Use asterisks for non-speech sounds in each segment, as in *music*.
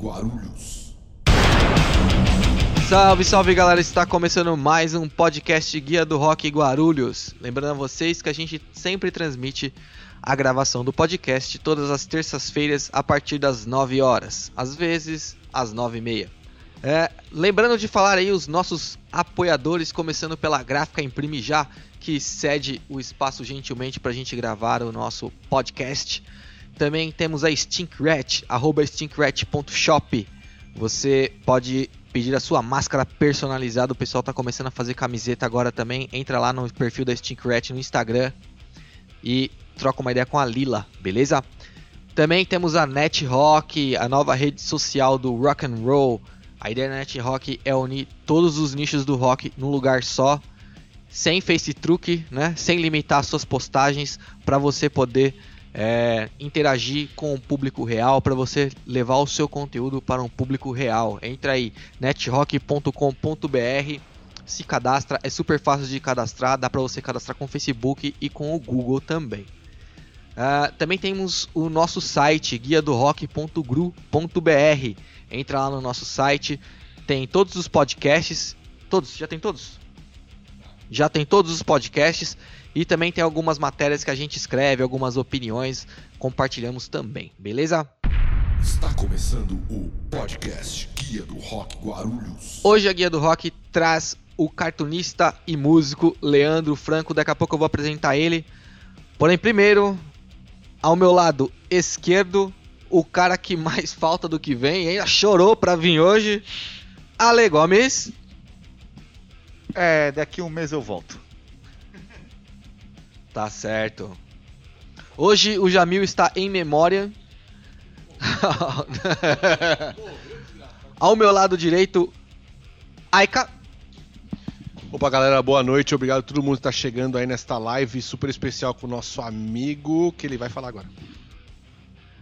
Guarulhos. Salve, salve galera! Está começando mais um podcast Guia do Rock Guarulhos. Lembrando a vocês que a gente sempre transmite a gravação do podcast todas as terças-feiras a partir das 9 horas, às vezes às 9 e meia. É, lembrando de falar aí os nossos apoiadores, começando pela Gráfica Imprime Já, que cede o espaço gentilmente para a gente gravar o nosso podcast. Também temos a Stinkrat, arroba stinkrat.shop. Você pode pedir a sua máscara personalizada. O pessoal está começando a fazer camiseta agora também. Entra lá no perfil da Stinkrat no Instagram e troca uma ideia com a Lila, beleza? Também temos a Net Rock, a nova rede social do rock and roll. A ideia da Net Rock é unir todos os nichos do rock num lugar só, sem face truque, né? Sem limitar suas postagens para você poder é, interagir com o público real, para você levar o seu conteúdo para um público real. Entra aí, netrock.com.br, se cadastra, é super fácil de cadastrar, dá para você cadastrar com o Facebook e com o Google também. Uh, também temos o nosso site, guia do rock.gru.br. Entra lá no nosso site, tem todos os podcasts. Todos? Já tem todos? Já tem todos os podcasts e também tem algumas matérias que a gente escreve, algumas opiniões, compartilhamos também, beleza? Está começando o podcast Guia do Rock Guarulhos. Hoje a Guia do Rock traz o cartunista e músico Leandro Franco. Daqui a pouco eu vou apresentar ele. Porém, primeiro, ao meu lado esquerdo, o cara que mais falta do que vem, ainda chorou pra vir hoje, Ale Gomes. É, daqui um mês eu volto. Tá certo. Hoje o Jamil está em memória. *laughs* Ao meu lado direito, Aika. Opa, galera, boa noite. Obrigado a todo mundo que está chegando aí nesta live super especial com o nosso amigo, que ele vai falar agora.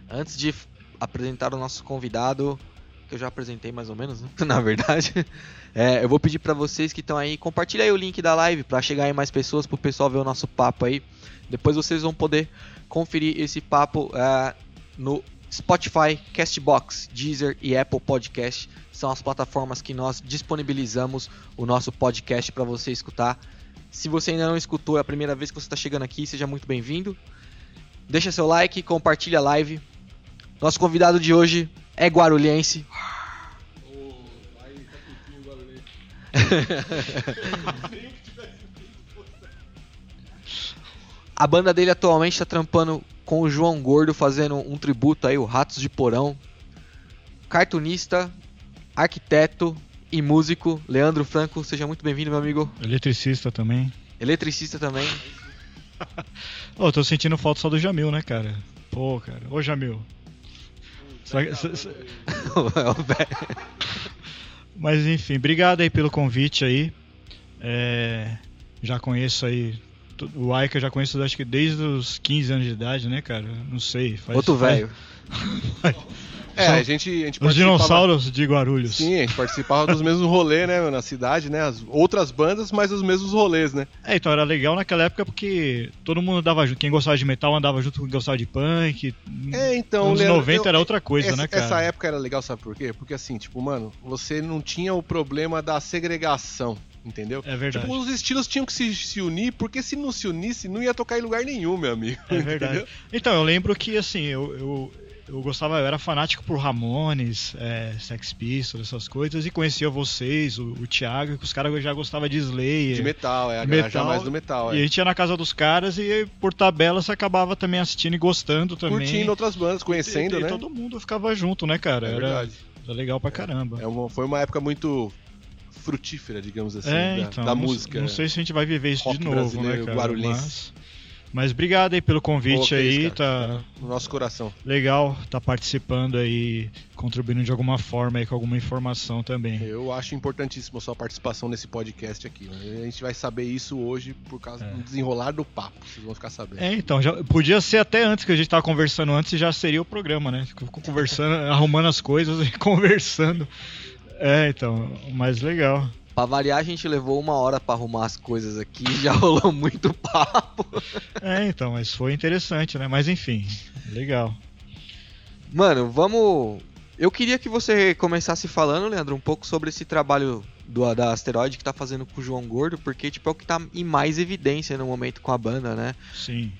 Antes de apresentar o nosso convidado, que eu já apresentei mais ou menos, né? *laughs* na verdade, é, eu vou pedir para vocês que estão aí, compartilha aí o link da live para chegar aí mais pessoas, para o pessoal ver o nosso papo aí. Depois vocês vão poder conferir esse papo uh, no Spotify, Castbox, Deezer e Apple Podcast. São as plataformas que nós disponibilizamos o nosso podcast para você escutar. Se você ainda não escutou, é a primeira vez que você está chegando aqui, seja muito bem-vindo. Deixa seu like, compartilha a live. Nosso convidado de hoje é guarulhense. *laughs* A banda dele atualmente está trampando com o João Gordo, fazendo um tributo aí, o Ratos de Porão. Cartunista, arquiteto e músico, Leandro Franco. Seja muito bem-vindo, meu amigo. Eletricista também. Eletricista também. oh, tô sentindo falta só do Jamil, né, cara? Pô, cara. Ô, Jamil. *laughs* Mas enfim, obrigado aí pelo convite aí. É, já conheço aí o Aika já conheço acho que desde os 15 anos de idade, né, cara? Não sei. Faz, Outro velho. *laughs* é, a gente, a gente Os dinossauros de Guarulhos. Sim, a gente participava dos mesmos rolês, né, na cidade, né? As outras bandas, mas os mesmos rolês, né? É, então era legal naquela época porque todo mundo andava junto. Quem gostava de metal andava junto com quem gostava de punk. É, então. Nos Leandro, 90 eu, era outra coisa, essa, né, cara? Essa época era legal, sabe por quê? Porque assim, tipo, mano, você não tinha o problema da segregação entendeu? É verdade. Tipo, os estilos tinham que se, se, unir, porque se não se unisse, não ia tocar em lugar nenhum, meu amigo. É verdade. Entendeu? Então, eu lembro que, assim, eu, eu, eu gostava, eu era fanático por Ramones, é, Sex Pistols, essas coisas, e conhecia vocês, o, o Thiago, que os caras já gostavam de Slayer. De metal, é, de metal, mais do metal. É. E a gente ia na casa dos caras e, por tabela, você acabava também assistindo e gostando também. Curtindo outras bandas, conhecendo, e, e, né? E todo mundo ficava junto, né, cara? É era, verdade. Era legal pra caramba. É uma, foi uma época muito frutífera, digamos assim, é, da, então, da não, música. Não sei se a gente vai viver isso de novo, né, cara? Guarulhense. Mas, mas obrigado aí pelo convite Pô, aí, isso, tá no nosso coração. Legal tá participando aí, contribuindo de alguma forma aí com alguma informação também. Eu acho importantíssimo a sua participação nesse podcast aqui. Né? A gente vai saber isso hoje por causa é. do desenrolar do papo, vocês vão ficar sabendo. É, então, já podia ser até antes que a gente tava conversando antes e já seria o programa, né? Ficou conversando, *laughs* arrumando as coisas e *laughs* conversando. É, então, mais legal. Pra variar, a gente levou uma hora para arrumar as coisas aqui, já *laughs* rolou muito papo. É, então, mas foi interessante, né? Mas enfim, legal. Mano, vamos Eu queria que você começasse falando, Leandro, um pouco sobre esse trabalho do, da Asteroid que tá fazendo com o João Gordo, porque tipo, é o que tá em mais evidência no momento com a banda, né? Sim.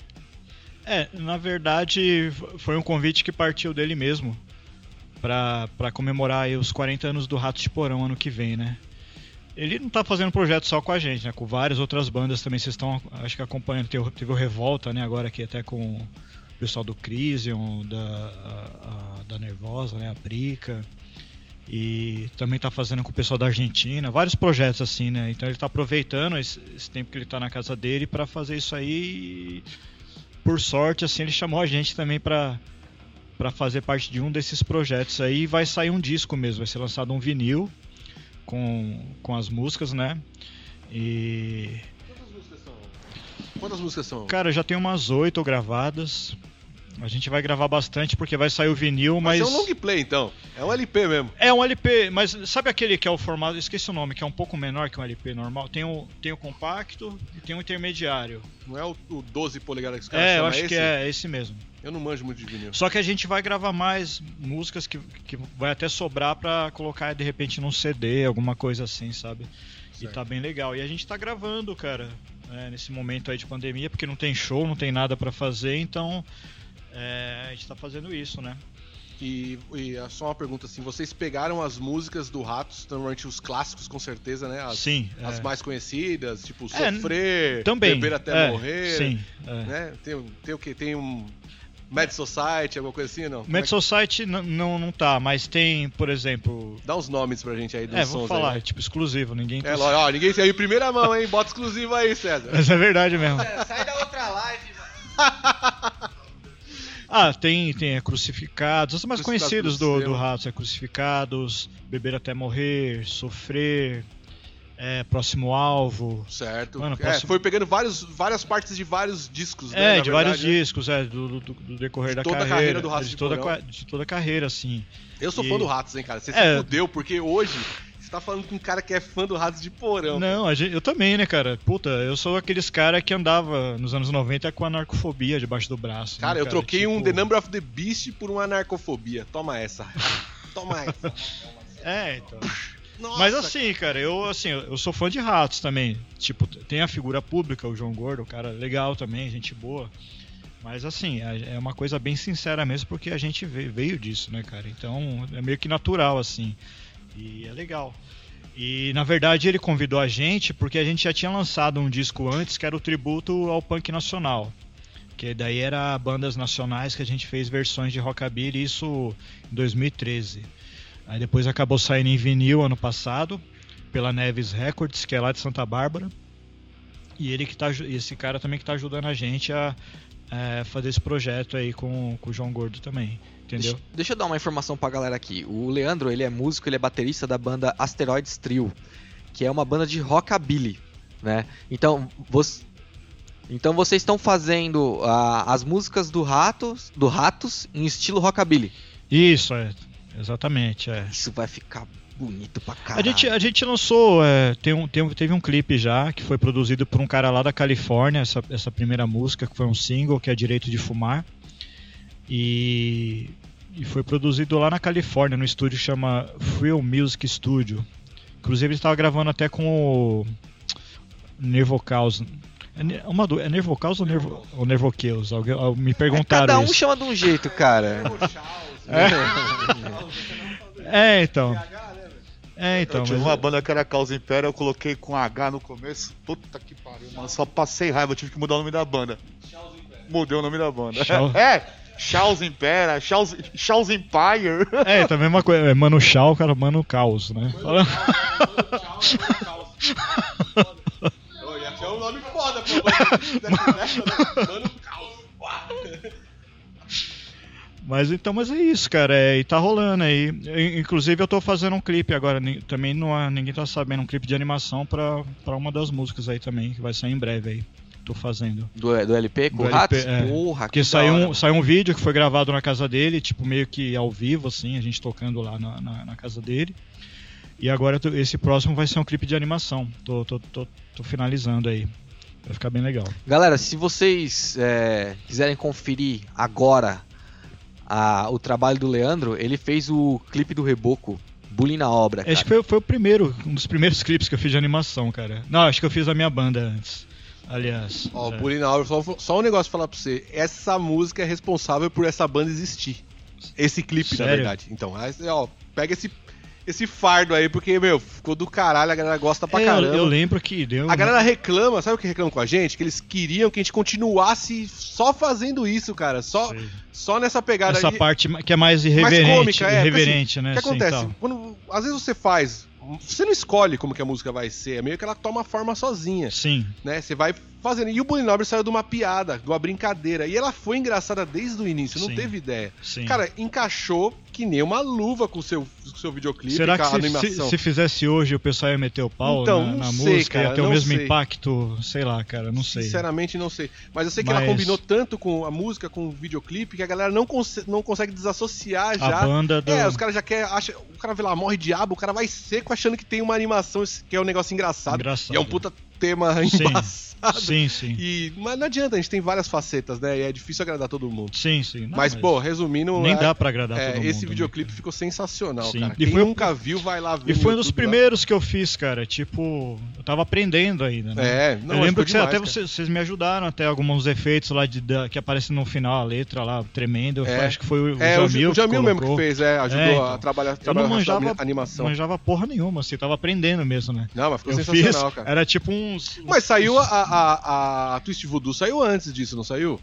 É, na verdade, foi um convite que partiu dele mesmo. Pra, pra comemorar os 40 anos do Ratos de Porão ano que vem, né? Ele não tá fazendo projeto só com a gente, né? Com várias outras bandas também, vocês estão, acho que acompanhando. Teve, teve o Revolta, né? Agora aqui até com o pessoal do Crisium, da, a- a- da Nervosa, né? A Prica. E também tá fazendo com o pessoal da Argentina, vários projetos assim, né? Então ele tá aproveitando esse, esse tempo que ele tá na casa dele para fazer isso aí. E, por sorte, assim, ele chamou a gente também para para fazer parte de um desses projetos aí. Vai sair um disco mesmo, vai ser lançado um vinil com, com as músicas, né? E Quantas músicas são? Quantas músicas são? cara, já tem umas oito gravadas. A gente vai gravar bastante porque vai sair o vinil, mas é um long play então. É um LP mesmo. É um LP, mas sabe aquele que é o formato, esqueci o nome, que é um pouco menor que um LP normal? Tem o, tem o compacto e tem o intermediário. Não é o, o 12 polegadas que os caras É, eu acho esse? que é esse mesmo. Eu não manjo muito de vinil. Só que a gente vai gravar mais músicas que, que vai até sobrar pra colocar de repente num CD, alguma coisa assim, sabe? E Certo. tá bem legal. E a gente tá gravando, cara, é, nesse momento aí de pandemia, porque não tem show, não tem nada pra fazer, então é, a gente tá fazendo isso, né? E, e é só uma pergunta assim, vocês pegaram as músicas do Ratos, normalmente os clássicos com certeza, né? As, Sim. as é. mais conhecidas, tipo É, Sofrer, Também. Beber até é, morrer, Sim. né? Tem, tem o que? Tem um Mad Society, alguma coisa assim, não? Como é Mad que- Society não, não tá, mas tem, por exemplo. Dá uns nomes pra gente aí dos É, sons vou falar, aí. é tipo exclusivo, ninguém É, lógico, ó, ninguém aí, primeira mão, hein? Bota exclusivo aí, César. Mas é verdade mesmo. sai da outra live, mano. *laughs* Ah, tem, tem é, Crucificados, os mais Crucificados conhecidos do, do Sistema. Ratos, é Crucificados, Beber Até Morrer, Sofrer, é, Próximo Alvo. Certo. Mano, É, posso- foi pegando vários, várias partes de vários discos, né? É, de vários verdade, né? discos, é, do, do- do decorrer De da toda a carreira. carreira do Ratos de de toda, Porão. de toda a carreira, assim. Eu sou E- fã do Ratos, hein, cara. Você É. se fudeu, porque hoje você tá falando com um cara que é fã do Ratos de Porão. Não, a gente- eu também, né, cara? Puta, eu sou aqueles cara que andava nos anos 90 com a narcofobia debaixo do braço. Cara, né, eu troquei um Tipo- The Number of the Beast por uma narcofobia. Toma essa. *laughs* Toma essa. É, então. Nossa, Mas assim, cara, eu assim, eu sou fã de ratos também. Tipo, tem a figura pública, o João Gordo, o cara legal também, gente boa. Mas assim, é é uma coisa bem sincera mesmo, porque a gente veio, veio disso, né, cara? Então é meio que natural, assim. E é legal. E na verdade ele convidou a gente porque a gente já tinha lançado um disco antes que era o tributo ao punk nacional. Que daí era bandas nacionais que a gente fez versões de rockabilly, isso em 2013. Aí depois acabou saindo em vinil ano passado pela Neves Records, que é lá de Santa Bárbara. E ele que tá, esse cara também que tá ajudando a gente a é, fazer esse projeto aí com, com o João Gordo também, entendeu? Deixa, deixa eu dar uma informação pra galera aqui. O Leandro, ele é músico, ele é baterista da banda Asteroids Trio, que é uma banda de rockabilly, né? Então, você, então vocês estão fazendo ah, as músicas do Ratos, do Ratos em estilo rockabilly. Isso, é, exatamente, é. Isso vai ficar bonito pra A caralho. gente, a gente lançou, é, tem um, tem um- teve um clipe já que foi produzido por um cara lá da Califórnia, essa, essa primeira música, que foi um single, que é Direito de Fumar. E, e foi produzido lá na Califórnia, no estúdio que chama Free Music Studio. Inclusive ele estava gravando até com o Nervocaus. É, uma do, é Nervocaus ou, Nervo, ou Nervoqueus? Alguém, me perguntaram Cada um isso. chama de um jeito, cara. É, então. É, então. eu tinha mas- uma banda que era Causa Império, eu coloquei com H no começo. Puta que pariu, mano. Só passei raiva, eu tive que mudar o nome da banda. Mudei o nome da banda. Chau- É! Charles Impera, Charles, Charles Empire. É, então a mesma coisa. É Mano Chau, cara, Mano Caos, né? Fala- *laughs* Ô, ia ser um nome foda pra *laughs* Mano Mas então, mas é isso, cara. É, e tá rolando aí. Inclusive eu tô fazendo um clipe agora. Também não há- ninguém tá sabendo, um clipe de animação pra, pra uma das músicas aí também, que vai sair em breve aí. Tô fazendo. Do, do LP com Do o Ratos? É. Porra, Porque que saiu um, saiu um vídeo que foi gravado na casa dele, tipo, meio que ao vivo, assim, a gente tocando lá na, na, na casa dele. E agora tô- esse próximo vai ser um clipe de animação. Tô, tô, tô, tô finalizando aí. Vai ficar bem legal. Galera, se vocês é, quiserem conferir agora a- o trabalho do Leandro, ele fez o clipe do Reboco, Bullying na Obra, cara. Acho que foi, foi o primeiro, um dos primeiros clipes que eu fiz de animação, cara. Não, acho que eu fiz a minha banda antes. Aliás. Ó, é. Bullying na obra, só, só um negócio pra falar pra você. Essa música é responsável por essa banda existir. Esse clipe, na Sério? verdade. Então, aí, ó, pega esse, esse fardo aí, porque, meu, ficou do caralho, a galera gosta pra É, eu- caramba. eu, lembro que deu. A galera reclama, sabe o que reclama com a gente? Que eles queriam que a gente continuasse só fazendo isso, cara. Só, só nessa pegada Essa aí. parte que é mais irreverente, cômica, é, porque, irreverente, né? O que assim, acontece? tal. Quando, às vezes você faz. Você não escolhe como que a música vai ser, é meio que ela toma forma sozinha, Sim, né? Você vai fazendo. E o Bully Nobre saiu de uma piada, de uma brincadeira. E ela foi engraçada desde o início, não Sim. teve ideia. sim. Cara, encaixou que nem uma luva com o seu, com o seu videoclipe, Será que a se, animação. se, se fizesse hoje o pessoal ia meter o pau Então, na, na sei, música? cara, ia ter o mesmo sei. impacto? Sei lá, cara, não sei. Sinceramente, não sei. Mas eu sei que ela Mas- combinou tanto com a música, com o videoclipe, que a galera não, conse- não consegue desassociar A já. banda do. É, os caras já querem. Acha, o cara vê lá, morre diabo, o cara vai seco achando que tem uma animação, que é um negócio engraçado. Engraçado. E é um puta tema *laughs* embaçado. Sim, sim. E, mas não adianta, a gente tem várias facetas, né? E é difícil agradar todo mundo. Sim, sim. Não, mas, pô, resumindo. nem é- dá pra agradar é, todo mundo. esse né, videoclipe cara? ficou sensacional, Sim. cara. E Quem foi nunca viu, vai lá ver. E foi um dos lá. primeiros que eu fiz, cara. Tipo, eu tava aprendendo ainda, né? É, não, eu mas lembro que demais, até vocês, vocês me ajudaram até alguns efeitos lá de, da- que aparecem no final, a letra lá, tremendo. É. Acho que foi o, É, o, Jamil, o Jamil mesmo que fez, é, ajudou É, então. a trabalhar, Eu não manjava, animação. manjava porra nenhuma, assim, eu tava aprendendo mesmo, né? Não, mas ficou Eu sensacional, fiz, cara. era tipo uns... Mas saiu a, a, a, a Twist Voodoo, saiu antes disso, não saiu?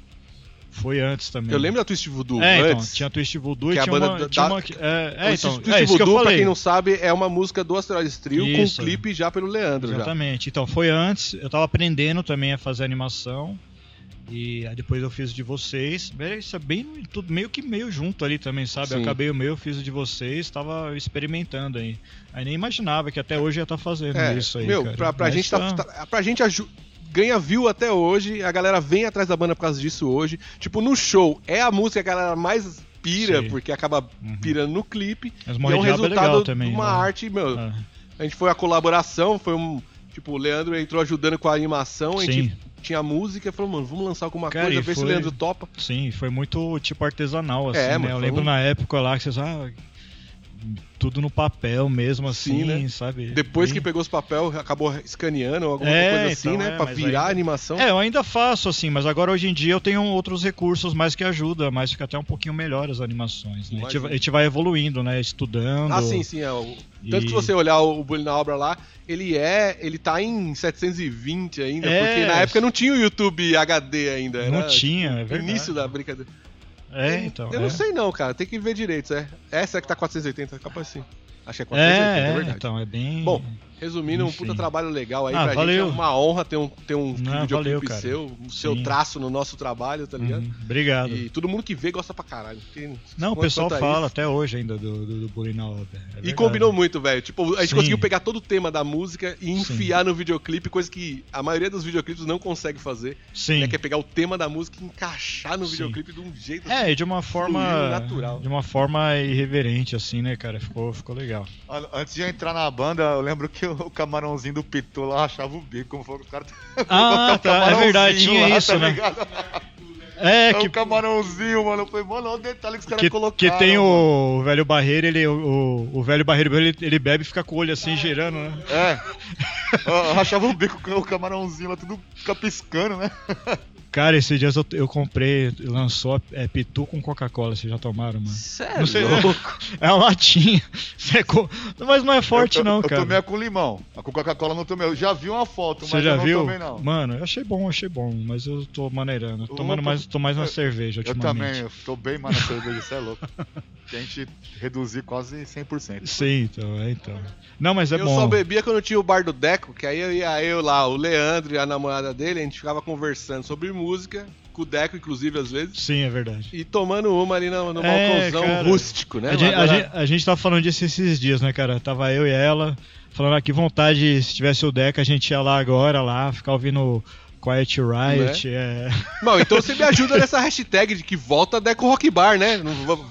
Foi antes também. Eu lembro da Twist Voodoo É, então, antes. tinha Twist Voodoo que e a tinha banda uma... da- tinha uma é, é, então, Twist é isso que eu Voodoo, pra quem não sabe, é uma música do Asteroids Trio Isso. com clipe já pelo Leandro. Já. Exatamente. Então, foi antes, eu tava aprendendo também a fazer animação. E aí depois eu fiz o de vocês. É, Isso é bem tudo meio que meio junto ali também, sabe? Eu Sim. acabei o meu, fiz o de vocês, tava experimentando aí. Aí nem imaginava que até hoje ia estar fazendo É, isso aí. meu, cara. pra, pra gente, tá, tá- pra gente ganha view até hoje, a galera vem atrás da banda por causa disso hoje. Tipo, no show, é a música que a galera mais pira, Sim. porque acaba Uhum. pirando no clipe. Mas E é um é resultado legal também. de uma né? arte, meu. É. A gente foi a colaboração, foi um. Tipo, o Leandro entrou ajudando com a animação, a Sim. gente tinha música falou, mano, vamos lançar alguma Cara, coisa, ver se o foi- Leandro topa. Sim, foi muito tipo artesanal, assim, É, né? mano, Eu foi lembro um- na época lá que vocês, ah, tudo no papel mesmo, assim, Sim, né? sabe? Depois que pegou os papéis, acabou escaneando alguma É, coisa assim, então, né? é, pra virar ainda- a animação. É, eu ainda faço, assim, mas agora hoje em dia eu tenho outros recursos mais que ajudam, mas fica até um pouquinho melhor as animações. Né? A, gente, a gente vai evoluindo, né? Estudando. Ah, sim, sim. É, Tanto E- que você olhar o Bully na obra lá, ele é. Ele tá em 720 ainda, É. porque na época não tinha o YouTube HD ainda. Não tinha, é verdade. início da brincadeira. É, então. Eu é. não sei não, cara. Tem que ver direito. É. Essa é que tá 480, capaz sim. Acho que é 480, é, É, é, verdade. então, é bem. Bom, Resumindo, um Enfim. puta trabalho legal aí Ah, pra gente. valeu. É uma honra ter um, ter um Não, videoclipe valeu, seu, o seu Sim. traço no nosso trabalho, tá ligado? Uhum, Obrigado. E todo mundo que vê gosta pra caralho. Não, o pessoal a fala isso- até hoje ainda do, do, do Bullying na obra. é E verdade. combinou muito, velho. Tipo, a gente Sim. conseguiu pegar todo o tema da música e enfiar no videoclipe, coisa que a maioria dos videoclipes não consegue fazer. Sim. Né? Que é pegar o tema da música e encaixar no Sim. videoclipe de um jeito É, e de uma forma. Natural. De uma forma irreverente, assim, né, cara? Ficou, ficou legal. An- Antes de eu entrar na banda, eu lembro que o camarãozinho do Pitu lá rachava o bico, como foi que os caras. *laughs* Ah, tá, é verdade, tinha lá, isso, tá né? ligado? *laughs* É, É que, o camarãozinho, mano. Falei, mano, olha o detalhe que os caras que, colocaram. que tem mano. o, velho Barreiro, ele, o, o velho Barreiro, ele, ele bebe e fica com o olho assim, girando, né? É. Eu rachava o bico com o camarãozinho lá, tudo fica piscando, né? *laughs* Cara, esses dias eu, eu comprei, lançou é, Pitu com Coca-Cola, vocês já tomaram, mano? Sério? Não sei, é *laughs* uma latinha. *laughs* Você co- Mas não é forte, eu, não, eu, cara. Eu tomei a com limão. A com Coca-Cola eu não tomei. Eu já vi uma foto, Você mas já eu não viu? tomei, não. Mano, eu achei bom, achei bom, mas eu tô maneirando. Opa. Tomando mais, tô mais na Eu- cerveja Eu ultimamente. também, eu tô bem mais na cerveja, isso é louco. *laughs* Tem que reduzir quase 100%. Sim, então, é então. Não, mas é eu bom. só bebia quando tinha o bar do Deco, que aí eu ia eu lá, o Leandro e a namorada dele, a gente ficava conversando sobre música, com o Deco, inclusive, às vezes, Sim, é verdade. e tomando uma ali no, no É, balcãozão cara. rústico, né? a, gente, a, gente, a gente tava falando disso esses dias, né, cara? Tava eu e ela falando, ah, que vontade, se tivesse o Deca, a gente ia lá agora, lá, ficar ouvindo Quiet Riot. É... Não, então você me *laughs* ajuda nessa hashtag de que volta Deco Rock Bar, né?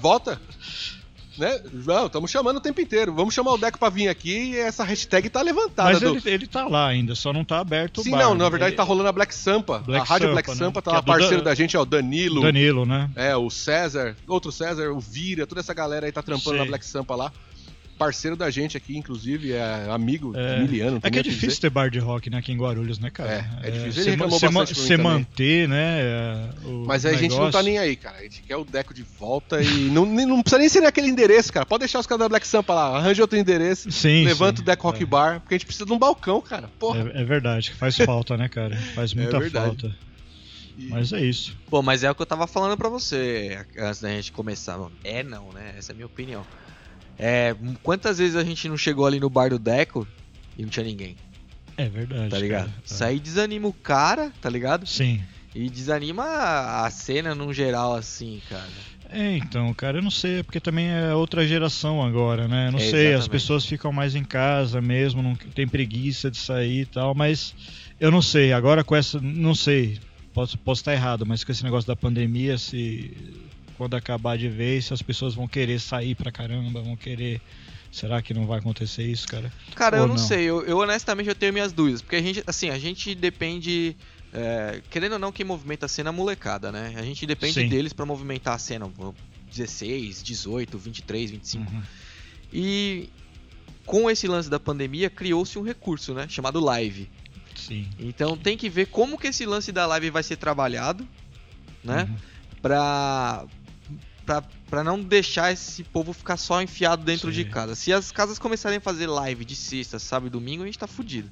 Volta? Né? Não, estamos chamando o tempo inteiro. Vamos chamar o Deco pra vir aqui e essa hashtag tá levantada. Mas do- ele, ele tá lá ainda, só não tá aberto Sim, o bar. não, na verdade Ele- tá rolando a Black Sampa. Black a Rádio Sampa, Black né? Sampa tá Que é lá, do parceiro Dan- da gente, é o Danilo. Danilo, né? É, o César, outro César, o Vira, toda essa galera aí tá trampando Sei. na Black Sampa lá. Parceiro da gente aqui, inclusive, é amigo É. miliano. É que é difícil ter bar de rock né, aqui em Guarulhos, né, cara? É, é difícil. Ele Você reclamou bastante você também. manter, né? é, o Mas a gente não tá nem aí, cara. A gente quer o Deco de volta e não, nem- não precisa nem ser naquele endereço, cara. Pode deixar os caras da Black Sampa lá, arranja outro endereço, Sim, levanta sim, o Deco Rock é. Bar, porque a gente precisa de um balcão, cara. Porra. É, é verdade, que faz falta, né, cara? Faz muita verdade. falta. Mas é isso. Pô, mas é o que eu tava falando pra você antes da gente começar. Bom, É não, né? Essa é a minha opinião. É, quantas vezes a gente não chegou ali no bar do Deco e não tinha ninguém, É verdade. tá ligado? cara. Isso aí desanima o cara, tá ligado? Sim. E desanima a cena num geral assim, cara. É, então, cara, eu não sei, porque também é outra geração agora, né? Eu não É, sei, as exatamente. pessoas ficam mais em casa mesmo, não tem preguiça de sair e tal, mas eu não sei, agora com essa, não sei, posso, posso estar errado, mas com esse negócio da pandemia, se quando acabar de vez, se as pessoas vão querer sair pra caramba, vão querer. Será que não vai acontecer isso, cara? Cara, Ou eu não, não? sei, eu, eu honestamente eu tenho minhas dúvidas, porque a gente, assim, a gente depende, é, querendo ou não, quem movimenta a cena é a molecada, né? A gente depende Sim. deles pra movimentar a cena, 16, 18, 23, 25. Uhum. E com esse lance da pandemia, criou-se um recurso, né? Chamado live. Sim. Então tem que ver como que esse lance da live vai ser trabalhado, né? Uhum. Pra, pra, pra não deixar esse povo ficar só enfiado dentro Sim. de casa. Se as casas começarem a fazer live de sexta, sábado e domingo, a gente tá fudido.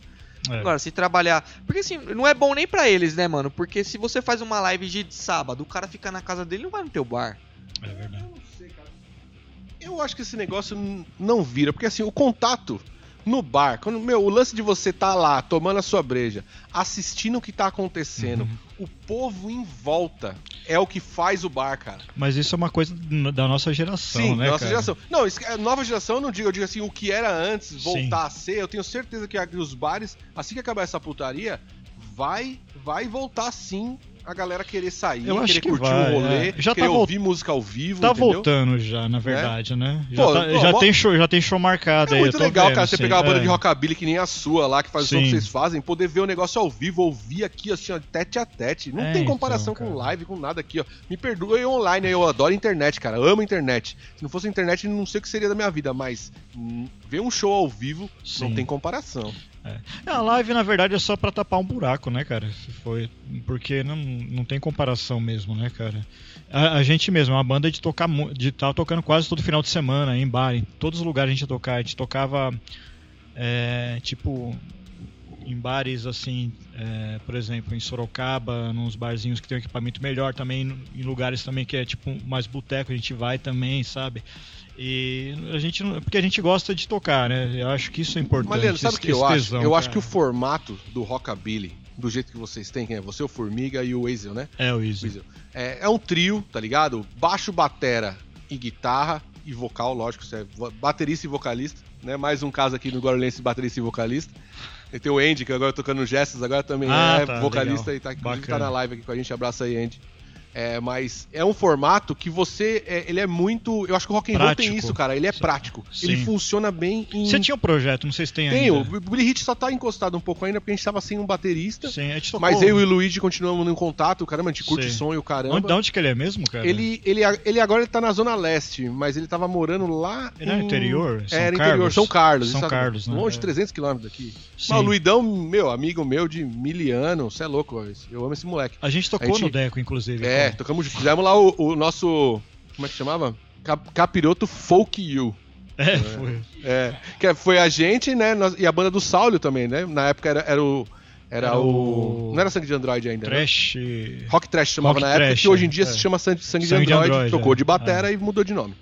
É. Agora, se trabalhar. Porque assim, não é bom nem pra eles, né, mano? Porque se você faz uma live de sábado, o cara fica na casa dele não vai no teu bar. É verdade. Eu acho que esse negócio não vira, porque assim, o contato no bar, quando, meu, o lance de você tá lá tomando a sua breja, assistindo o que tá acontecendo, Uhum. o povo em volta é o que faz o bar, cara. Mas isso é uma coisa da nossa geração, Sim, né, da nossa cara? geração. Não, isso, é, nova geração eu não digo, eu digo assim, o que era antes voltar Sim. a ser, eu tenho certeza que os bares, assim que acabar essa putaria, vai vai voltar sim a galera querer sair, Eu querer que curtir vai, o rolê, é. Já querer tá ouvir música ao vivo, Tá entendeu? voltando já, na verdade, né? Já, Pô, tá- já tem show, já tem show marcado É aí. muito eu tô legal, vendo, cara, você sim, pegar uma banda é. de rockabilly que nem a sua lá, que faz o som Sim. que vocês fazem, poder ver o negócio ao vivo, ouvir aqui, assim, ó, tete a tete. Não É, tem comparação então, com live, com nada aqui, ó. Me perdoa eu online, eu adoro internet, cara, amo internet. Se não fosse internet, não sei o que seria da minha vida, mas hum, ver um show ao vivo não Sim. tem comparação. É, a live, na verdade, é só pra tapar um buraco, né, cara? Foi. Porque não, não tem comparação mesmo, né, cara? A, a gente mesmo, é uma banda de tocar de estar tocando quase todo final de semana, em bar, em todos os lugares a gente ia tocar. A gente tocava é, tipo em bares assim, é, por exemplo, em Sorocaba, nos barzinhos que tem um equipamento melhor, também em lugares também que é tipo mais boteco, a gente vai também, sabe? E a gente porque a gente gosta de tocar, né? Eu acho que isso é importante. Mas, Leandro, sabe o que eu acho? eu acho que cara. o formato do rockabilly, do jeito que vocês têm, que é você, o Formiga e o Weasel, né? É o. Weasel. É, é um trio, tá ligado? Baixo, batera e guitarra e vocal, lógico, você é baterista e vocalista, né? Mais um caso aqui no Guarulhense de baterista e vocalista. E tem o Andy, que agora tocando gestos, agora também Ah, é tá, vocalista legal. e tá, tá na live aqui com a gente. Abraça aí, Andy. É, mas é um formato que você. é, ele é muito. Eu acho que o rock and roll tem isso, cara. Ele é prático. Ele Sim. funciona bem em. Você tinha um projeto, não sei se tem Tem, o ainda. Billy Hit só tá encostado um pouco ainda porque a gente tava sem um baterista. Sim, a gente tocou... Mas eu e o Luigi continuamos em contato, caramba, a gente curte Sim. som e o caramba. Onde, de onde que ele é mesmo, cara? Ele, ele, ele agora ele tá na Zona Leste, mas ele tava morando lá. Ele era em- interior? São É, era interior, Carlos? São Carlos. São Carlos, né? Longe de É. 300 quilômetros daqui. Sim. Mas o Luidão, meu, amigo meu de miliano, você é louco, eu amo esse moleque. A gente tocou A gente- no Deco, inclusive. É, com- tocamos, fizemos lá o, o nosso. Como é que chamava? Cap- Capiroto Folk You. É, foi. É, que foi a gente, né? nós- e a banda do Saulio também, né? Na época era, era o. Era, Era o... o- Não era Sangue de Android ainda, né? Trash... Rock Trash chamava Rock na época, Trash, que hoje em dia é. se chama Sangue, Sangue, Sangue de de Android, Android, trocou é. de batera e mudou de nome.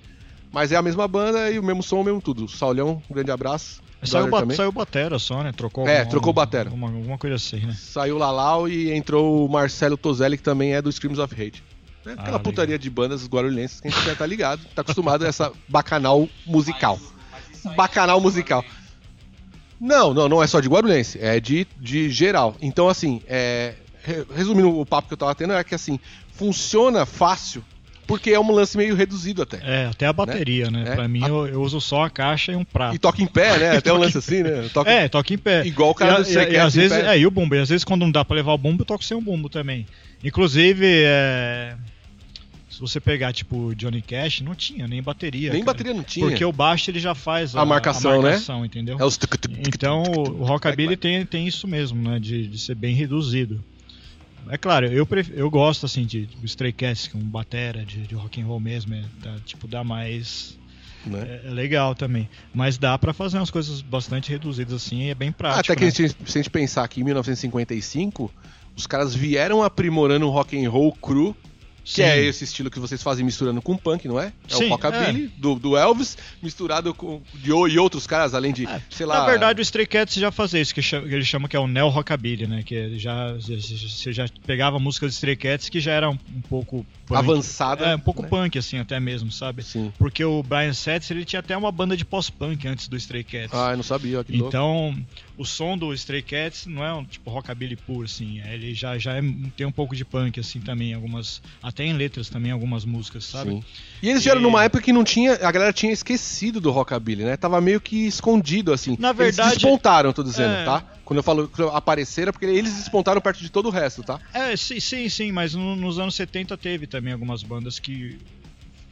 Mas é a mesma banda e o mesmo som, o mesmo tudo. Saulhão, um grande abraço. Saiu, ba também. saiu batera só, né? Trocou É, alguma- trocou batera. Alguma, alguma coisa assim, né? Saiu Lalau e entrou o Marcelo Tozelli, que também é do Screams of Hate. É aquela Ah, putaria de bandas guarulhenses que a gente já tá ligado, tá acostumado a essa bacanal musical. Bacanal musical. Não, não, não é só de Guarulhense, é de, de geral. Então, assim, é, re- resumindo o papo que eu tava tendo, é que assim, funciona fácil Porque é um lance meio reduzido até. É, até a bateria, né? É. Pra mim, A- eu, eu uso só a caixa e um prato. E toca em pé, né? Até um lance assim, né? Toca... É, toca em pé. Igual o cara e, do a- e, e às vezes, pé. é, e o bumbo. E às vezes quando não dá pra levar o bumbo, eu toco sem o bumbo também. Inclusive, é, se você pegar, tipo, Johnny Cash, não tinha nem bateria. Nem cara. bateria não tinha. Porque o baixo ele já faz a, A marcação, né? marcação, entendeu? É os... Então o, o rockabilly tem, tem isso mesmo, né? De, de ser bem reduzido. É claro, eu, pref- eu gosto assim de, de Stray Cats com batera, de, de rock and roll mesmo, é, dá, tipo dá mais né? é, é legal também. Mas dá pra fazer umas coisas bastante reduzidas assim, e é bem prático. Até que né? se a gente pensar que em 1955, os caras vieram aprimorando o rock and roll cru, que Sim. é esse estilo que vocês fazem misturando com punk, não é? É Sim, o rockabilly do, do Elvis misturado com de, e outros caras além de, É, sei lá, Na verdade, o Stray Cats já fazia isso, que, cha- que ele chama que é o neo rockabilly, né? Que já você já pegava músicas de Stray Cats que já eram um pouco punk. avançada. É, um pouco né? punk assim até mesmo, sabe? Sim. Porque o Brian Setzer, ele tinha até uma banda de pós-punk antes do Stray Cats. Ah, eu não sabia, que louco. Então, o som do Stray Cats não é um tipo rockabilly puro, assim. Ele já, já é- tem um pouco de punk, assim, também. Algumas. Até em letras também, algumas músicas, sabe? Sim. E eles vieram E- numa época que não tinha. A galera tinha esquecido do rockabilly, né? Tava meio que escondido, assim. Na verdade- Eles despontaram, tô dizendo, É. tá? Quando eu falo que apareceram, é porque eles despontaram perto de todo o resto, tá? É, sim, sim, sim, mas no- nos anos 70 teve também algumas bandas que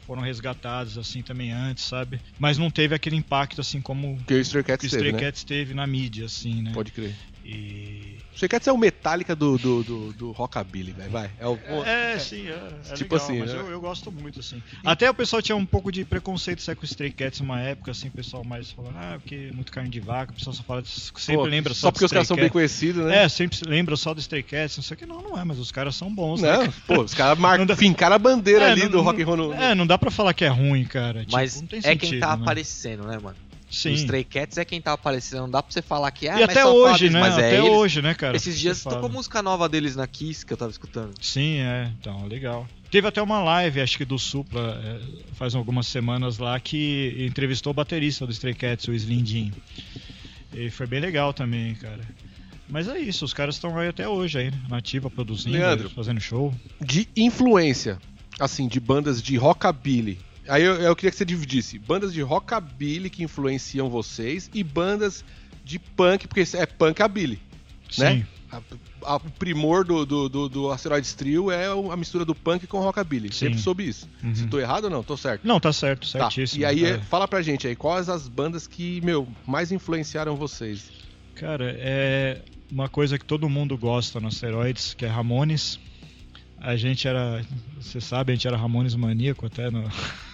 foram resgatadas, assim, também antes, sabe? Mas não teve aquele impacto, assim, como Que o Stray o Cats Stray teve, né? Cats teve na mídia, assim, né? Pode crer. E... O Stray Cats é o Metallica do, do, do, do rockabilly, velho. Vai. É o, É, sim, é, é Tipo legal, assim, mas né? eu, eu gosto muito, assim. Até o pessoal tinha um pouco de preconceito com o Stray Cats uma época, assim, o pessoal mais falando, ah, porque é muito carne de vaca, o pessoal só fala, sempre Pô, lembra só, Só do porque os caras são bem conhecidos, né? É, sempre se lembra só do Stray Cats, não sei o que. Não, não é, mas os caras são bons, né? Não, cara? pô, os caras *laughs* mar... Dá- fincaram a bandeira É, ali não- do rock and roll. No... É, não dá pra falar que é ruim, cara. Tipo, Mas não tem é quem sentido, tá né? aparecendo, né, mano? Sim. O Stray Cats é quem tá aparecendo. Não dá pra você falar que é. e até hoje, né? Mas é até eles. hoje, né, cara? Esses Você dias fala. tocou música nova deles na Kiss que eu tava escutando. Sim, é. Então, legal. Teve até uma live, acho que do Supla, é, faz algumas semanas lá, que entrevistou o baterista do Stray Cats, o Slim Jim. E foi bem legal também, cara. Mas é isso, os caras estão aí até hoje aí, né? Nativa, produzindo, Leandro. fazendo show. De influência, assim, de bandas de rockabilly. Aí eu, eu queria que você dividisse bandas de rockabilly que influenciam vocês e bandas de punk, porque é punkabilly. Né? Sim. A- a- o primor do, do, do, do Asteroids Trio é a mistura do punk com rockabilly. Sim. Sempre soube isso. Uhum. Se tô errado ou não? Tô certo. Não, tá certo, Tá. certíssimo. E aí, é. fala pra gente aí, quais as bandas que, meu, mais influenciaram vocês? Cara, é uma coisa que todo mundo gosta no Asteroids, que é Ramones. A gente era, você sabe, a gente era Ramones maníaco até no... *laughs*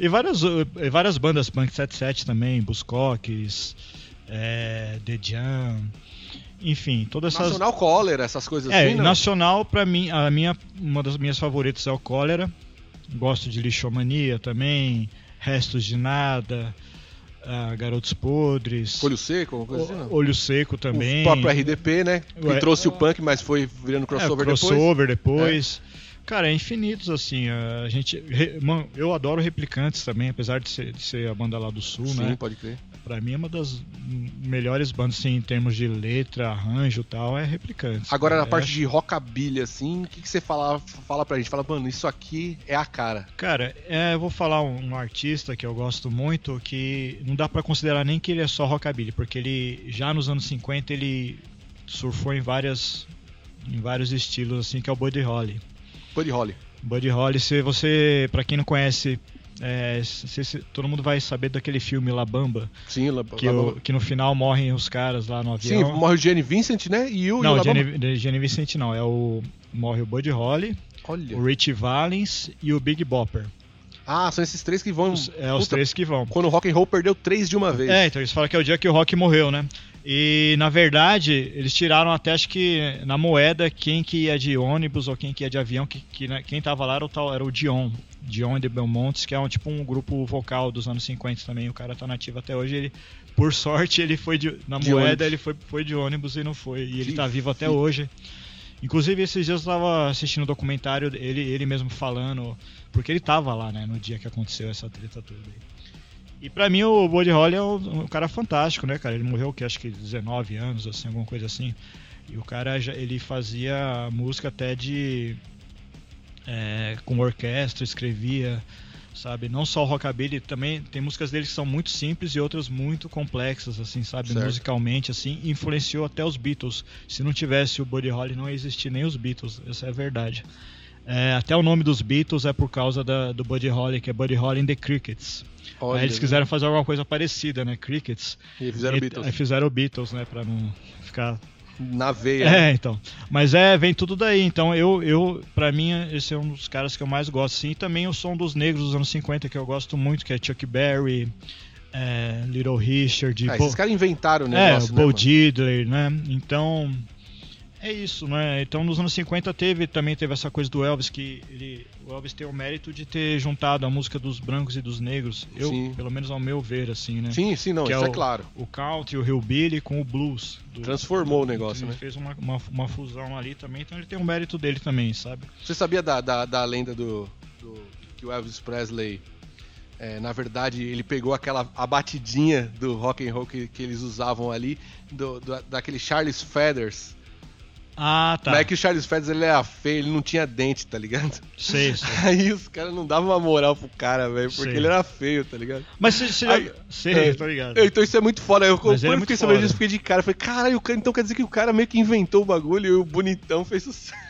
e várias, e várias bandas punk 77 também, Buscoques, é, The Jam, enfim, todas essas... Nacional Cólera, essas coisas É, assim, não? nacional pra mim, a minha, uma das minhas favoritas é o Cólera. Gosto de Lixomania também, Restos de Nada, ah, Garotos Podres, Olho Seco, alguma coisa assim? O- Olho Seco também. O próprio RDP, né? Que Ué, trouxe o punk, mas foi virando é, crossover, crossover depois. Cara, é infinitos assim. A gente, mano, eu adoro Replicantes também, apesar de ser, de ser a banda lá do sul. Sim, né? pode crer. Pra mim é uma das melhores bandas assim, em termos de letra, arranjo e tal, é Replicantes. Agora, na É, parte de rockabilly, assim, o que, que você fala, fala pra gente? Fala, mano, isso aqui é a cara. Cara, é, eu vou falar um, um artista que eu gosto muito que não dá pra considerar nem que ele é só rockabilly, porque ele já nos anos 50 ele surfou em várias em vários estilos assim, que é o Buddy Holly. Buddy Holly. Buddy Holly, se você, pra quem não conhece, é, se- se- todo mundo vai saber daquele filme La Bamba, Sim, La, que, La o- Bamba. que no final morrem os caras lá no Sim, avião. morre o Jenny Vincent, né? E o, e o não, La Bamba. Jenny, Jenny Vicente não, é o morre o Buddy Holly, Olha. o Richie Valens e o Big Bopper. Ah, são esses três que vão. Os- é os Puta, três que vão. Quando o rock and roll perdeu três de uma vez. É, então eles falam que é o dia que o Rock morreu, né? E na verdade, eles tiraram até acho que na moeda quem que ia de ônibus ou quem que ia de avião, que, que né, quem tava lá era o, tal, era o Dion. Dion de Belmontes, que é um tipo um grupo vocal dos anos 50 também. O cara tá nativo até hoje. Ele, por sorte, ele foi de, na De moeda, ônibus. ele foi, foi de ônibus e não foi. E ele tá vivo até hoje. Inclusive, esses dias eu tava assistindo um documentário, ele, ele mesmo falando, porque ele tava lá, né, no dia que aconteceu essa treta toda aí. E pra mim o Buddy Holly é um, um cara fantástico, né, cara? Ele morreu que acho que 19 anos, assim, alguma coisa assim. E o cara já, ele fazia música até de é, com orquestra, escrevia, sabe? Não só o rockabilly, também tem músicas dele que são muito simples e outras muito complexas, assim, sabe? Certo. Musicalmente, assim, influenciou até os Beatles. Se não tivesse o Buddy Holly, não ia existir nem os Beatles, essa é a verdade. É, até o nome dos Beatles é por causa da- do Buddy Holly, que é Buddy Holly and the Crickets. Olha, Aí eles quiseram fazer alguma coisa parecida, né? Crickets. E fizeram E- Beatles. Aí fizeram Beatles, né? Pra não ficar Na veia. é, então. Mas é, vem tudo daí. Então eu, eu pra mim, esse é um dos caras que eu mais gosto, sim. E também o som dos negros dos anos 50, que eu gosto muito, que é Chuck Berry, é, Little Richard, Ah, Bo- esses caras inventaram o é, negócio, o né, Bo? Diddley, né? Então. É isso, né? Então nos anos 50 teve também teve essa coisa do Elvis que ele, o Elvis tem o mérito de ter juntado a música dos brancos e dos negros. Eu, Sim. pelo menos ao meu ver assim, né? Sim, sim, não, Que isso é é, o- claro. O country, o hillbilly com o blues. do- Transformou o negócio, ele né? fez uma, uma, uma fusão ali também, então ele tem o mérito dele também, sabe? Você sabia da, da, da lenda do, do- que o Elvis Presley, é, na verdade, ele pegou aquela a batidinha do rock and roll que, que eles usavam ali, do, do- daquele Charles Feathers. Ah, tá. Mas é que o Charles Feathers ele era feio, ele não tinha dente, tá ligado? Sei, *laughs* sei. Aí os caras não davam uma moral pro cara, velho, porque Sei. ele era feio, tá ligado? Mas você, Aí- já... Sei, é. tô ligado. Então isso é muito foda. Eu, Mas é eu fiquei sabendo disso, fiquei de cara. Falei, caralho, então quer dizer que o cara meio que inventou o bagulho e o bonitão fez sucesso.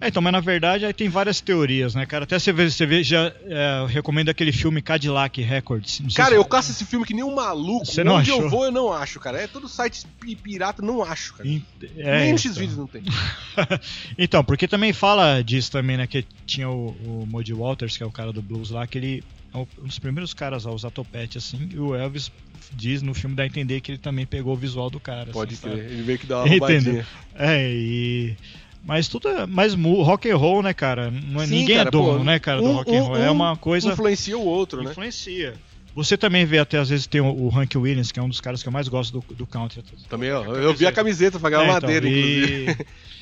É, então, mas na verdade aí tem várias teorias, né, cara? Até você vê, você vê já é, eu recomendo aquele filme Cadillac Records. Cara, se- eu caço esse filme que nem um maluco. Você não Onde eu achou? vou, eu não acho, cara. É todo site pi- pirata, não acho, cara. Em- é, nem então. X-Vídeos não tem. *laughs* então, porque também fala disso também, né? Que tinha o, o Muddy Walters, que é o cara do blues lá, que ele é um dos primeiros caras a usar topete, assim, e o Elvis diz no filme dá a entender que ele também pegou o visual do cara. Pode assim, crer. Ele meio que dá uma *laughs* Entendeu? roubadinha. É, e. Mas tudo é. Mas rock and roll, né, cara? Não é, Sim, ninguém cara, é dono, pô, né, cara, do um- rock and um- roll. é um uma coisa. Influencia o outro, né? Influencia. Você também vê até às vezes tem o, o Hank Williams, que é um dos caras que eu mais gosto do, do country. Também, ó. Eu vi a camiseta pra ganhar É, então, madeira, e- inclusive. E *laughs*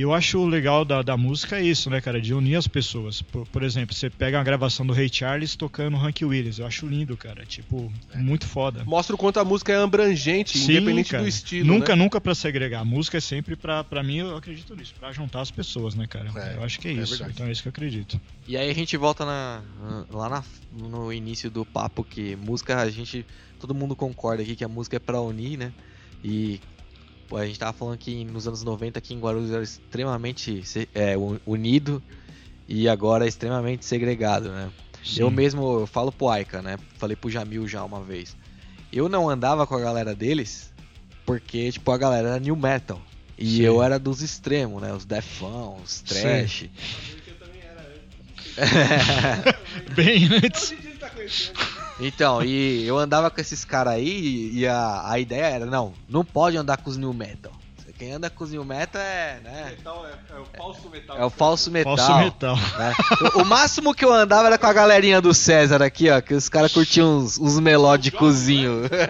eu acho legal da, da música é isso, né, cara? De unir as pessoas. Por, por exemplo, você pega uma gravação do Ray Charles tocando Hank Williams. Eu acho lindo, cara. Tipo, muito foda. Mostra o quanto a música é abrangente, Sim, independente cara. do estilo. Nunca, né? nunca pra segregar. A música é sempre pra, pra mim, eu acredito nisso, pra juntar as pessoas, né, cara? É, eu acho que é, é isso. verdade. então é isso que eu acredito. E aí a gente volta na- lá na- no início do papo que música a gente todo mundo concorda aqui que a música é pra unir, né? E a gente tava falando que nos anos 90 aqui em Guarulhos era extremamente é, unido e agora é extremamente segregado, né? Eu Sim. mesmo eu falo pro Aika, né? Falei pro Jamil já uma vez. Eu não andava com a galera deles porque tipo a galera era new metal. E Sim. eu era dos extremos, né? Os defão, os trash. *laughs* Bem antes. Então, e eu andava com esses caras aí e a, a ideia era, não, não pode andar com os new metal. Quem anda com os new metal é, né, Metal é, é o falso metal. é o falso metal. Falso metal. né? O, o máximo que eu andava era com a galerinha do César aqui, ó, que os caras curtiam uns, uns melódicozinhos. *laughs*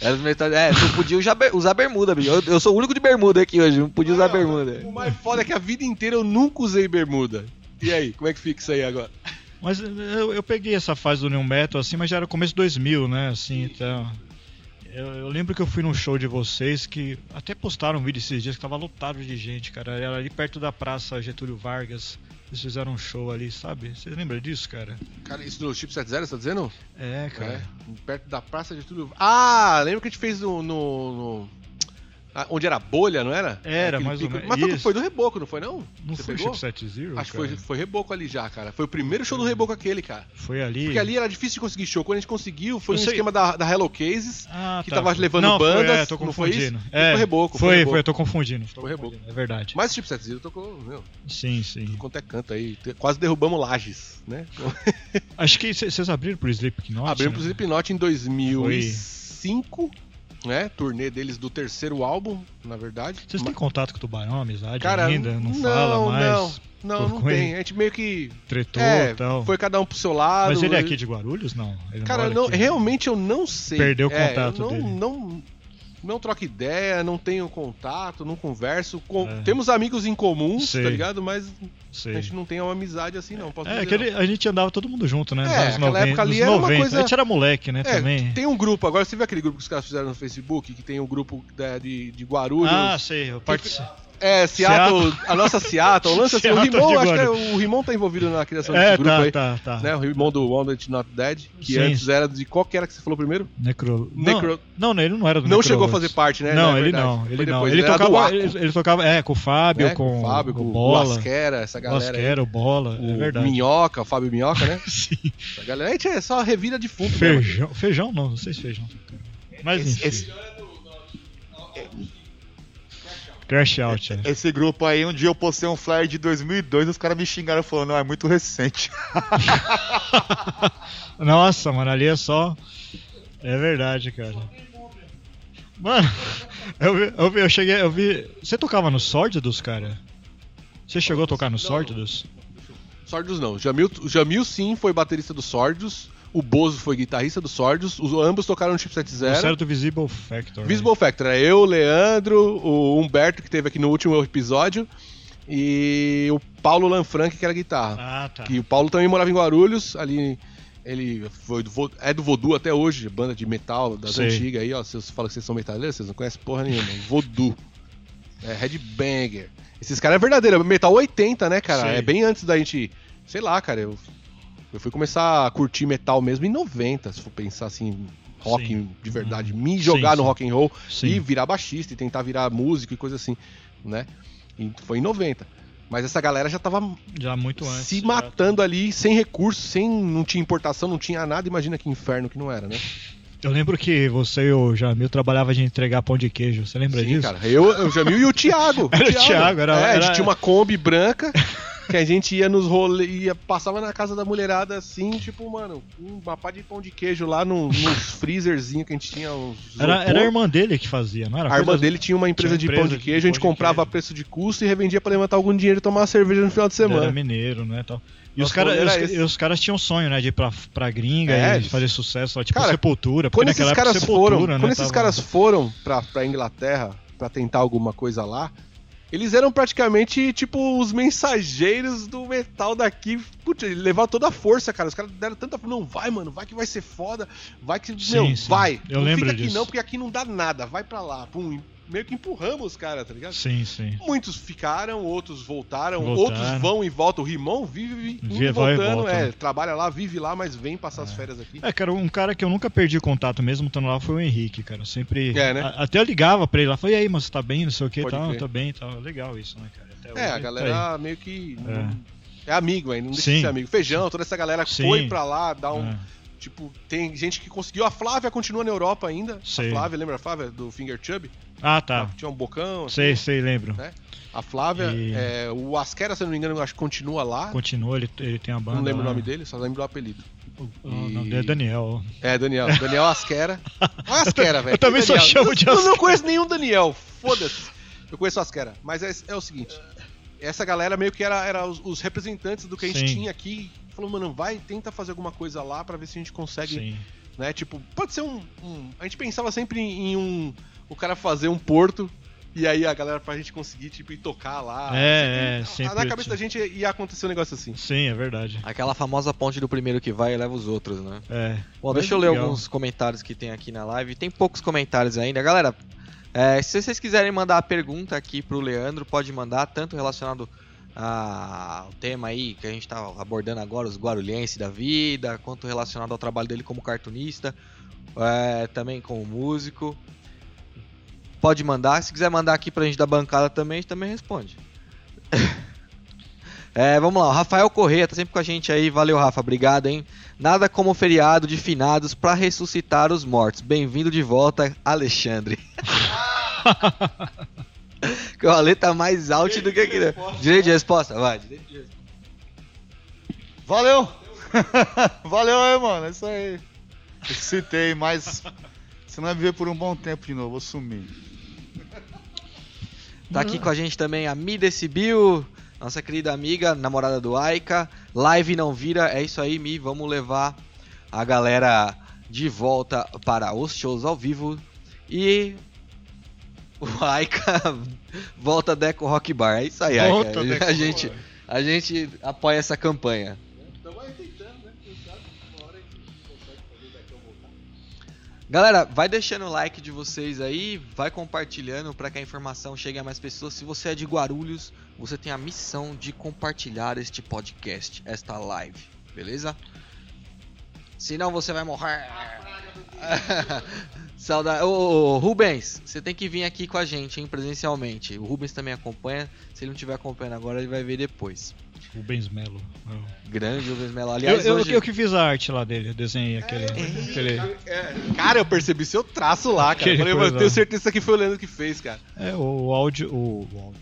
Era os metal... É, não podia usar bermuda, bicho. Eu, eu sou o único de bermuda aqui hoje, não podia usar bermuda. O mais foda é que a vida inteira eu nunca usei bermuda. E aí, como é que fica isso aí agora? Mas eu, eu peguei essa fase do New Metal, assim, mas já era começo de 2000, né? Assim, então. Eu, eu lembro que eu fui num show de vocês que até postaram um vídeo esses dias que tava lotado de gente, cara. Era ali perto da Praça Getúlio Vargas. Eles fizeram um show ali, sabe? Você lembra disso, cara? Cara, isso do Chip 70, você tá dizendo? É, cara. É, perto da Praça Tudo. Ah, lembra que a gente fez no. no- no- ah, onde era bolha, não era? Era, mais ou pico- menos. Mas foi, foi do Reboco, não foi não? Não Você foi pegou? Chip Set Zero? Acho que foi, foi Reboco ali já, cara. Foi o primeiro show do Reboco aquele, cara. Foi ali. Porque ali era difícil de conseguir show. Quando a gente conseguiu, foi Eu um sei. esquema da, da Hello Cases. Ah, que tá. tava levando não, bandas, Foi, é, tô não foi isso? confundindo. Foi É, Reboco, foi Foi, Reboco. foi, eu tô confundindo. tô Foi Reboco. confundindo, É verdade. Mas o Chip 70 tocou, meu, Sim, sim. quanto é canto aí. Quase derrubamos lajes, né? Acho que vocês abriram pro Slipknot. Abrimos pro né? Slipknot em 2005, né? Turnê deles do terceiro álbum, na verdade. Vocês têm contato com o Tubarão, amizade Cara, ainda? Não, não, fala mais? não, não, não tem. A gente meio que Tretou é, tal. foi cada um pro seu lado. Mas ele é aqui de Guarulhos? Não. Ele Cara, não, aqui. realmente eu não sei. Perdeu o É, contato não, dele. Não, não troco ideia, não tenho contato, não converso. com- É. Temos amigos em Sei. tá ligado? Mas Sei. a gente não tem uma amizade assim, não. É, aquele, a gente andava todo mundo junto, né? É, anos aquela 90, época ali era uma 90. coisa- A gente era moleque, né? não. É, também. tem um grupo, agora você viu aquele grupo que os caras fizeram no Facebook, que tem um grupo da- de, de Guarulhos. Ah, sei. Eu partici- É, Seattle, a nossa Seattle, lança assim, o Seattle Rimon, de acho que é- o Rimon tá envolvido na criação É, desse grupo tá, aí. tá, tá. Né, o Rimon do Wanted Not Dead, que Sim. antes era de qual que era que você falou primeiro? Necro... Necro- Não, não, ele não era do Não chegou a fazer parte, né? Não, na ele não, ele não. depois, Ele era do tocava, ele, ele tocava, é, com o Fábio, né, com, o Fábio, com o o Bola, Lasquera, essa galera aí. Lasquera, o Bola, é o verdade. Minhoca, o Fábio Minhoca, né? *laughs* Sim. Essa galera, a gente é só revira defunto mesmo. Feijão, feijão não, não sei se feijão. Mas Esse, enfim, esse- Crash Out. é. esse grupo aí, um dia eu postei um flyer de 2002 os caras me xingaram falando, não, é muito recente. *laughs* Nossa, mano, ali é só. É verdade, cara. Mano, *laughs* eu, vi, eu, vi- eu cheguei, eu vi. Você tocava no Sórdidos, cara? Você chegou a tocar no Sórdidos? Sordos não. Jamil, Jamil sim foi baterista do Sordos. O Bozo foi guitarrista do Sordos. Os, ambos tocaram no Chipset Zero. do Visible Factor. né? Visible Factor. É eu, o Leandro, o Humberto, que teve aqui no último episódio. E o Paulo Lanfranc, que era guitarra. Ah, tá. Que o Paulo também morava em Guarulhos, ali. Ele foi do é do Voodoo até hoje, banda de metal das Sei. antigas aí, ó. Vocês falam que vocês são metaleiros, vocês não conhecem porra nenhuma. Voodoo. É, Headbanger. Esses caras é verdadeiro, metal 80, né, cara? Sei. É bem antes da gente. Sei lá, cara. Eu, eu fui começar a curtir metal mesmo em 90, se for pensar assim, rock Sim. de verdade. Me Sim, jogar no sim. rock and roll Sim. e virar baixista e tentar virar músico e coisa assim, né? E foi em 90. Mas essa galera já tava Já muito antes. se já. matando ali, sem recursos, sem não tinha importação, não tinha nada. Imagina que inferno que não era, né? Eu lembro que você e o Jamil trabalhava de entregar pão de queijo. Você lembra Sim, disso? cara. Eu, o Jamil e o Thiago. *laughs* Era o Thiago, era- É, a era- gente tinha uma Kombi branca. *laughs* Que a gente ia nos rolês, ia, passava na casa da mulherada assim, tipo, mano, uma pá de pão de queijo lá num, nos freezerzinhos que a gente tinha. Era, era a irmã dele que fazia, não era? A irmã dele tinha uma empresa, tinha de pão empresa de de queijo, a gente comprava a preço de custo e revendia pra levantar algum dinheiro e tomar uma cerveja no final de Ele Era semana. mineiro, né? Tal. E os, cara, rolê os, os caras tinham sonho, né? De ir pra, pra gringa É, e fazer sucesso lá, tipo Cara, Sepultura. Porque Quando esses caras foram, né? quando esses tava- caras foram pra, pra Inglaterra pra tentar alguma coisa lá, eles eram praticamente tipo os mensageiros do metal daqui. Putz, ele levava toda a força, cara. Os caras deram tanta. Não, vai, mano, vai que vai ser foda. Vai que. Sim, meu, sim. vai. Eu não lembro fica aqui disso. não, porque aqui não dá nada. Vai pra lá. Pum, meio que empurramos os caras, tá ligado? Sim, sim. Muitos ficaram, outros voltaram, Voltaram. outros vão e voltam. O Rimão vive indo e e voltando, volta. é, trabalha lá, vive lá, mas vem passar as férias aqui. É, cara, um cara que eu nunca perdi contato mesmo estando lá foi o Henrique, cara. Eu sempre. É, né? a- até eu ligava pra ele lá, falei, e aí, mas você tá bem, não sei o que, tal, crer. tá bem, tal. Legal isso, né, cara? Até É, hoje, a tá galera meio que. É. É amigo ainda, não deixa Sim. de ser amigo. Feijão, toda essa galera Sim. foi pra lá dar um. aí. Tipo, tem gente que conseguiu. A Flávia continua na Europa ainda. Sei. A Flávia, lembra a Flávia do Finger Chub? Ah, tá. Tinha um bocão. assim. Sei, sei, lembro. A Flávia, E- é, o Asquera, se não me engano, acho que continua lá. Continua, ele, ele tem a banda. Não lembro o lá. nome dele, só lembro do apelido. O, o nome E- dele é Daniel. É, Daniel. Daniel Asquera. *laughs* Asquera, velho. eu também só chamo de Eu não Asquera. conheço nenhum Daniel. Foda-se. Eu conheço o Asquera. Mas é, é o seguinte. Essa galera meio que era, era os, os representantes do que a gente Sim. tinha aqui. Falou, mano, vai, tenta fazer alguma coisa lá pra ver se a gente consegue, Sim. Né? Tipo, pode ser um, um- A gente pensava sempre em um... O cara fazer um porto e aí a galera pra gente conseguir, tipo, ir tocar lá. É, é, Na- sempre Na cabeça tinha. da gente ia acontecer um negócio assim. Sim, é verdade. Aquela famosa ponte do primeiro que vai e leva os outros, né? É. Bom, deixa eu ler legal. alguns comentários que tem aqui na live. Tem poucos comentários ainda. Galera, é, se vocês quiserem mandar a pergunta aqui pro Leandro, pode mandar, tanto relacionado a- ao tema aí que a gente tá abordando agora, os guarulhenses da vida, quanto relacionado ao trabalho dele como cartunista, é, também como músico. Pode mandar. Se quiser mandar aqui pra gente da bancada também, a gente também responde. É, *laughs* vamos lá, o Rafael Corrêa tá sempre com a gente aí. Valeu, Rafa. Obrigado, hein? Nada como feriado de finados pra ressuscitar os mortos. Bem-vindo de volta, Alexandre. *laughs* que o Ale tá mais alto do que aqui. né? Direito de resposta, vai. Direito. Valeu! *laughs* Valeu aí, mano. É isso aí. Citei, mas você não vai viver por um bom tempo de novo, vou sumir. Tá aqui com a gente também a Mida Sibil, nossa querida amiga, namorada do Aika. Live não vira, é isso aí, Mi. Vamos levar a galera de volta para os shows ao vivo. E o Aika *laughs* volta Deco Rock Bar. É isso aí, Aika. Volta, Deco A gente, a gente apoia essa campanha. Galera, vai deixando o like de vocês aí, vai compartilhando para que a informação chegue a mais pessoas. Se você é de Guarulhos, você tem a missão de compartilhar este podcast, esta live, beleza? Senão você vai morrer. *laughs* Saudade. Ô, ô, Rubens, você tem que vir aqui com a gente, hein, presencialmente. O Rubens também acompanha. Se ele não estiver acompanhando agora, ele vai ver depois. Rubens Melo. Grande Rubens Melo. Eu, Aliás, eu, hoje... eu que fiz a arte lá dele, eu desenhei aquele. aquele É, cara, eu percebi seu traço lá, cara. Eu falei, eu tenho certeza que isso aqui foi o Leandro que fez, cara. é, o, o áudio. O,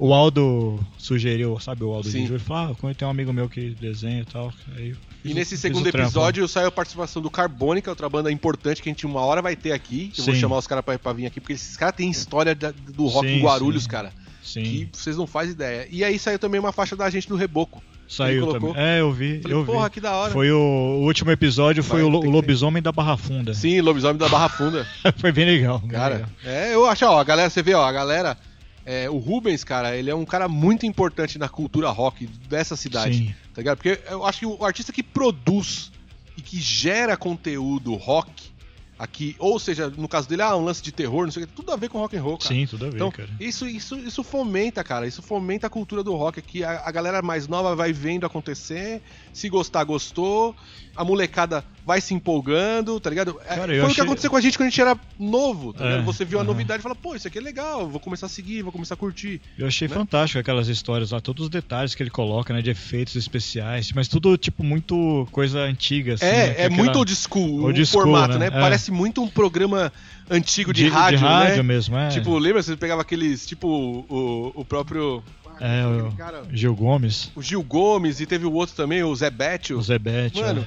o Aldo sugeriu, sabe o Aldo Sim. de Júlio? Falou, ah, tem um amigo meu que desenha e tal. Aí eu E nesse segundo trampo. episódio saiu a participação do Carbônica, outra banda importante que a gente uma hora vai ter aqui. Eu vou Sim. chamar os caras pra, pra vir aqui, porque esses caras têm história da- do rock Sim, em Guarulhos, sim. cara. Sim, Que vocês não fazem ideia. E aí saiu também uma faixa da gente do Reboco. saiu colocou. também. É, eu vi, Falei, eu porra, vi. que da hora. Foi o, o último episódio, foi Vai, o, o que lobisomem da Barra Funda. Sim, Lobisomem da Barra Funda. *laughs* foi bem legal. bem Cara, legal. é, eu acho, ó, a galera, você vê, ó, a galera. é, o Rubens, cara, ele é um cara muito importante na cultura rock dessa cidade. Sim. Tá ligado? Porque eu acho que o artista que produz e que gera conteúdo rock aqui, ou seja, no caso dele, ah, um lance de terror, não sei o que, tudo a ver com rock and roll, cara. Sim, tudo a ver, Então, cara. isso, isso, isso fomenta, cara. Isso fomenta a cultura do rock aqui. A, a galera mais nova vai vendo acontecer. Se gostar, gostou. A molecada vai se empolgando, tá ligado? É, Cara, Foi o que achei- aconteceu com a gente quando a gente era novo, tá É, ligado? Você viu a novidade e fala, pô, isso aqui é legal, vou começar a seguir, vou começar a curtir. Eu achei né? fantástico aquelas histórias lá, todos os detalhes que ele coloca, né, de efeitos especiais, mas tudo tipo muito coisa antiga, assim. né, é, que é aquela- muito old school old o school, formato, né? né? É. Parece muito um programa antigo de, rádio, de rádio né? mesmo, é. Tipo, lembra? Você pegava aqueles, tipo, o, o próprio... É, o- cara- Gil Gomes, o Gil Gomes e teve o outro também, o Zé Bétio. o Zebete. Mano,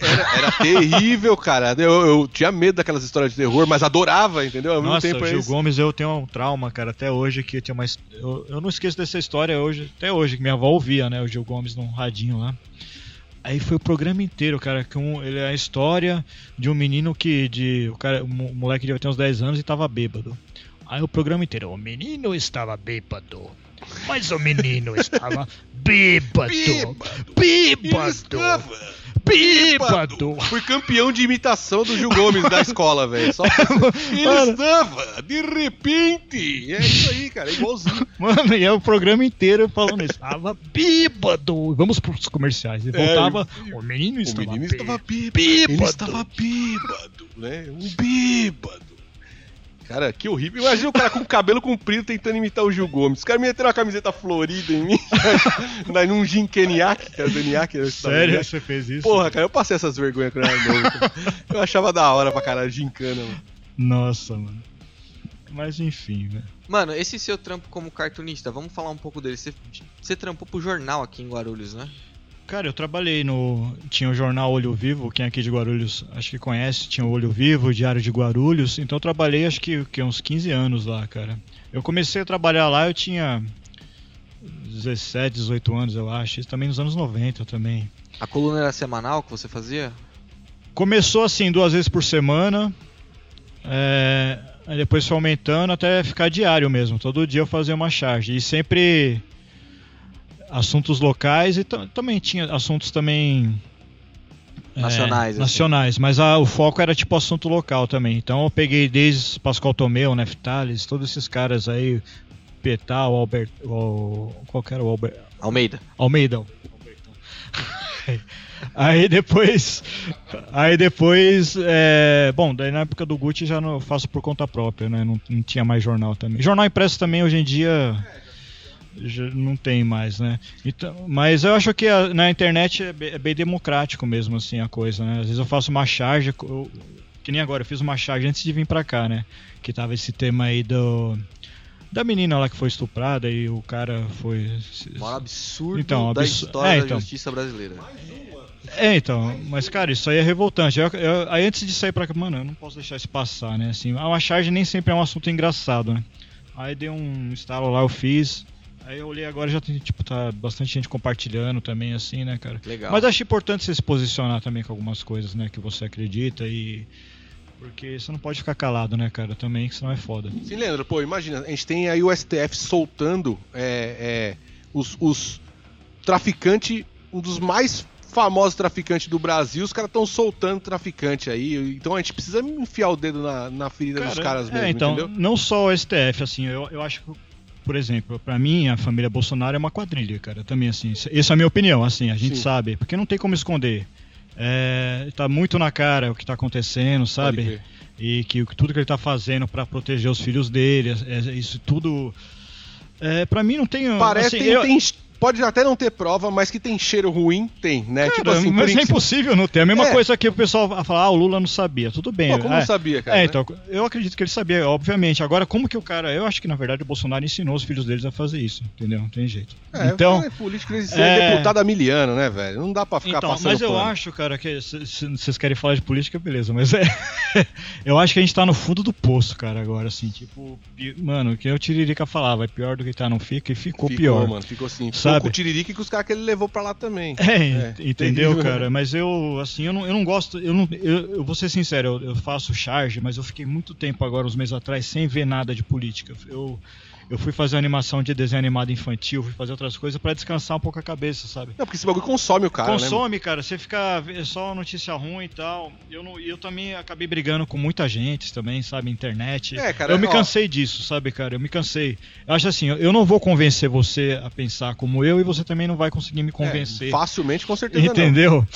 era, era terrível, cara. Eu, eu tinha medo daquelas histórias de terror, mas adorava, entendeu? Ao Nossa, tempo o é Gil isso. Gomes eu tenho um trauma, cara, até hoje que tinha uma eu, eu não esqueço dessa história hoje, até hoje que minha avó ouvia, né, o Gil Gomes num radinho lá. Aí foi o programa inteiro, cara, que um, ele é a história de um menino que de o cara, o mo- moleque devia ter uns 10 anos e tava bêbado. Aí o programa inteiro, o menino estava bêbado. Mas o menino *laughs* estava bêbado. Ele Bêbado. Bêbado. Fui campeão de imitação do Gil Gomes da escola, velho. Só *laughs* Ele Mano. estava, de repente. É isso aí, cara, é igualzinho. Mano, e é o programa inteiro falando isso. Estava bêbado. Vamos pros comerciais. E voltava. o menino O estava menino bêbado. estava bêbado. Bêbado. Ele estava bêbado, né? Um bêbado. Cara, que horrível. Imagina o cara com o cabelo comprido tentando imitar o Gil Gomes. Os caras me meteram uma camiseta florida em mim. *laughs* Daí num gin Keniak, Keniak. né? Sério, você fez isso? Porra, cara, eu passei essas vergonhas quando eu era novo. cara. Eu achava da hora pra caralho, gincana, mano. Nossa, mano. Mas enfim, né? Mano, esse seu trampo como cartunista, vamos falar um pouco dele. Você, você trampou pro jornal aqui em Guarulhos, né? Cara, eu trabalhei no. Tinha o jornal Olho Vivo, quem aqui de Guarulhos acho que conhece, tinha o Olho Vivo, o Diário de Guarulhos. Então eu trabalhei acho que, que uns 15 anos lá, cara. Eu comecei a trabalhar lá, eu tinha 17, 18 anos, eu acho. Isso também nos anos 90 também. A coluna era semanal que você fazia? Começou assim, duas vezes por semana. é, aí depois foi aumentando até ficar diário mesmo. Todo dia eu fazia uma charge. E sempre assuntos locais e ta- também tinha assuntos também. é, Nacionais, assim. nacionais, mas a- o foco era tipo assunto local também. Então eu peguei desde Pascoal Tomeu, Neftales, todos esses caras aí, Petal, Albert, o, qual que era o Albert, Almeida. Almeida. Aí depois. Aí depois. é, bom, daí na época do Gucci já não faço por conta própria, né? Não, não tinha mais jornal também. Jornal impresso também hoje em dia. já não tem mais, né? Então, mas eu acho que a- na internet é bem, é bem democrático mesmo, assim, a coisa, né? Às vezes eu faço uma charge. eu- que nem agora, eu fiz uma charge antes de vir pra cá, né? Que tava esse tema aí do. Da menina lá que foi estuprada e o cara foi. Maior absurdo Então, da história é, da então. justiça brasileira. É, então, mas cara, isso aí é revoltante. Eu- eu- aí antes de sair pra cá, mano, eu não posso deixar isso passar, né? Assim, a charge nem sempre é um assunto engraçado, né? Aí dei um estalo lá, eu fiz. Aí eu olhei agora já tem, tipo, tá bastante gente compartilhando também, assim, né, cara? Legal. Mas acho importante você se posicionar também com algumas coisas, né, que você acredita e. Porque você não pode ficar calado, né, cara? Também, que senão é foda. Sim, Leandro, pô, imagina, a gente tem aí o STF soltando é, é, os, os traficantes, um dos mais famosos traficantes do Brasil, os caras estão soltando traficante aí. Então a gente precisa enfiar o dedo na, na ferida dos caras mesmo, é, então, entendeu? não só o STF, assim, eu, eu acho que, por exemplo, pra mim, a família Bolsonaro é uma quadrilha, cara, também, assim, essa é a minha opinião, assim, a gente Sim. sabe, porque não tem como esconder. É, tá muito na cara o que tá acontecendo, sabe? E que tudo que ele tá fazendo pra proteger os filhos dele, é- é- isso tudo. É, para mim não tem. Parece assim, tem, eu- tem- pode até não ter prova, mas que tem cheiro ruim, tem, né? tipo Cara, assim, mas é impossível não ter. A mesma É. coisa que o pessoal fala, ah, o Lula não sabia. Tudo bem. Pô, como é, não sabia, cara? É, né? então, eu acredito que ele sabia, obviamente. Agora, como que o cara. Eu acho que, na verdade, o Bolsonaro ensinou os filhos deles a fazer isso, entendeu? Não tem jeito. É, então. é político, eles é- deputado há miliano, né, velho? Não dá pra ficar Então, passando mas eu pano. acho, cara, que vocês querem falar de política, beleza, mas é. *laughs* eu acho que a gente tá no fundo do poço, cara, agora, assim, tipo, mano, o que o Tiririca falava, é pior do que tá, não fica, e ficou, Ficou, pior. mano, ficou assim. Ficou Sabe? com o Tiririca que os caras que ele levou pra lá também. É, É, entendeu, terrível, cara? Mas eu, assim, eu não, eu não gosto, eu, não, eu, eu vou ser sincero, eu, eu faço charge, mas eu fiquei muito tempo agora, uns meses atrás, sem ver nada de política. Eu, eu fui fazer animação de desenho animado infantil, fui fazer outras coisas pra descansar um pouco a cabeça, sabe? Não, porque esse bagulho consome o cara, né? Consome, cara. Você fica só notícia ruim e tal. Eu, não, eu também acabei brigando com muita gente também, sabe? Internet. É, cara, eu me cansei disso, sabe, cara? Eu me cansei. Eu acho assim, eu- não vou convencer você a pensar como eu e você também não vai conseguir me convencer. É, facilmente, com certeza Entendeu?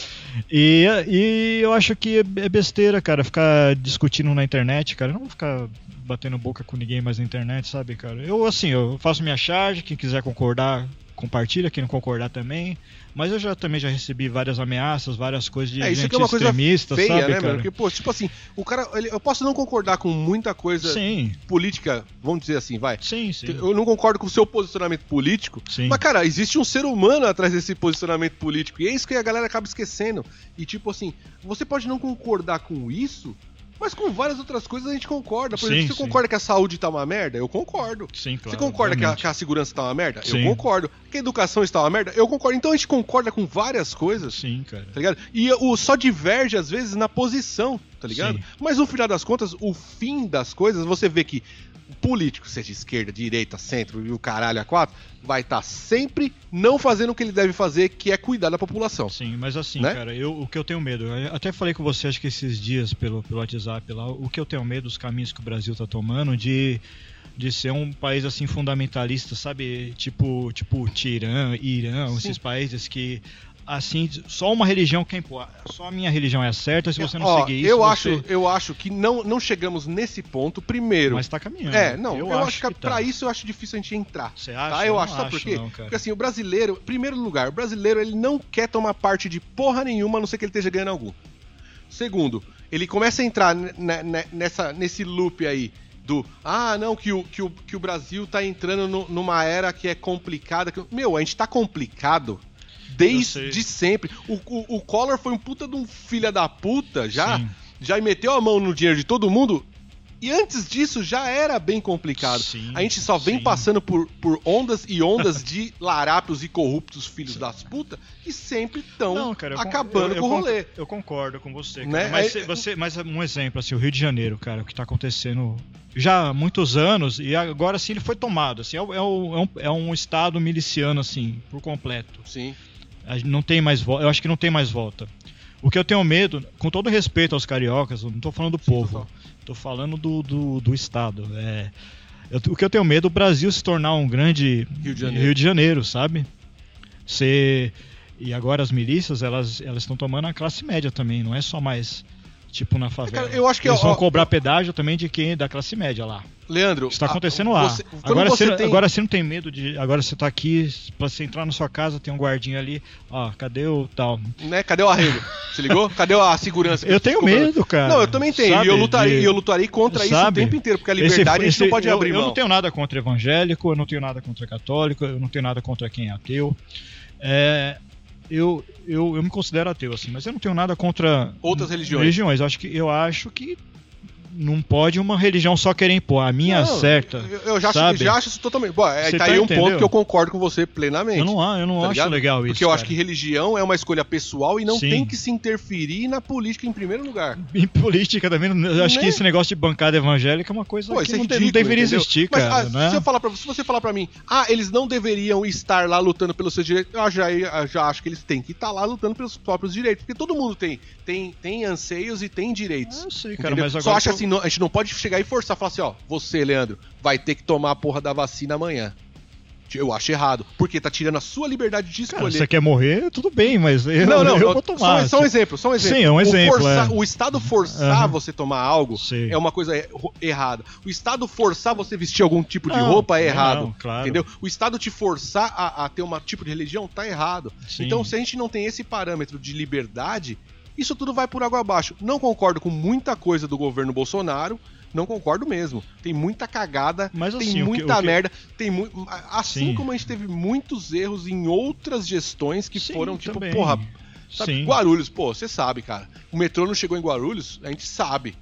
E, e eu acho que é besteira, cara, ficar discutindo na internet, cara. Eu não vou ficar batendo boca com ninguém mais na internet, sabe, cara? Eu, assim, eu faço minha charge, quem quiser concordar, compartilha, quem não concordar também. Mas eu já também já recebi várias ameaças, várias coisas de. É, isso gente aqui é uma coisa extremista, feia, sabe, né, cara? mano? Porque, pô, tipo assim, o cara, ele- eu posso não concordar com muita coisa Sim, política, vamos dizer assim, vai. sim, sim. Eu não concordo com o seu posicionamento político, Sim. mas, cara, existe um ser humano atrás desse posicionamento político. E é isso que a galera acaba esquecendo. E, tipo assim, você pode não concordar com isso, mas com várias outras coisas a gente concorda. Por Sim, exemplo, você sim. concorda que a saúde tá uma merda? Eu concordo. Sim, Você claro. concorda que a, que a segurança tá uma merda? Sim. Eu concordo. Que a educação está uma merda? Eu concordo. Então a gente concorda com várias coisas. Sim, cara. Tá ligado? E o só diverge, às vezes, na posição, tá ligado? Mas no final das contas, o fim das coisas, você vê que político, seja esquerda, direita, centro e o caralho a quatro, vai estar sempre não fazendo o que ele deve fazer, que é cuidar da população. Sim, mas assim, Né? cara, eu, o que eu tenho medo, eu até falei com você, acho que esses dias pelo, pelo WhatsApp lá, o que eu tenho medo, os caminhos que o Brasil tá tomando de, de ser um país assim fundamentalista, sabe? Tipo, tipo Tirã, Irã, Sim. esses países que assim, só uma religião quem pô, só a minha religião é certa, se você não Ó, seguir isso, eu você... acho, eu acho que não, não chegamos nesse ponto primeiro. mas tá caminhando. é, não, eu, acho, que, tá. pra isso eu acho difícil a gente entrar. Você acha? Tá, eu não acho, sabe por quê? Não, cara. Porque assim, o brasileiro, primeiro lugar, o brasileiro ele não quer tomar parte de porra nenhuma, a não ser que ele esteja ganhando algum. Segundo, ele começa a entrar ne- ne- nessa, nesse loop aí do ah, não, que o, que o, que o Brasil tá entrando no- numa era que é complicada. que- Meu, a gente tá complicado Eu desde sempre. O, o, o Collor foi um puta de um filho da puta já, Sim. já meteu a mão no dinheiro de todo mundo. E antes disso já era bem complicado. Sim, a gente só vem sim. passando por, por ondas e ondas *laughs* de larápios e corruptos filhos das putas que sempre estão acabando eu- eu com o rolê. Eu concordo com você, cara. Né? Mas, É- se- você, mas um exemplo, assim, o Rio de Janeiro, cara, o que tá acontecendo já há muitos anos, e agora sim ele foi tomado. Assim, é, é é um, é um estado miliciano, assim, por completo. Sim. Não tem mais volta. Eu acho que não tem mais volta. O que eu tenho medo, com todo respeito aos cariocas, eu não tô falando do Sim, povo, tô falando do, do, do estado. É, eu- o que eu tenho medo é o Brasil se tornar um grande Rio de Janeiro. Rio de Janeiro, sabe? Ser e agora as milícias elas elas estão tomando a classe média também, não é só mais tipo na favela. cara, eu acho que, eles ó, vão ó, cobrar pedágio também de quem da classe média lá. Leandro, tá a- acontecendo lá. você- agora você você, tem- agora você não tem medo de. Agora você tá aqui, pra você entrar na sua casa, tem um guardinha ali, ó, cadê o tal? né, cadê o arrego? Se ligou? Cadê a segurança? Eu tenho medo, cara. Não, eu também tenho. Sabe? e eu lutarei, De- eu lutarei contra isso o sabe? tempo inteiro, porque a Esse- liberdade a gente não esse- pode eu, abrir eu mão. não tenho nada contra evangélico, eu não tenho nada contra católico, eu não tenho nada contra quem é ateu. É, eu, eu, eu me considero ateu, assim, mas eu não tenho nada contra Outras religiões. religiões. Eu acho que, eu acho que não pode uma religião só querer impor. A minha Não, certa. Eu, eu já, acho, sabe? já acho isso totalmente. Bom, é, tá tá aí um entendeu? ponto que eu concordo com você plenamente. Eu não, eu não tá acho ligado? legal isso. Porque eu acho cara. que religião é uma escolha pessoal e não Sim. tem que se interferir na política em primeiro lugar. Em política também, eu acho que esse negócio de bancada evangélica é uma coisa Pô, que é não, ridículo, não deveria entendeu? existir, Mas, cara. ah, né? se, eu falar pra, se você falar pra mim, ah, eles não deveriam estar lá lutando pelos seus direitos, eu já, eu já acho que eles têm que estar lá lutando pelos próprios direitos. Porque todo mundo tem, tem, tem anseios e tem direitos. Eu sei, cara, entendeu? mas agora. Só acha assim, não- a gente não pode chegar e forçar, falar assim, ó, você, Leandro, vai ter que tomar a porra da vacina amanhã. Eu acho errado, porque tá tirando a sua liberdade de Cara, escolher. você quer morrer, tudo bem, mas eu, não, não, eu vou tomar. Só, só um exemplo, só um exemplo. Sim, é um O exemplo, forçar- é. O Estado forçar Aham. você tomar algo Sim. é uma coisa er- errada. O Estado forçar você vestir algum tipo de Não, roupa é não, errado. claro. Entendeu? O Estado te forçar a, a ter um tipo de religião tá errado. Sim. Então, se a gente não tem esse parâmetro de liberdade, isso tudo vai por água abaixo. Não concordo com muita coisa do governo Bolsonaro. Não concordo mesmo. Tem muita cagada, Mas, tem assim, o que- muita o que- merda, tem mu... assim Sim. como a gente teve muitos erros em outras gestões que Sim, foram tipo, também. porra, Sabe, Sim. Guarulhos, pô, você sabe, cara. O metrô não chegou em Guarulhos, a gente sabe.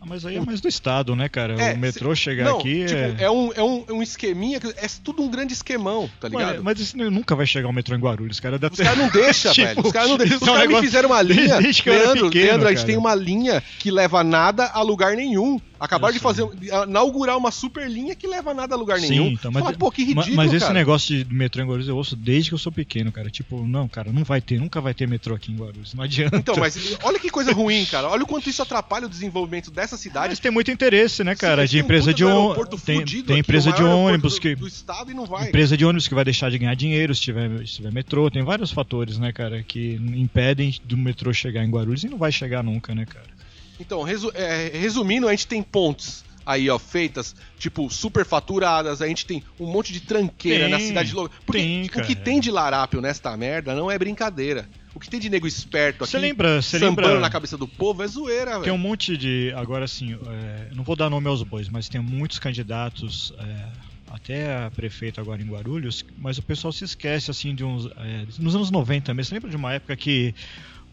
Ah, Mas aí é mais do Estado, né, cara? É, o metrô chegar não, aqui tipo, é. é, um, é, um, é um esqueminha, que- é tudo um grande esquemão, tá ligado? Ué, mas isso nunca vai chegar o metrô em Guarulhos, cara. Os caras não deixam, *laughs* Tipo, velho. Os caras não deixam. Os é caras me fizeram uma *laughs* linha. Desde que Leandro, pequeno, Leandro, a gente tem uma linha que leva nada a lugar nenhum. Acabaram de fazer, de inaugurar uma super linha que leva nada a lugar Sim, nenhum. então, Fala, mas, pô, que ridículo, mas esse cara. negócio de metrô em Guarulhos eu ouço desde que eu sou pequeno, cara. Tipo, não, cara, não vai ter, nunca vai ter metrô aqui em Guarulhos. Não adianta. Então, mas olha que coisa ruim, cara. Olha o quanto isso atrapalha o desenvolvimento dessa cidade. Mas tem muito interesse, né, cara? Sim, De um empresa de ônibus. Tem, tem aqui, empresa o de ônibus do, que. do estado e não vai. Empresa de ônibus que vai deixar de ganhar dinheiro se tiver, se tiver metrô. Tem vários fatores, né, cara, que impedem do metrô chegar em Guarulhos e não vai chegar nunca, né, cara? Então, resu- é, resumindo, a gente tem pontes aí, ó, feitas, tipo, super faturadas, a gente tem um monte de tranqueira Tem, na cidade de Logan. Porque tem, o que tem de larápio nesta merda não é brincadeira. O que tem de nego esperto aqui, Você lembra, você sambando lembra na cabeça do povo, é zoeira, Tem um velho. monte de. Agora assim, é, não vou dar nome aos bois, mas tem muitos candidatos, é, até prefeito agora em Guarulhos, mas o pessoal se esquece assim de uns. é, nos anos 90 mesmo. Você lembra de uma época que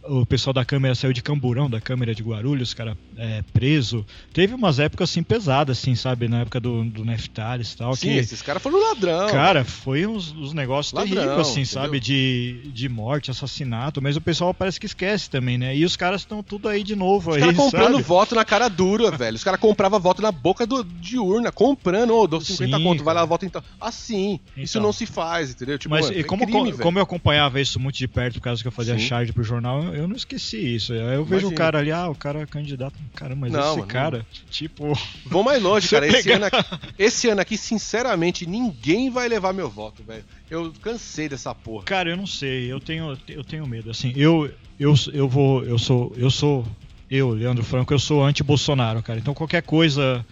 o pessoal da Câmara saiu de Camburão, da Câmara de Guarulhos, cara, é, preso. Teve umas épocas assim pesadas, assim, sabe? Na época do, do Neftalis e tal. Sim, que, esses caras foram ladrão. Cara, foi uns, uns negócios Ladrão, terríveis, assim, entendeu? sabe? De, de morte, assassinato, mas o pessoal parece que esquece também, né? E os caras estão tudo aí de novo Os aí, caras comprando sabe? voto na cara dura, velho. Os caras compravam voto na boca do, de urna, comprando, ô, dou 50 Sim, conto, vai lá, cara. vota então. Assim, isso Então. não se faz, entendeu? Tipo, Mas é e como, crime, co- velho. como eu acompanhava isso muito de perto, por causa que eu fazia Sim. charge pro jornal, eu, não esqueci isso. Aí eu vejo Imagina. o cara ali, ah, o cara é candidato. Caramba, mas Não, esse mano, cara, tipo. Vou mais longe, *laughs* cara. Esse ano, aqui, esse ano aqui, sinceramente, ninguém vai levar meu voto, velho. Eu cansei dessa porra. Cara, eu não sei, eu tenho, eu tenho medo. Assim, eu, eu, eu vou. Eu sou. Eu sou. Eu, Leandro Franco, eu sou anti-Bolsonaro, cara. Então qualquer coisa.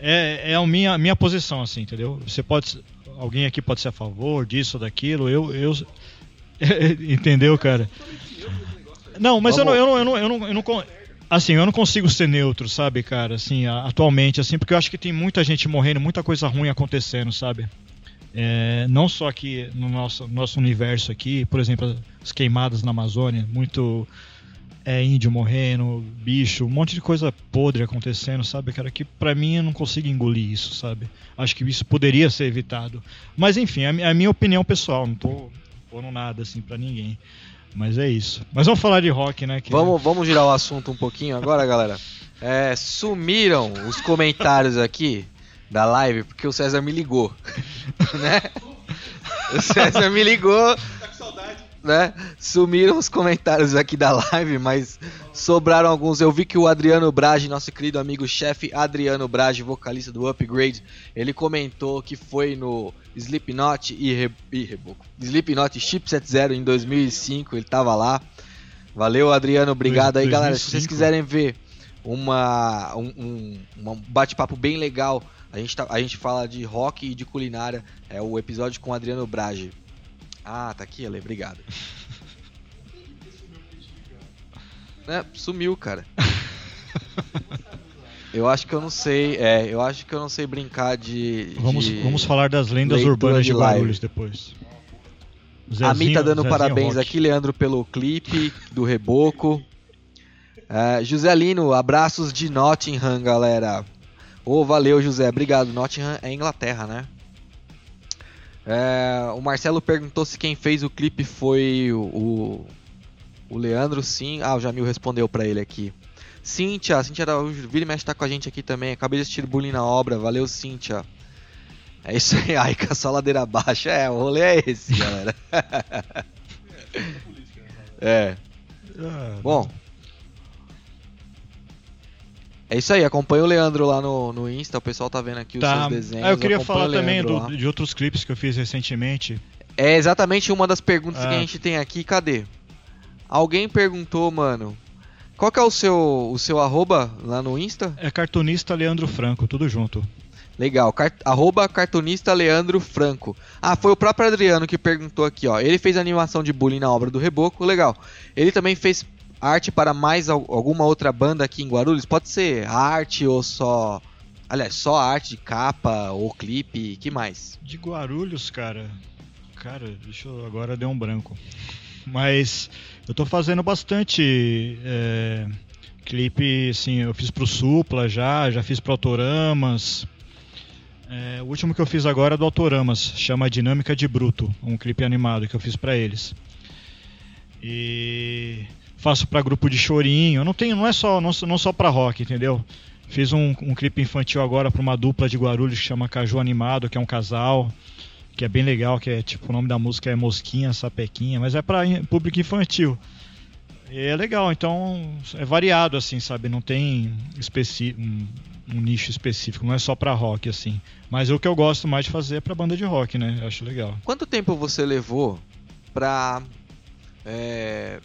É, é a minha, minha posição, assim, entendeu? Você pode. Alguém aqui pode ser a favor disso ou daquilo. Eu. eu *laughs* entendeu, cara? Não, mas eu não, eu não, eu não, eu não, eu não assim, eu não consigo ser neutro, sabe, cara, assim, atualmente, assim, porque eu acho que tem muita gente morrendo, muita coisa ruim acontecendo, sabe? É, não só aqui no nosso, nosso universo aqui, por exemplo, as queimadas na Amazônia, muito é, índio morrendo, bicho, um monte de coisa podre acontecendo, sabe, cara, que pra mim eu não consigo engolir isso, sabe? Acho que isso poderia ser evitado. Mas enfim, é a a minha opinião pessoal, não tô pondo nada assim pra ninguém. Mas é isso. Mas vamos falar de rock, né? que- Vamos, vamos girar o assunto um pouquinho agora, galera. É, sumiram os comentários aqui da live porque o César me ligou, *laughs* né? O César me ligou, né? Sumiram os comentários aqui da live, mas sobraram alguns. Eu vi que o Adriano Brage, nosso querido amigo chefe Adriano Brage, vocalista do Upgrade, ele comentou que foi no Slipknot e, Re... e Reboco. Slipknot Chipset Zero em 2005, ele tava lá. Valeu, Adriano, obrigado aí, galera. Se vocês 2005. quiserem ver uma, um, um, um bate-papo bem legal, a gente, tá- a gente fala de rock e de culinária, é o episódio com o Adriano Brage. Ah, tá aqui, Ale, obrigado. É, sumiu, cara. Eu acho que eu não sei, é, eu acho que eu não sei brincar de. Vamos, de- vamos falar das lendas urbanas de, de. Guarulhos depois. A Mi tá dando Zezinho parabéns Rock. aqui, Leandro, pelo clipe do Reboco. É, José Lino, abraços de Nottingham, galera. Ô, valeu, José. Obrigado. Nottingham é Inglaterra, né? É, o Marcelo perguntou se quem fez o clipe foi o, o, o Leandro. Sim. Ah, o Jamil respondeu pra ele aqui. Cíntia, Cíntia Araújo, vira e mexe tá com a gente aqui também. Acabei de assistir bullying na obra. Valeu, Cíntia. É isso aí, *laughs* Aika, só ladeira abaixo. É, o rolê é esse, galera. *laughs* é. Ah, Bom. É isso aí, acompanha o Leandro lá no, no Insta, o pessoal tá vendo aqui os Tá. seus desenhos. Ah, eu queria falar também do- de outros clipes que eu fiz recentemente. É exatamente uma das perguntas que a Ah. gente tem aqui, cadê? Alguém perguntou, mano, qual que é o seu, o seu arroba lá no Insta? É cartunista Leandro Franco, tudo junto. Legal, car arroba cartunista Leandro Franco. Ah, foi o próprio Adriano que perguntou aqui, ó. Ele fez animação de bullying na obra do Reboco, legal. Ele também fez arte para mais al- alguma outra banda aqui em Guarulhos? Pode ser arte ou só. Aliás, só arte de capa ou clipe, que mais? De Guarulhos, cara. Cara, deixa eu. Agora deu um branco. Mas eu tô fazendo bastante é, clipe, assim, eu fiz pro Supla já, já fiz pro Autoramas. É, o último que eu fiz agora é do Autoramas, chama Dinâmica de Bruto, um clipe animado que eu fiz pra eles. E faço pra grupo de chorinho, não tenho, não é só, não, não só pra rock, entendeu? Fiz um, um clipe infantil agora pra uma dupla de Guarulhos que chama Caju Animado, que é um casal que é bem legal, que é tipo o nome da música é Mosquinha, Sapequinha, mas é para público infantil. E é legal, então é variado assim, sabe? Não tem especi um, um nicho específico, não é só para rock assim. Mas o que eu gosto mais de fazer é para banda de rock, né? Eu acho legal. Quanto tempo você levou pra é,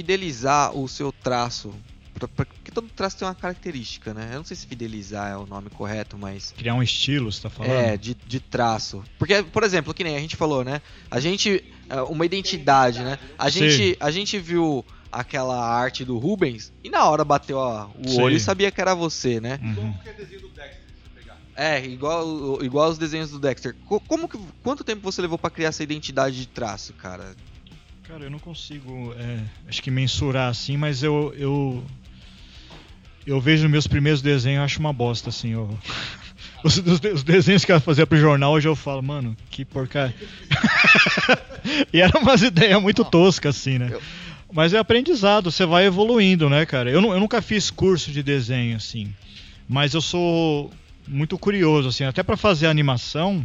fidelizar o seu traço? Pra- pra- Porque todo traço tem uma característica, né? Eu não sei se fidelizar é o nome correto, mas. Criar um estilo, você tá falando? É, de, de traço. Porque, por exemplo, que nem a gente falou, né? A gente. é, Uma identidade, né? A Sim. gente, a gente viu aquela arte do Rubens e na hora bateu ó, o Sim. olho e sabia que era você, né? Uhum. que é desenho do Dexter, se você pegar. É, igual, igual os desenhos do Dexter. Co- Como que, quanto tempo você levou pra criar essa identidade de traço, cara? Cara, eu não consigo, é, acho que mensurar assim, mas eu eu, eu vejo meus primeiros desenhos, eu acho uma bosta assim. Eu, *laughs* os, os os desenhos que eu fazia pro jornal hoje eu falo, mano, que porcaria. *laughs* e eram umas ideias muito toscas assim, né? Mas é aprendizado, você vai evoluindo, né, cara? Eu, eu nunca fiz curso de desenho assim, mas eu sou muito curioso assim, até pra fazer animação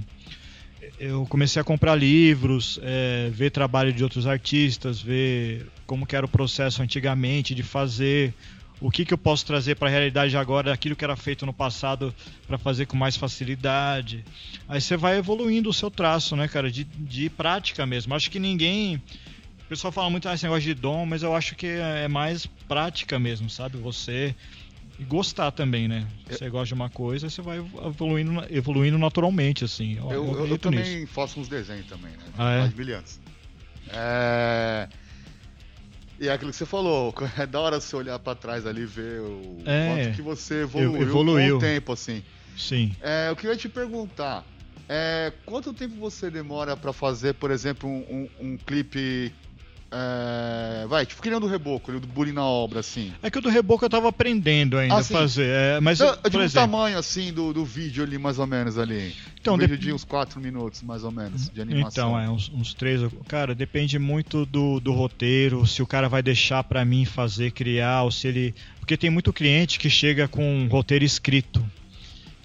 eu comecei a comprar livros, é, ver trabalho de outros artistas, ver como era o processo antigamente de fazer, o que, que eu posso trazer para a realidade agora, aquilo que era feito no passado para fazer com mais facilidade. Aí você vai evoluindo o seu traço, né, cara, de, de prática mesmo. Acho que ninguém. O pessoal fala muito ah, esse negócio de dom, mas eu acho que é mais prática mesmo, sabe? Você e gostar também, né? Você gosta de uma coisa, você vai evoluindo, evoluindo naturalmente, assim. Eu, Eu, eu- eu também nisso. faço uns desenhos também, né? Ah, é? Brilhantes. É... E é aquilo que você falou, *laughs* é da hora você olhar pra trás ali e ver o É. quanto que você evoluiu, evoluiu. com o tempo, assim. Sim. É, eu queria te perguntar, é, quanto tempo você demora pra fazer, por exemplo, um, um, um clipe... é, vai, tipo, criando o reboco, do bullying na obra, assim. É que o do reboco eu tava aprendendo ainda Ah, a sim. fazer. É, mas, Não, eu digo o exemplo, tamanho, assim, do, do vídeo ali, mais ou menos, ali. Então, um vídeo de uns 4 minutos, mais ou menos, de animação. Então, é, uns, uns três. Cara, depende muito do, do roteiro, se o cara vai deixar pra mim fazer, criar, ou se ele. Porque tem muito cliente que chega com um roteiro escrito.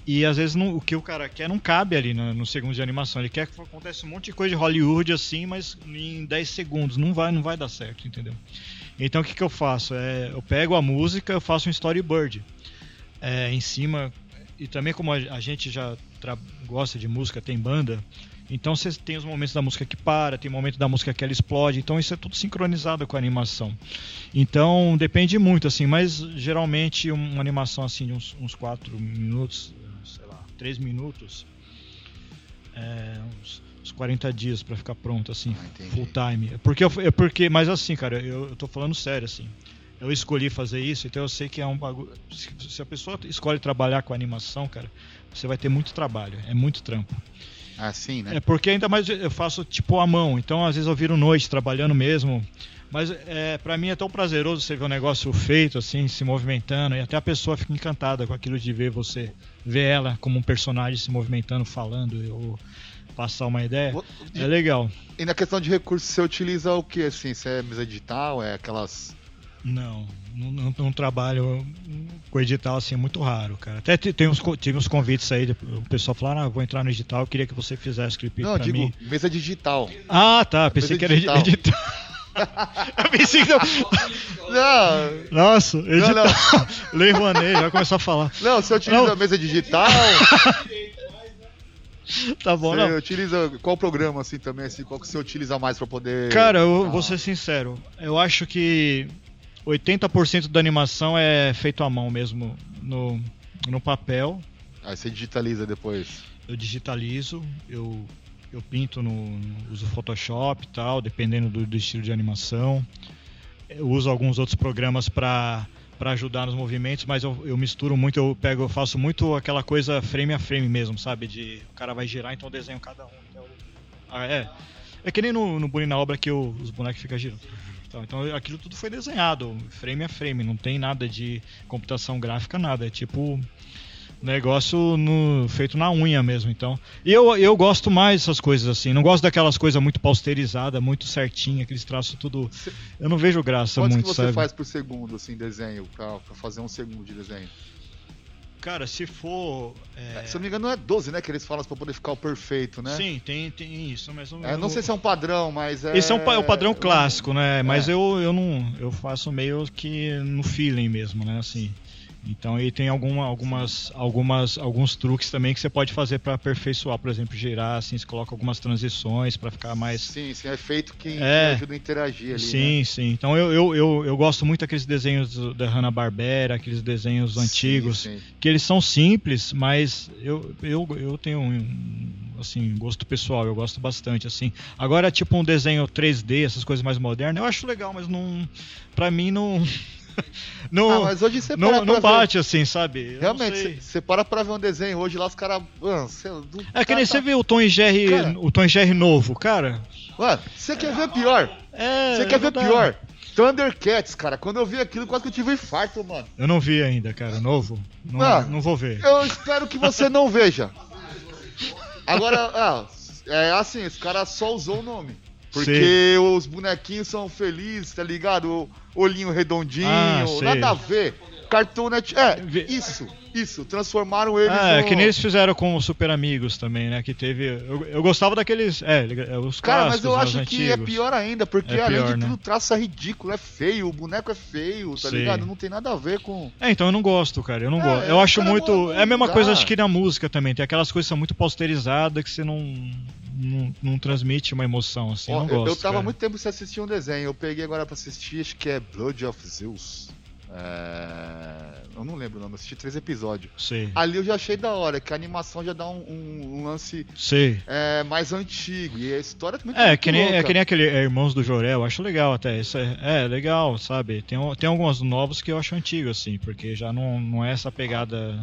E às vezes não- o que o cara quer não cabe ali no, no segundo de animação. Ele quer que aconteça um monte de coisa de Hollywood assim, mas em 10 segundos. Não vai, não vai dar certo, entendeu? Então o que, que eu faço? É, eu pego a música, eu faço um storyboard. É, em cima. E também como a, a gente já gosta de música, tem banda. Então você tem os momentos da música que para, tem momento da música que ela explode, então isso é tudo sincronizado com a animação. Então depende muito, assim, mas geralmente uma animação assim de uns, uns 4 minutos, 3 minutos, é, uns, uns 40 dias pra ficar pronto, assim, Ah, full time. É Porque, eu- é porque, mas assim, cara, eu, eu tô falando sério, assim. Eu escolhi fazer isso, então eu sei que é um bagulho. Se, se a pessoa escolhe trabalhar com animação, cara, você vai ter muito trabalho, é muito trampo. Assim, né? É porque ainda mais eu faço tipo à mão, então às vezes eu viro noite trabalhando mesmo. Mas é, para mim é tão prazeroso você ver um negócio feito assim, se movimentando, e até a pessoa fica encantada com aquilo de ver você, ver ela como um personagem se movimentando, falando, ou passar uma ideia. É legal. E na questão de recursos, você utiliza o que, assim? Você é mesa digital? É aquelas... Não, não, não, não trabalho com edital assim, é muito raro, cara. Até te- tem uns, tive uns convites aí, o pessoal falou, ah, vou entrar no edital, eu queria que você fizesse clipe Não, pra digo mim. mesa digital. Ah, tá, pensei Mesa que era digital. edital. *laughs* eu pensei que não... Não, Nossa, edital. não. *laughs* Lei Rouanet, já começou a falar. não, você utiliza Não. a mesa digital, *laughs* Tá bom, você não. utiliza qual programa, assim, também, assim, qual que você utiliza mais pra poder... Cara, eu Ah. vou ser sincero. Eu acho que 80% da animação é feito à mão mesmo, no, no papel. Aí você digitaliza depois. Eu digitalizo, eu, eu pinto no, no- uso Photoshop e tal, dependendo do, do estilo de animação. Eu uso alguns outros programas para para ajudar nos movimentos, mas eu, eu misturo muito, eu pego, eu faço muito aquela coisa frame a frame mesmo, sabe? De o cara vai girar, então eu desenho cada um. Então, ah, é. É que nem no, no Bullying na obra que o- os bonecos ficam girando. Então, então aquilo tudo foi desenhado, frame a frame, não tem nada de computação gráfica, nada. É tipo negócio no- feito na unha mesmo, então. E eu, eu gosto mais dessas coisas assim. Não gosto daquelas coisas muito pausterizadas, muito certinho, aqueles traços tudo. Eu não vejo graça Quantos muito, que você sabe? faz por segundo, assim, desenho, pra, pra fazer um segundo de desenho? Cara, se for. é, Se eu não me engano, não é 12, né, que eles falam pra poder ficar o perfeito, né? Sim, tem, tem isso, mas eu, É, não sei se é um padrão, mas é... Esse é, um é o padrão clássico, né? Mas É. eu, eu não. Eu faço meio que no feeling mesmo, né? Assim. Então aí tem alguma, algumas, algumas, alguns truques também que você pode fazer para aperfeiçoar, por exemplo, girar, assim, você coloca algumas transições para ficar mais Sim, sim, é feito que, É. ajuda a interagir ali, Sim, né? sim. Então eu, eu, eu, eu gosto muito daqueles desenhos da Hanna-Barbera, aqueles desenhos Sim, antigos, sim. que eles são simples, mas eu, eu, eu tenho um assim, gosto pessoal, eu gosto bastante, assim. Agora, tipo um desenho 3D, essas coisas mais modernas, eu acho legal, mas não... Pra mim, não... *laughs* não, Ah, mas hoje você não, para não pra ver- bate, assim, sabe? Eu Realmente, você- para pra ver um desenho hoje lá, os caras... É que cara nem tá- você vê o Tom e Jerry, Cara. o Tom e Jerry novo, cara... Mano, você quer ver pior? É, Você quer ver dá. pior? Thundercats, cara. Quando eu vi aquilo, quase que eu tive um infarto, mano. Eu não vi ainda, cara, novo. Não, Ah. não vou ver. Eu espero que você não veja. Agora, ah, é assim, esse cara só usou o nome. Porque os bonequinhos são felizes, tá ligado? O olhinho redondinho, Ah, nada a ver. Cartoon. É, isso, isso. Transformaram eles Ah, é no... que nem eles fizeram com os Super Amigos também, né? Que teve. Eu, eu gostava daqueles. É, é, os Cara, mas eu né, acho que é antigos. pior ainda, porque É além pior, de né? tudo, o traço é ridículo, é feio, o boneco é feio, tá Sei. ligado? Não tem nada a ver com. É, então eu não gosto, cara. Eu não É, gosto. Eu acho muito. é a mesma coisa, acho que na música também. Tem aquelas coisas que são muito posterizadas que você não. Não, não transmite uma emoção, assim. Ó, eu não eu, gosto. eu tava cara. muito tempo sem assistir um desenho. Eu peguei agora pra assistir, acho que é Blood of Zeus. É... Eu não lembro o nome, eu assisti três episódios. Sei. Ali eu já achei da hora, que a animação já dá um, um- um lance é, mais antigo. E a história também tá É, muito que nem, é louca. que nem aquele é, Irmãos do Jorel, eu acho legal até. Isso é, é legal, sabe? Tem, tem alguns novos que eu acho antigo, assim, porque já não, não é essa pegada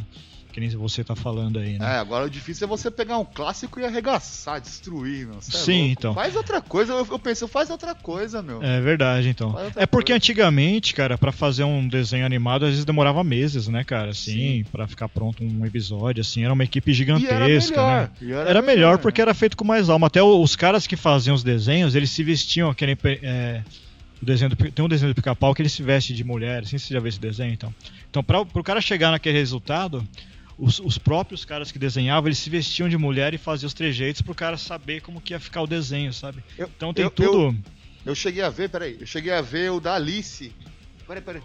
que nem você tá falando aí, né? É, agora o difícil é você pegar um clássico e arregaçar, destruir, meu. É Sim, louco. então. Faz outra coisa, eu, eu penso, faz outra coisa, meu. É verdade, então. É porque coisa. antigamente, cara, pra fazer um desenho animado, às vezes demorava meses, né, cara? Assim, Sim. pra ficar pronto um episódio, assim, era uma equipe gigantesca, era melhor. né? e Era melhor porque era feito com mais alma. Até o- os caras que faziam os desenhos, eles se vestiam, que nem, é, o desenho do, tem um desenho do pica-pau que ele se veste de mulher, assim, você já viu esse desenho, então. Então, pra, pro cara chegar naquele resultado, os, os próprios caras que desenhavam, eles se vestiam de mulher e faziam os trejeitos pro cara saber como que ia ficar o desenho, sabe? Eu- Então tem eu- tudo... Eu cheguei a ver, peraí, eu cheguei a ver o da Alice. Peraí, peraí.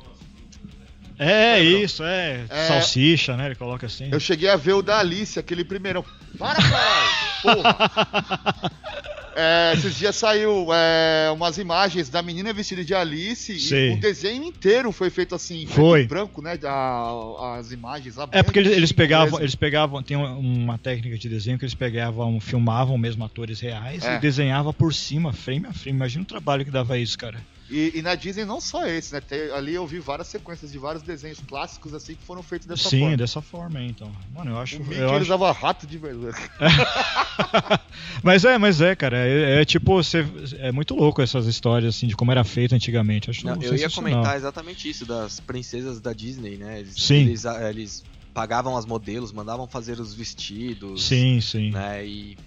É, Lembra? isso, é, É. Salsicha, né? Ele coloca assim. Eu cheguei a ver o da Alice, aquele primeirão. Para, caralho! *laughs* Porra! É, esses dias saiu é, umas imagens da menina vestida de Alice Sei. e o desenho inteiro foi feito assim, Foi. branco, né? da- as imagens. É porque eles, eles pegavam, eles pegavam, tem uma- uma técnica de desenho que eles pegavam, filmavam mesmo atores reais É. e desenhava por cima, frame a frame. Imagina o trabalho que dava isso, cara. E, e na Disney não só esse, né? Tem- ali eu vi várias sequências de vários desenhos clássicos assim que foram feitos dessa Sim, forma. dessa forma, aí, então. Mano, eu acho. O Mickey eu ele acho... usava rato de verdade. *laughs* mas é, mas é, cara. É, é tipo, você, é muito louco essas histórias assim de como era feito antigamente. Acho Não, eu ia comentar exatamente isso das princesas da Disney, né? Eles, Sim. Eles, eles pagavam as modelos, mandavam fazer os vestidos. Sim, sim. Né? E,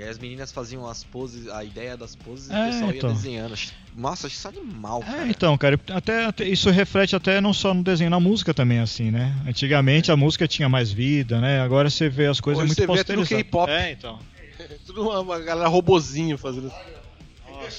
e aí as meninas faziam as poses, a ideia das poses e É, o pessoal ia então. desenhando. Acho- Nossa, isso animal, cara. É, então, cara, até, até- isso reflete até não só no desenho, na música também, assim, né? Antigamente a música tinha mais vida, né? Agora você vê as coisas Hoje muito você vê tudo posterizadas. K-pop. É, então. *laughs* Tudo uma, uma galera robozinho fazendo isso.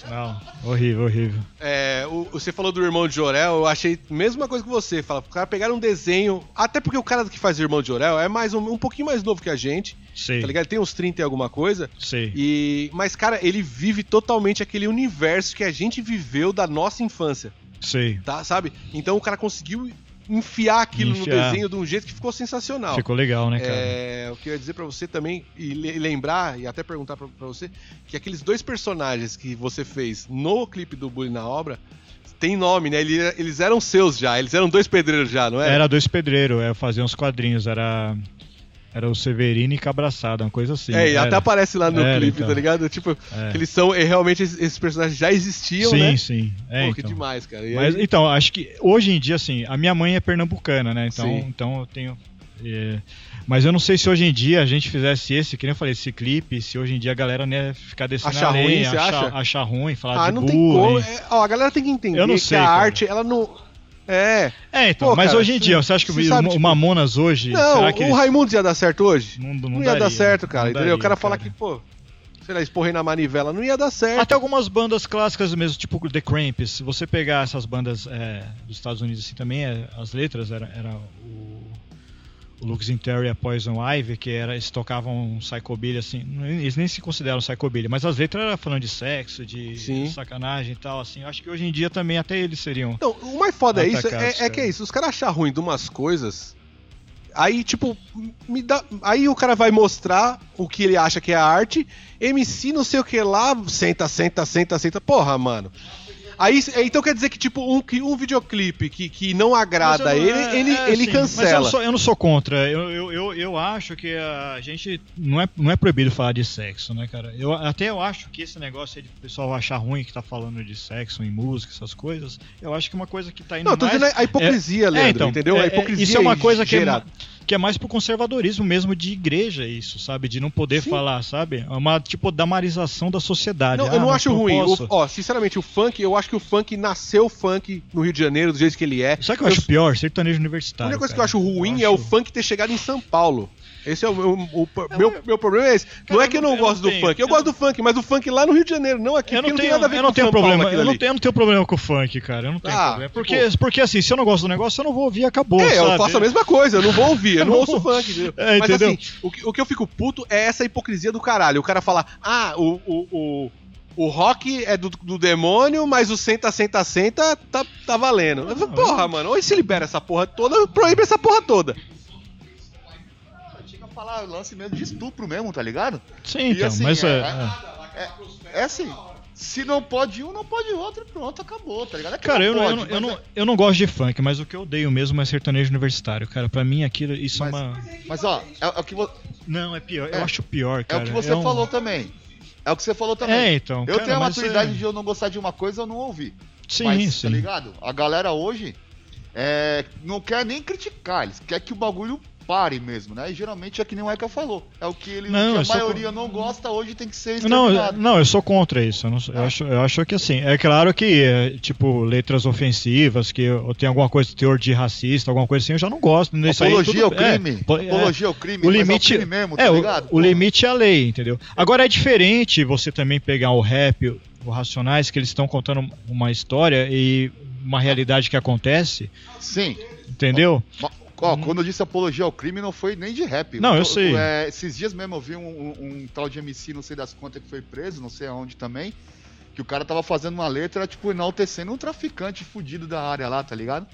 Não. Horrível, horrível. É, o- você falou do irmão de Jorel, eu achei a mesma coisa que você. Fala, o cara pegaram um desenho. Até porque o cara que faz o irmão de Jorel é mais um, um pouquinho mais novo que a gente, Sei, tá ligado? Ele tem uns 30 e alguma coisa. sei. E, mas, cara, ele vive totalmente aquele universo que a gente viveu da nossa infância, Sei. tá? Sabe? Então o cara conseguiu enfiar aquilo Enfiar. no desenho de um jeito que ficou sensacional. Ficou legal, né, cara? É, o que eu ia dizer pra você também, e le- lembrar, e até perguntar pra, pra você, que aqueles dois personagens que você fez no clipe do Bully na obra, tem nome, né? Ele- Eles eram seus já, eles eram dois pedreiros já, não é? Era dois pedreiros, eu fazia uns quadrinhos, era. Era o Severino e Cabraçada, uma coisa assim. é, e era. até aparece lá no Era, clipe, então. tá ligado? Tipo, É. que eles são, realmente, esses, personagens já existiam, sim, né? sim. É, Pô, que então. demais, cara. E Mas aí- então, acho que hoje em dia, assim, a minha mãe é pernambucana, né? Então, Sim. então eu tenho. é, mas eu não sei se hoje em dia a gente fizesse esse, que nem eu falei, esse clipe, se hoje em dia a galera né, ficar descendo Achar a lenha, ruim, achar, acha? achar ruim, falar ah, de não tem bullying. como. é, ó, a galera tem que entender Eu não que sei, a cara. arte, ela não. É. É, então, Pô, mas cara, hoje em dia, você- acha que o, tipo- Mamonas hoje. Não, o eles- Raimundo ia dar certo hoje? não, não, Não, ia daria, dar certo, cara, não entendeu? daria, o cara falar cara. que, pô, sei lá, esporrei na manivela, não ia dar certo. Até algumas bandas clássicas mesmo, tipo The Cramps. Se você pegar essas bandas é, dos Estados Unidos assim também, é, as letras era, era o, o Lux Interior e a Poison Ivy, que era, eles tocavam psychobilly assim, eles nem se consideram psychobilly, mas as letras eram falando de sexo, de Sim. sacanagem e tal, assim. Eu acho que hoje em dia também até eles seriam. Não, o mais foda é isso, é, é que é isso, os caras acham ruim de umas coisas, aí, tipo, me dá, aí o cara vai mostrar o que ele acha que é arte, MC não sei o que lá, senta, senta, senta, senta, porra, mano. Aí, então quer dizer que, tipo, um, que- um videoclipe que, que não agrada eu ele, é- ele, é, ele sim, cancela. Mas eu não, sou, eu não sou contra. Eu, eu, eu, eu acho que a gente. Não é, não é proibido falar de sexo, né, cara? Eu, até eu acho que esse negócio aí de pessoal achar ruim que tá falando de sexo em música, essas coisas, eu acho que é uma coisa que tá indo Não, tô mais. dizendo a hipocrisia, É, Leandro, então, entendeu? é, a é, hipocrisia isso é uma coisa que é, gerada. Que é mais pro conservadorismo mesmo de igreja, isso, sabe? De não poder Sim. falar, sabe? É uma, tipo, damarização da sociedade. Não, Ah, eu não acho ruim. O- ó, sinceramente, o funk, eu acho que o funk nasceu funk no Rio de Janeiro, do jeito que ele é. Sabe o que eu acho pior? Sertanejo A universitário. única coisa que eu cara. acho ruim Eu é o funk ter chegado em São Paulo. Esse é o, meu- o- o- meu, meu problema é esse. não Cara, é que eu não eu não gosto do tenho- funk. Eu, eu gosto do funk, mas o funk lá no Rio de Janeiro, não aqui. Eu não, tem tenho, nada a ver eu com não tenho problema, eu não, tenho, eu não tenho problema com o funk, cara. Eu não tenho Ah, problema. tipo- Porque, porque assim, se eu não gosto do negócio, eu não vou ouvir, acabou. É, eu sabe? faço a mesma coisa, eu não vou ouvir, eu *laughs* não Eu ouço não- funk, entendeu? É, Mas entendeu? assim, o que, o que eu fico puto é essa hipocrisia do caralho. O cara fala, ah, o, o, o, o rock é do, do demônio, mas o senta, senta, senta tá, tá valendo. Eu porra, mano, ou se libera essa porra toda, proíbe essa porra toda. Falar lance mesmo de estupro mesmo, tá ligado? Sim, E então, assim, mas é- é, é. É assim, se não pode um, não pode outro e pronto, acabou, tá ligado? É Cara, eu, não- eu, pode, não, eu, não, eu não gosto de funk, mas o que eu odeio mesmo é sertanejo universitário, cara. Pra mim aquilo, isso Mas- é uma. é- Mas ó, é, é o que, vo- Não, é pior. É. Eu acho pior, é cara. o que você um- falou também. É o que você falou também. É, então. eu cara, tenho a maturidade é- de eu não gostar de uma coisa eu não ouvir. Sim, mas, sim. tá ligado? A galera hoje é, não quer nem criticar, eles quer que o bagulho pare mesmo, né? E geralmente é que nem o Eka falou. É o que, ele, Não, que a maioria con- não gosta hoje tem que ser Não, não, eu sou contra isso. Eu, não eu acho, eu acho que assim, é claro que, é, tipo, letras ofensivas, que eu, tem alguma coisa de teor de racista, alguma coisa assim, eu já não gosto. Aí, Apologia tudo- ao crime. é, é, Apologia ao crime. o mas é limite crime mesmo, tá é, o- ligado? o, Porra. limite é a lei, entendeu? Agora é diferente você também pegar o rap, o Racionais, que eles estão contando uma história e uma realidade que acontece, Sim. entendeu? Ó, quando eu disse apologia ao crime, não foi nem de rap. Não, eu sei. é, esses dias mesmo eu vi um, um- um tal de MC, não sei das quantas, que foi preso, não sei aonde também, que o cara tava fazendo uma letra, tipo, enaltecendo um traficante fudido da área lá, tá ligado?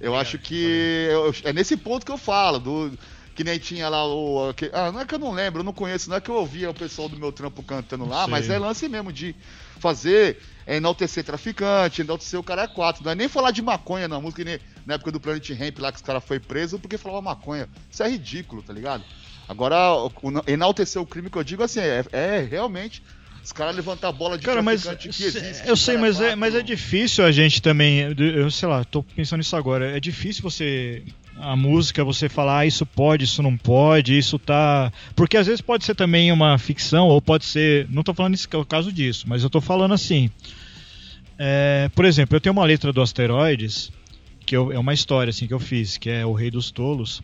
Eu acho que eu- é nesse ponto que eu falo, do que nem tinha lá o. que- ah, não é que eu não lembro, eu não conheço, não é que eu ouvia o pessoal do meu trampo cantando lá, mas é lance mesmo de fazer é enaltecer traficante, enaltecer o cara é quatro. Não é nem falar de maconha na música, nem na época do Planet Ramp lá que os caras foi preso porque falava maconha. Isso é ridículo, tá ligado? Agora, o, o, enaltecer o crime que eu digo assim, é, é realmente os caras levantar a bola de cara, mas que existe. Eu sei, mas é, mas é difícil a gente também. Eu sei lá, tô pensando nisso agora. É difícil você. A música, você falar, ah, isso pode, isso não pode, isso tá. Porque às vezes pode ser também uma ficção, ou pode ser. Não tô falando nesse caso disso, mas eu tô falando assim. É, por exemplo, eu tenho uma letra do Asteroides, que eu, é uma história assim que eu fiz, que é O Rei dos Tolos.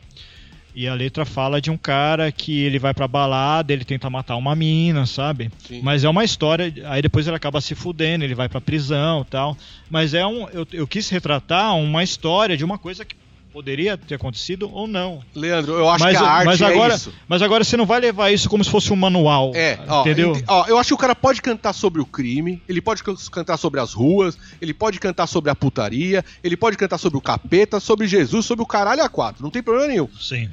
E a letra fala de um cara que ele vai pra balada, ele tenta matar uma mina, sabe? Sim. Mas é uma história, aí depois ele acaba se fudendo, ele vai pra prisão tal. Mas é um. Eu, eu quis retratar uma história de uma coisa que poderia ter acontecido ou não. Leandro, eu acho mas, que a arte mas é agora, é isso. Mas agora você não vai levar isso como se fosse um manual. É, ó, entendeu? Ó, eu acho que o cara pode cantar sobre o crime, ele pode cantar sobre as ruas, ele pode cantar sobre a putaria, ele pode cantar sobre o capeta, sobre Jesus, sobre o caralho a quatro. Não tem problema nenhum. Sim.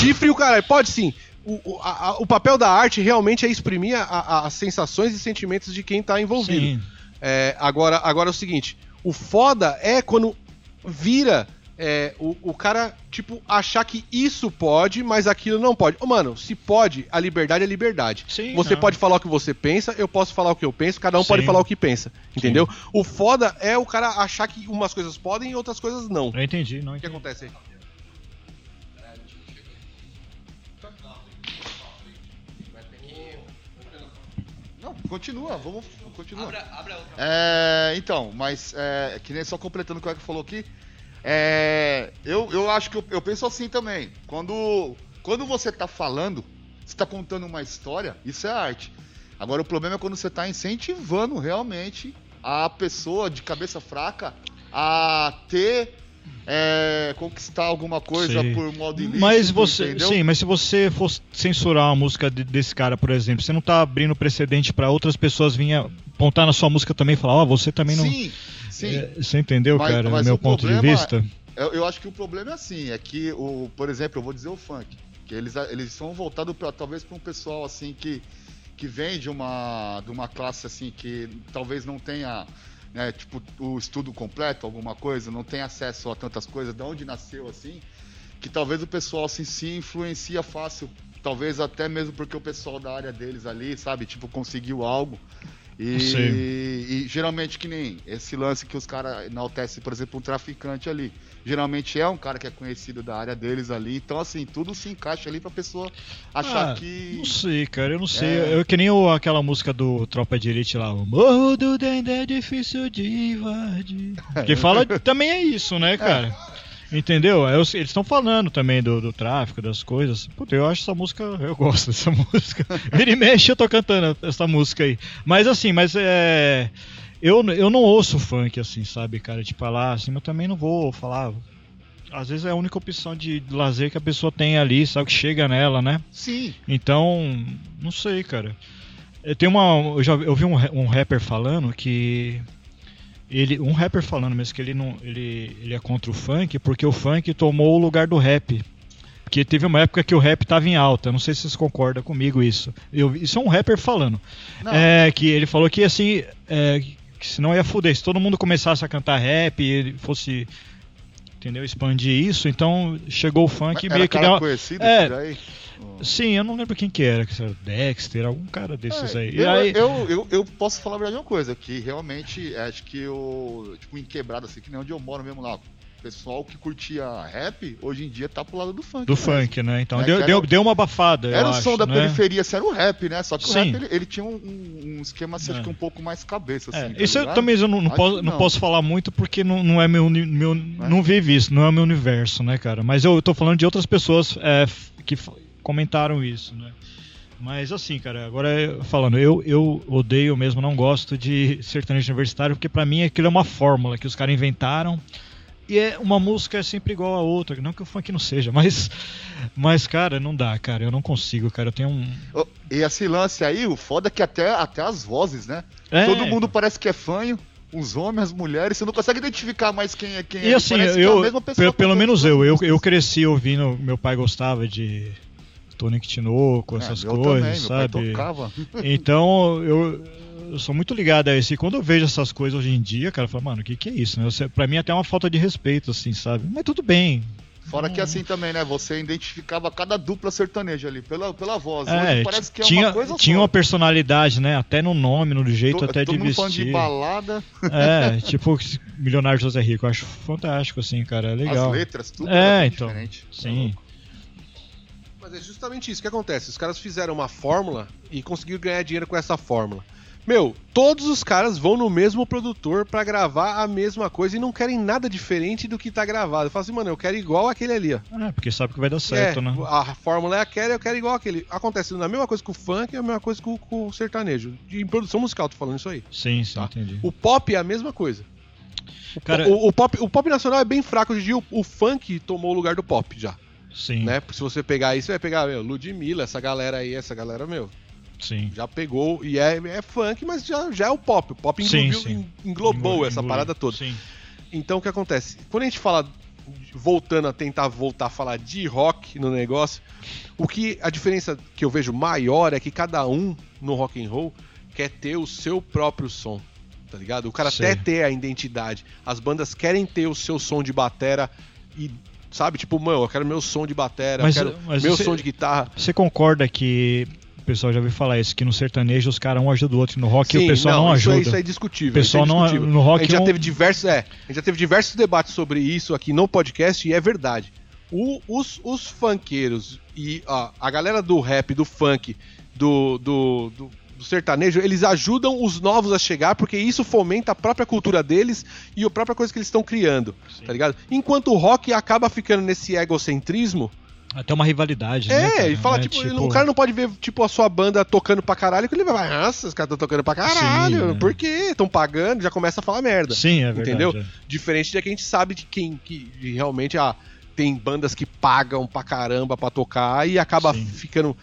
Chifre o caralho, pode sim. O, a, o papel da arte realmente é exprimir a, as sensações e sentimentos de quem tá envolvido. Sim. É, agora, agora é o seguinte: o foda é quando vira é, o, o cara, tipo, achar que isso pode, mas aquilo não pode. Oh, mano, se pode, a liberdade é liberdade. Sim, você não. pode falar o que você pensa, eu posso falar o que eu penso, cada um Sim. pode falar o que pensa. Entendeu? Sim. O foda é o cara achar que umas coisas podem e outras coisas não. Eu entendi, não entendi. O que acontece aí? Continua, vamos. Continua. Abra, abra outra. É, então, mas é, que nem só completando o que o Eco falou aqui. É, eu, eu acho que eu, eu, penso assim também. Quando, quando você está falando, você está contando uma história, isso é arte. Agora o problema é quando você está incentivando realmente a pessoa de cabeça fraca a ter é, conquistar alguma coisa sim. por modo ilícito. Mas você, entendeu? sim, mas se você for censurar a música de, desse cara, por exemplo, você não está abrindo precedente para outras pessoas virem apontar na sua música também e falar, ó, oh, você também não. Sim, sim. É, você entendeu, mas, cara, mas meu ponto de vista? Eu, eu, acho que o problema é assim, é que o, por exemplo, eu vou dizer o funk, que eles eles são voltados pra, talvez para um pessoal assim que que vem de uma de uma classe assim que talvez não tenha né, tipo, o estudo completo, alguma coisa, não tem acesso a tantas coisas, de onde nasceu assim, que talvez o pessoal assim, se influencia fácil, talvez até mesmo porque o pessoal da área deles ali, sabe, tipo, conseguiu algo. E, e, geralmente que nem esse lance que os caras enaltecem, por exemplo, um traficante ali. Geralmente é um cara que é conhecido da área deles ali. Então, assim, tudo se encaixa ali pra pessoa achar ah, que. Não sei, cara, eu não sei. É... Eu que nem o, aquela música do Tropa de Elite lá, o Morro do Dendê é difícil de invadir. *laughs* Que fala também é isso, né, cara? É. Entendeu? Eles estão falando também do, do, tráfico, das coisas. Puta, eu acho essa música. Eu gosto dessa *laughs* música. Vira e mexe, eu tô cantando essa música aí. Mas assim, mas é. Eu, eu não ouço funk assim, sabe, cara? Tipo, lá assim, eu também não vou falar. Às vezes é a única opção de lazer que a pessoa tem ali, sabe, que chega nela, né? Sim. Então, não sei, cara. Eu tenho uma. Eu já eu vi um, um rapper falando que ele, um rapper falando mesmo que ele não ele, ele é contra o funk porque o funk tomou o lugar do rap. Porque teve uma época que o rap estava em alta. Não sei se vocês concordam comigo isso. Eu, isso é um rapper falando. É, que ele falou que assim. É, que senão ia fuder. Se todo mundo começasse a cantar rap e ele fosse. Entendeu? Expandir isso, então chegou o funk e meio que deu. Conhecido, é, Sim, eu não lembro quem que era, que era Dexter, algum cara desses é, aí. Eu, aí... Eu, eu, eu, posso falar a verdade uma coisa, que realmente acho que eu, tipo, em quebrada, assim, que nem onde eu moro mesmo lá, o pessoal que curtia rap, hoje em dia tá pro lado do funk. Do funk, né? Então né? deu, deu, deu uma abafada. Era o acho, som da né? periferia, assim, era o rap, né? Só que Sim. o rap ele, ele tinha um, um, esquema assim, é. acho que um pouco mais cabeça. Assim, é. tá isso eu também eu não, não posso, não. não. posso falar muito porque não, não é meu. meu é? Não vive isso, não é o meu universo, né, cara? Mas eu tô falando de outras pessoas é, que comentaram isso, né? Mas assim, cara, agora falando, eu, eu odeio mesmo, não gosto de sertanejo universitário, porque para mim aquilo é uma fórmula que os caras inventaram. E é uma música é sempre igual a outra, não que o funk não seja, mas mas cara, não dá, cara, eu não consigo, cara, eu tenho um E esse lance aí, o foda é que até até as vozes, né? É. Todo mundo parece que é fanho os homens, as mulheres, você não consegue identificar mais quem é quem e é. assim, eu, é pelo menos eu, eu, eu cresci ouvindo, meu pai gostava de Tonic Tinoco, é, essas coisas, também, sabe? *laughs* Então, eu eu sou muito ligado a isso. E quando eu vejo essas coisas hoje em dia, cara, eu falo, mano, o que, que é isso? Né? Eu Pra mim, até é uma falta de respeito, assim, sabe? Mas tudo bem. Fora que assim também, né? Você identificava cada dupla sertaneja ali, pela, pela voz. É, Hoje parece que é tinha, uma coisa tinha só. uma personalidade, né? Até no nome, no jeito To- até todo de mundo vestir. de balada, É, *laughs* tipo Milionário José Rico. Eu acho fantástico, assim, cara. É legal. as letras, tudo É, era então. diferente. Sim. Mas é justamente isso que acontece. Os caras fizeram uma fórmula e conseguiram ganhar dinheiro com essa fórmula. Meu, todos os caras vão no mesmo produtor pra gravar a mesma coisa e não querem nada diferente do que tá gravado. Eu falo assim, mano, eu quero igual aquele ali, ó. É, porque sabe que vai dar certo, é, né? A fórmula é aquela, eu quero igual aquele. Acontece a mesma coisa com o funk e a mesma coisa com, com o sertanejo. De, em produção musical, tô falando isso aí. Sim, sim, Tá. entendi. O pop é a mesma coisa. O, Cara- o, o pop, o pop nacional é bem fraco hoje em dia. O, o funk tomou o lugar do pop já. Sim, Né? Se você pegar isso, você vai pegar, meu, Ludmilla, essa galera aí, essa galera, meu, sim. já pegou e é, é funk, mas já, já é o pop. O pop Sim, englobiu- sim. en- englobou Engoli- essa parada toda. Sim. Então o que acontece? Quando a gente fala, voltando a tentar voltar a falar de rock no negócio, o que a diferença que eu vejo maior é que cada um no rock and roll quer ter o seu próprio som. Tá ligado? O cara Sei. quer ter a identidade. As bandas querem ter o seu som de batera e sabe, tipo, mano, eu quero meu som de batera, Mas- eu quero mas meu você- som de guitarra. Você concorda que pessoal já ouviu falar isso, que no sertanejo os caras um ajuda o outro no rock Sim, o pessoal não, isso, é, ajuda. isso é discutível. O pessoal é não- discutível. no rock a gente já um- teve diversos, é, a gente já teve diversos debates sobre isso aqui no podcast e é verdade. O- os, os funkeiros e ó, a galera do rap, do funk, do, do, do, do sertanejo, eles ajudam os novos a chegar porque isso fomenta a própria cultura deles e a própria coisa que eles estão criando, tá ligado? Enquanto o rock acaba ficando nesse egocentrismo, Até uma rivalidade, né? é, cara? e fala, Né? tipo, o cara não pode ver, tipo, a sua banda tocando pra caralho, que ele vai, nossa, os caras estão tocando pra caralho, Sim, né? por quê? Estão pagando, já começa a falar merda. Sim, é verdade. Entendeu? é. Diferente de que a gente sabe de quem que realmente ah, tem bandas que pagam pra caramba pra tocar e acaba Sim. ficando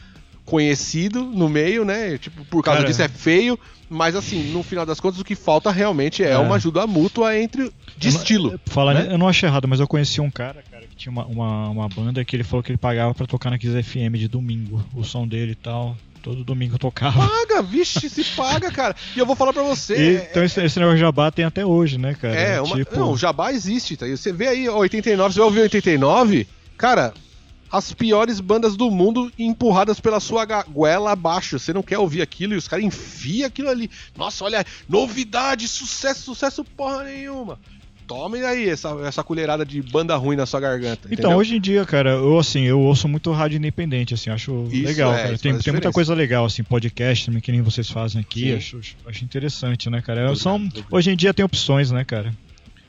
conhecido no meio, né? Tipo, por causa Cara- disso é feio, mas assim, no final das contas, o que falta realmente é, É. uma ajuda mútua entre de Eu não- estilo. Falar, né? Eu não acho errado, mas eu conheci um cara, cara, tinha uma, uma, uma banda que ele falou que ele pagava pra tocar na Kiss FM de domingo. O som dele e tal. Todo domingo tocava. Paga, vixe, se paga, cara. E eu vou falar pra você. E- é- então esse, esse negócio de jabá tem até hoje, né, cara? É, uma... tipo, não, o Jabá existe, tá? Você vê aí, ó, 89, você vai ouvir 89, cara, as piores bandas do mundo empurradas pela sua goela abaixo. Você não quer ouvir aquilo e os caras enfiam aquilo ali. Nossa, olha, novidade, sucesso, sucesso porra nenhuma. Tome aí essa, essa colherada de banda ruim na sua garganta. Então, entendeu? hoje em dia, cara, eu assim, eu ouço muito rádio independente, assim, acho Isso, legal, é, cara. Tem, tem muita coisa legal, assim, podcast também, que nem vocês fazem aqui, acho, acho interessante, né, cara? Obrigado, São, obrigado. hoje em dia tem opções, né, cara?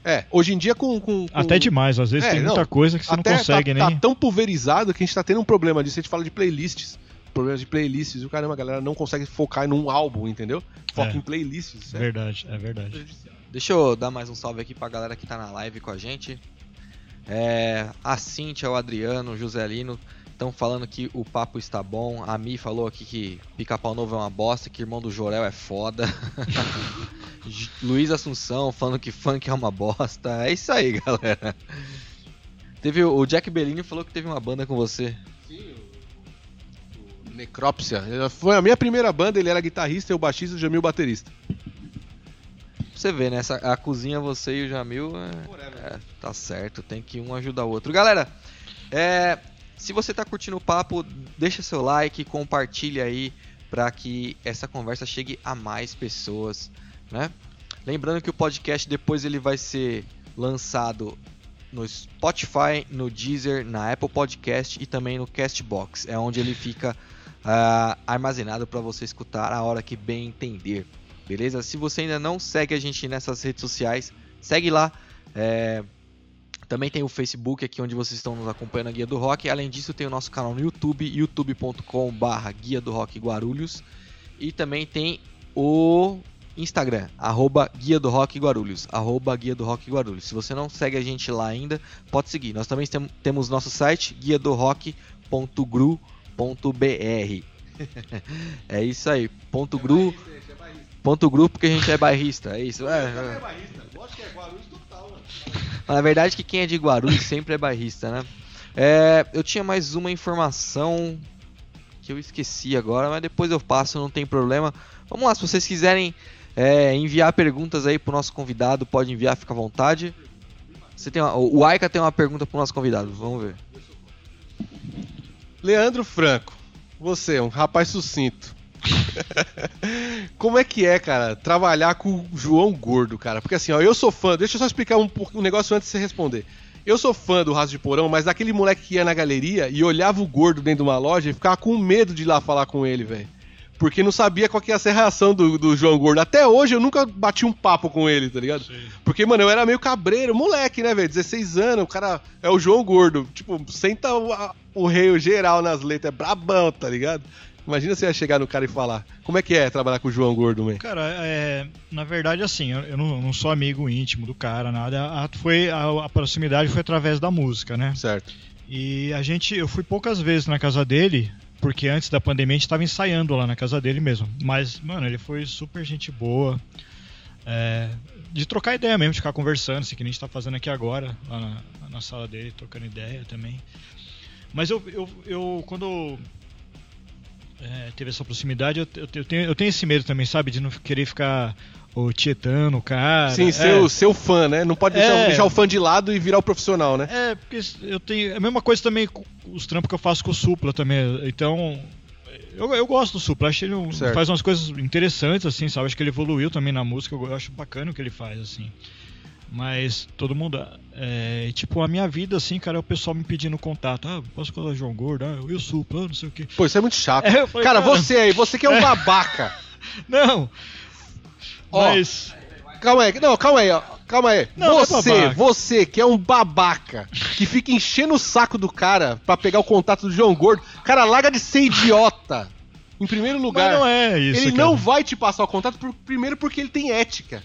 É, hoje em dia com. com- com- Até demais, às vezes É, tem não, muita coisa que você não consegue tá, nem. tá tão pulverizado que a gente tá tendo um problema disso. A gente fala de playlists. Problemas de playlists. E o caramba, a galera não consegue focar num álbum, entendeu? Foca É. em playlists. Isso é Verdade, é verdade. Deixa eu dar mais um salve aqui pra galera que tá na live com a gente. É, a Cintia, o Adriano, o Joselino estão falando que o papo está bom. A Mi falou aqui que Pica-Pau Novo é uma bosta, que Irmão do Jorel é foda. *laughs* Luiz Assunção falando que funk é uma bosta. É isso aí, galera. Teve o o Jack Bellini falou que teve uma banda com você. Necrópsia. Foi a minha primeira banda, ele era guitarrista, eu baixista e o Jamil baterista. Você vê, né? Essa, a cozinha, você e o Jamil. É, é, tá certo, tem que um ajudar o outro. Galera, é, se você tá curtindo o papo, deixa seu like, compartilha aí para que essa conversa chegue a mais pessoas, né? Lembrando que o podcast depois ele vai ser lançado no Spotify, no Deezer, na Apple Podcast e também no Castbox. É onde ele fica ah, armazenado para você escutar a hora que bem entender. Beleza? Se você ainda não segue a gente nessas redes sociais, segue lá. É, Também tem o Facebook aqui onde vocês estão nos acompanhando a Guia do Rock. Além disso, tem o nosso canal no YouTube, youtube.com/barra Guia do Rock Guarulhos. E também tem o Instagram, arroba Guia do Rock Guarulhos, arroba Guia do Rock Guarulhos. Se você não segue a gente lá ainda, pode seguir. Nós também tem- temos nosso site, guia do rock.gru.br. *laughs* é isso aí, ponto gru, ponto gru porque a gente é bairrista, é isso. É, é. Mas Na verdade que quem é de Guarulhos sempre é bairrista, né? É, eu tinha mais uma informação que eu esqueci agora, mas depois eu passo, não tem problema. Vamos lá, se vocês quiserem é, enviar perguntas aí pro nosso convidado, pode enviar, fica à vontade. Você tem uma- o Aika tem uma pergunta pro nosso convidado, vamos ver. Leandro Franco, você, um rapaz sucinto. *laughs* Como é que é, cara, trabalhar com o João Gordo, cara? Porque assim, ó, eu sou fã, deixa eu só explicar um, pouco- um negócio antes de você responder. Eu sou fã do Raso de Porão, mas daquele moleque que ia na galeria e olhava o gordo dentro de uma loja e ficava com medo de ir lá falar com ele, velho. Porque não sabia qual que ia ser a reação do, do João Gordo. Até hoje eu nunca bati um papo com ele, tá ligado? Porque, mano, eu era meio cabreiro, moleque, né, velho? 16 anos, o cara é o João Gordo. Tipo, senta o, a- o rei geral nas letras, é brabão, tá ligado? Imagina você ia chegar no cara e falar. Como é que é trabalhar com o João Gordo, man? Cara, é, na verdade, assim, eu, eu não, não sou amigo íntimo do cara, nada. A, foi, a, a proximidade foi através da música, né? Certo. E a gente, eu fui poucas vezes na casa dele, porque antes da pandemia a gente tava ensaiando lá na casa dele mesmo. Mas, mano, ele foi super gente boa. é, de trocar ideia mesmo, de ficar conversando, assim, que nem a gente tá fazendo aqui agora, lá na, na sala dele, trocando ideia também. Mas eu, eu, eu quando é, teve essa proximidade, eu, eu, tenho, eu tenho esse medo também, sabe? De não querer ficar o tietando o cara. Sim, é. seu, seu fã, né? Não pode deixar, É. deixar o fã de lado e virar o profissional, né? É, porque eu tenho. É a mesma coisa também com os trampos que eu faço com o Supla também. Então. Eu, eu gosto do Supla, acho que ele Certo. faz umas coisas interessantes, assim, sabe? Acho que ele evoluiu também na música, eu acho bacana o que ele faz, assim. Mas todo mundo. É, tipo, a minha vida, assim, cara, é o pessoal me pedindo contato. Ah, posso falar João Gordo? Ah, eu Supla, ah, não sei o quê. Pô, isso é muito chato. É, falei, cara, cara- você aí, você que é um babaca. *laughs* Não! Ó, Mas. Calma aí, não, calma aí, ó. Calma aí. Não, é você, babaca. você que é um babaca, que fica enchendo o saco do cara pra pegar o contato do João Gordo, cara, larga de ser idiota. Em primeiro lugar. Mas não é isso. ele cara. não vai te passar o contato, por- primeiro porque ele tem ética.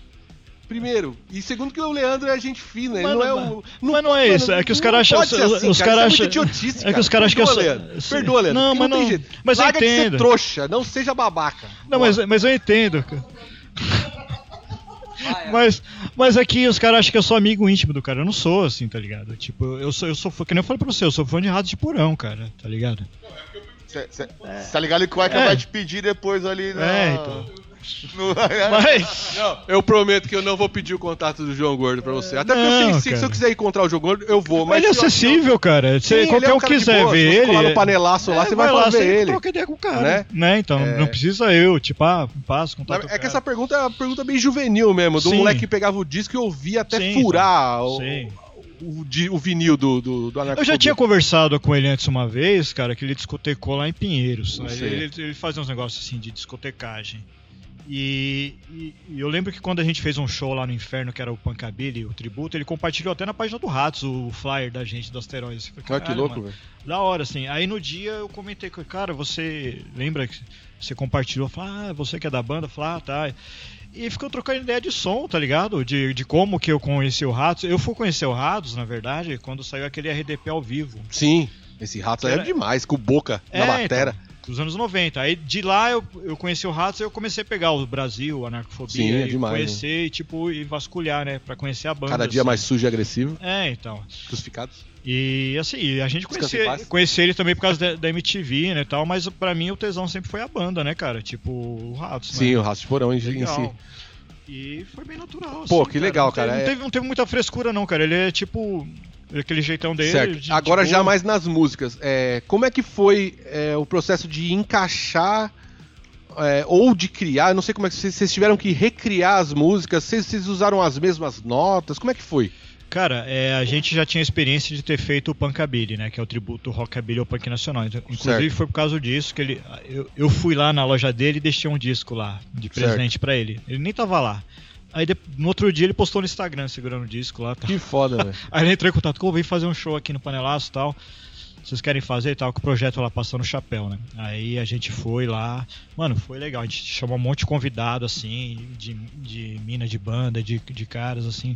Primeiro. E segundo que o Leandro é gente fina, ele Mas não é não- o. mas não é isso, é que os não caras acham- assim, os cara, isso é idiotice, é que os cara. caras acham que eu Perdoa, sou- Leandro. Perdoa, Leandro. Não, mas tem não- jeito. mas eu Larga de ser entendo. trouxa, não seja babaca. Não, mas, mas eu entendo. cara. Mas, mas aqui os caras acham que eu sou amigo íntimo do cara. Eu não sou, assim, tá ligado? Tipo, eu sou, eu sou fã, que nem eu falei pra você, eu sou fã de Ratos de Porão, cara, tá ligado? Você tá ligado que o Aika É. vai te pedir depois ali na... É, então. No- Mas. Eu prometo que eu não vou pedir o contato do João Gordo pra você. Até porque eu Não, sei que se eu quiser encontrar o João Gordo, eu vou. Mas ele é se eu- acessível, cara. Se Sim, qualquer é um um de quiser boa, se ver você ele. colar no panelaço lá, é, você vai lá ver ele. troca ideia com o cara. Né? Né? Então É. não precisa eu, tipo, ah, passo contato. É que essa pergunta é uma pergunta bem juvenil mesmo, do Sim. moleque que pegava o disco e ouvia até Sim, furar o, Sim. o, di- o vinil do, do, do Eu já tinha conversado com ele antes uma vez, cara, que ele discotecou lá em Pinheiros. Não Ele, sei. ele, ele fazia uns negócios assim de discotecagem. E, e- e eu lembro que quando a gente fez um show lá no Inferno, que era o Punkabilly, o tributo, ele compartilhou até na página do Ratos o flyer da gente do Asteroides. Falei, Olha que "Caralho, louco, velho. Da hora, assim. Aí no dia eu comentei com ele, cara, você lembra que você compartilhou? Falei, ah, você que é da banda? Falei, ah, tá. E ficou trocando ideia de som, tá ligado? De, de como que eu conheci o Ratos. Eu fui conhecer o Ratos, na verdade, quando saiu aquele RDP ao vivo. Sim, esse rato aí é Era- demais, com o Boca na batera. então, dos anos 90. Aí de lá eu, eu conheci o Ratos e eu comecei a pegar o Brasil, a Anarcofobia, Sim, é demais, conhecer e tipo, e vasculhar, né? Pra conhecer a banda. Cada dia assim. mais sujo e agressivo. É, então. Crucificados. E assim, a gente conhecia, conhecia ele também por causa da, da MTV, né, tal, mas pra mim o tesão sempre foi a banda, né, cara? Tipo, o Ratos, Sim, né? o Rato de Porão em, em si. E foi bem natural. Pô, assim, que legal, Não teve- cara, Não é- teve, não teve muita frescura, não, cara. Ele é tipo. Aquele jeitão dele. Certo. de- Agora de já mais nas músicas. É, como é que foi é, o processo de encaixar é, ou de criar? Não sei como é que vocês, tiveram que recriar as músicas. Vocês, vocês usaram as mesmas notas? Como é que foi? Cara, é, a gente já tinha experiência de ter feito o Punkabilly, né? Que é o tributo Rockabilly ao Punk Nacional. Então, inclusive Certo. foi por causa disso que ele. Eu, eu fui lá na loja dele e deixei um disco lá de presente pra ele. Ele nem tava lá. Aí no outro dia ele postou no Instagram segurando o disco lá. Tá. Que foda, *laughs* velho. Aí ele entrou em contato com vim fazer um show aqui no Panelaço e tal. Vocês querem fazer e tal, com o projeto lá passando o chapéu, né? Aí a gente foi lá. Mano, foi legal. A gente chamou um monte de convidado, assim, de, de mina de banda, de, de caras, assim.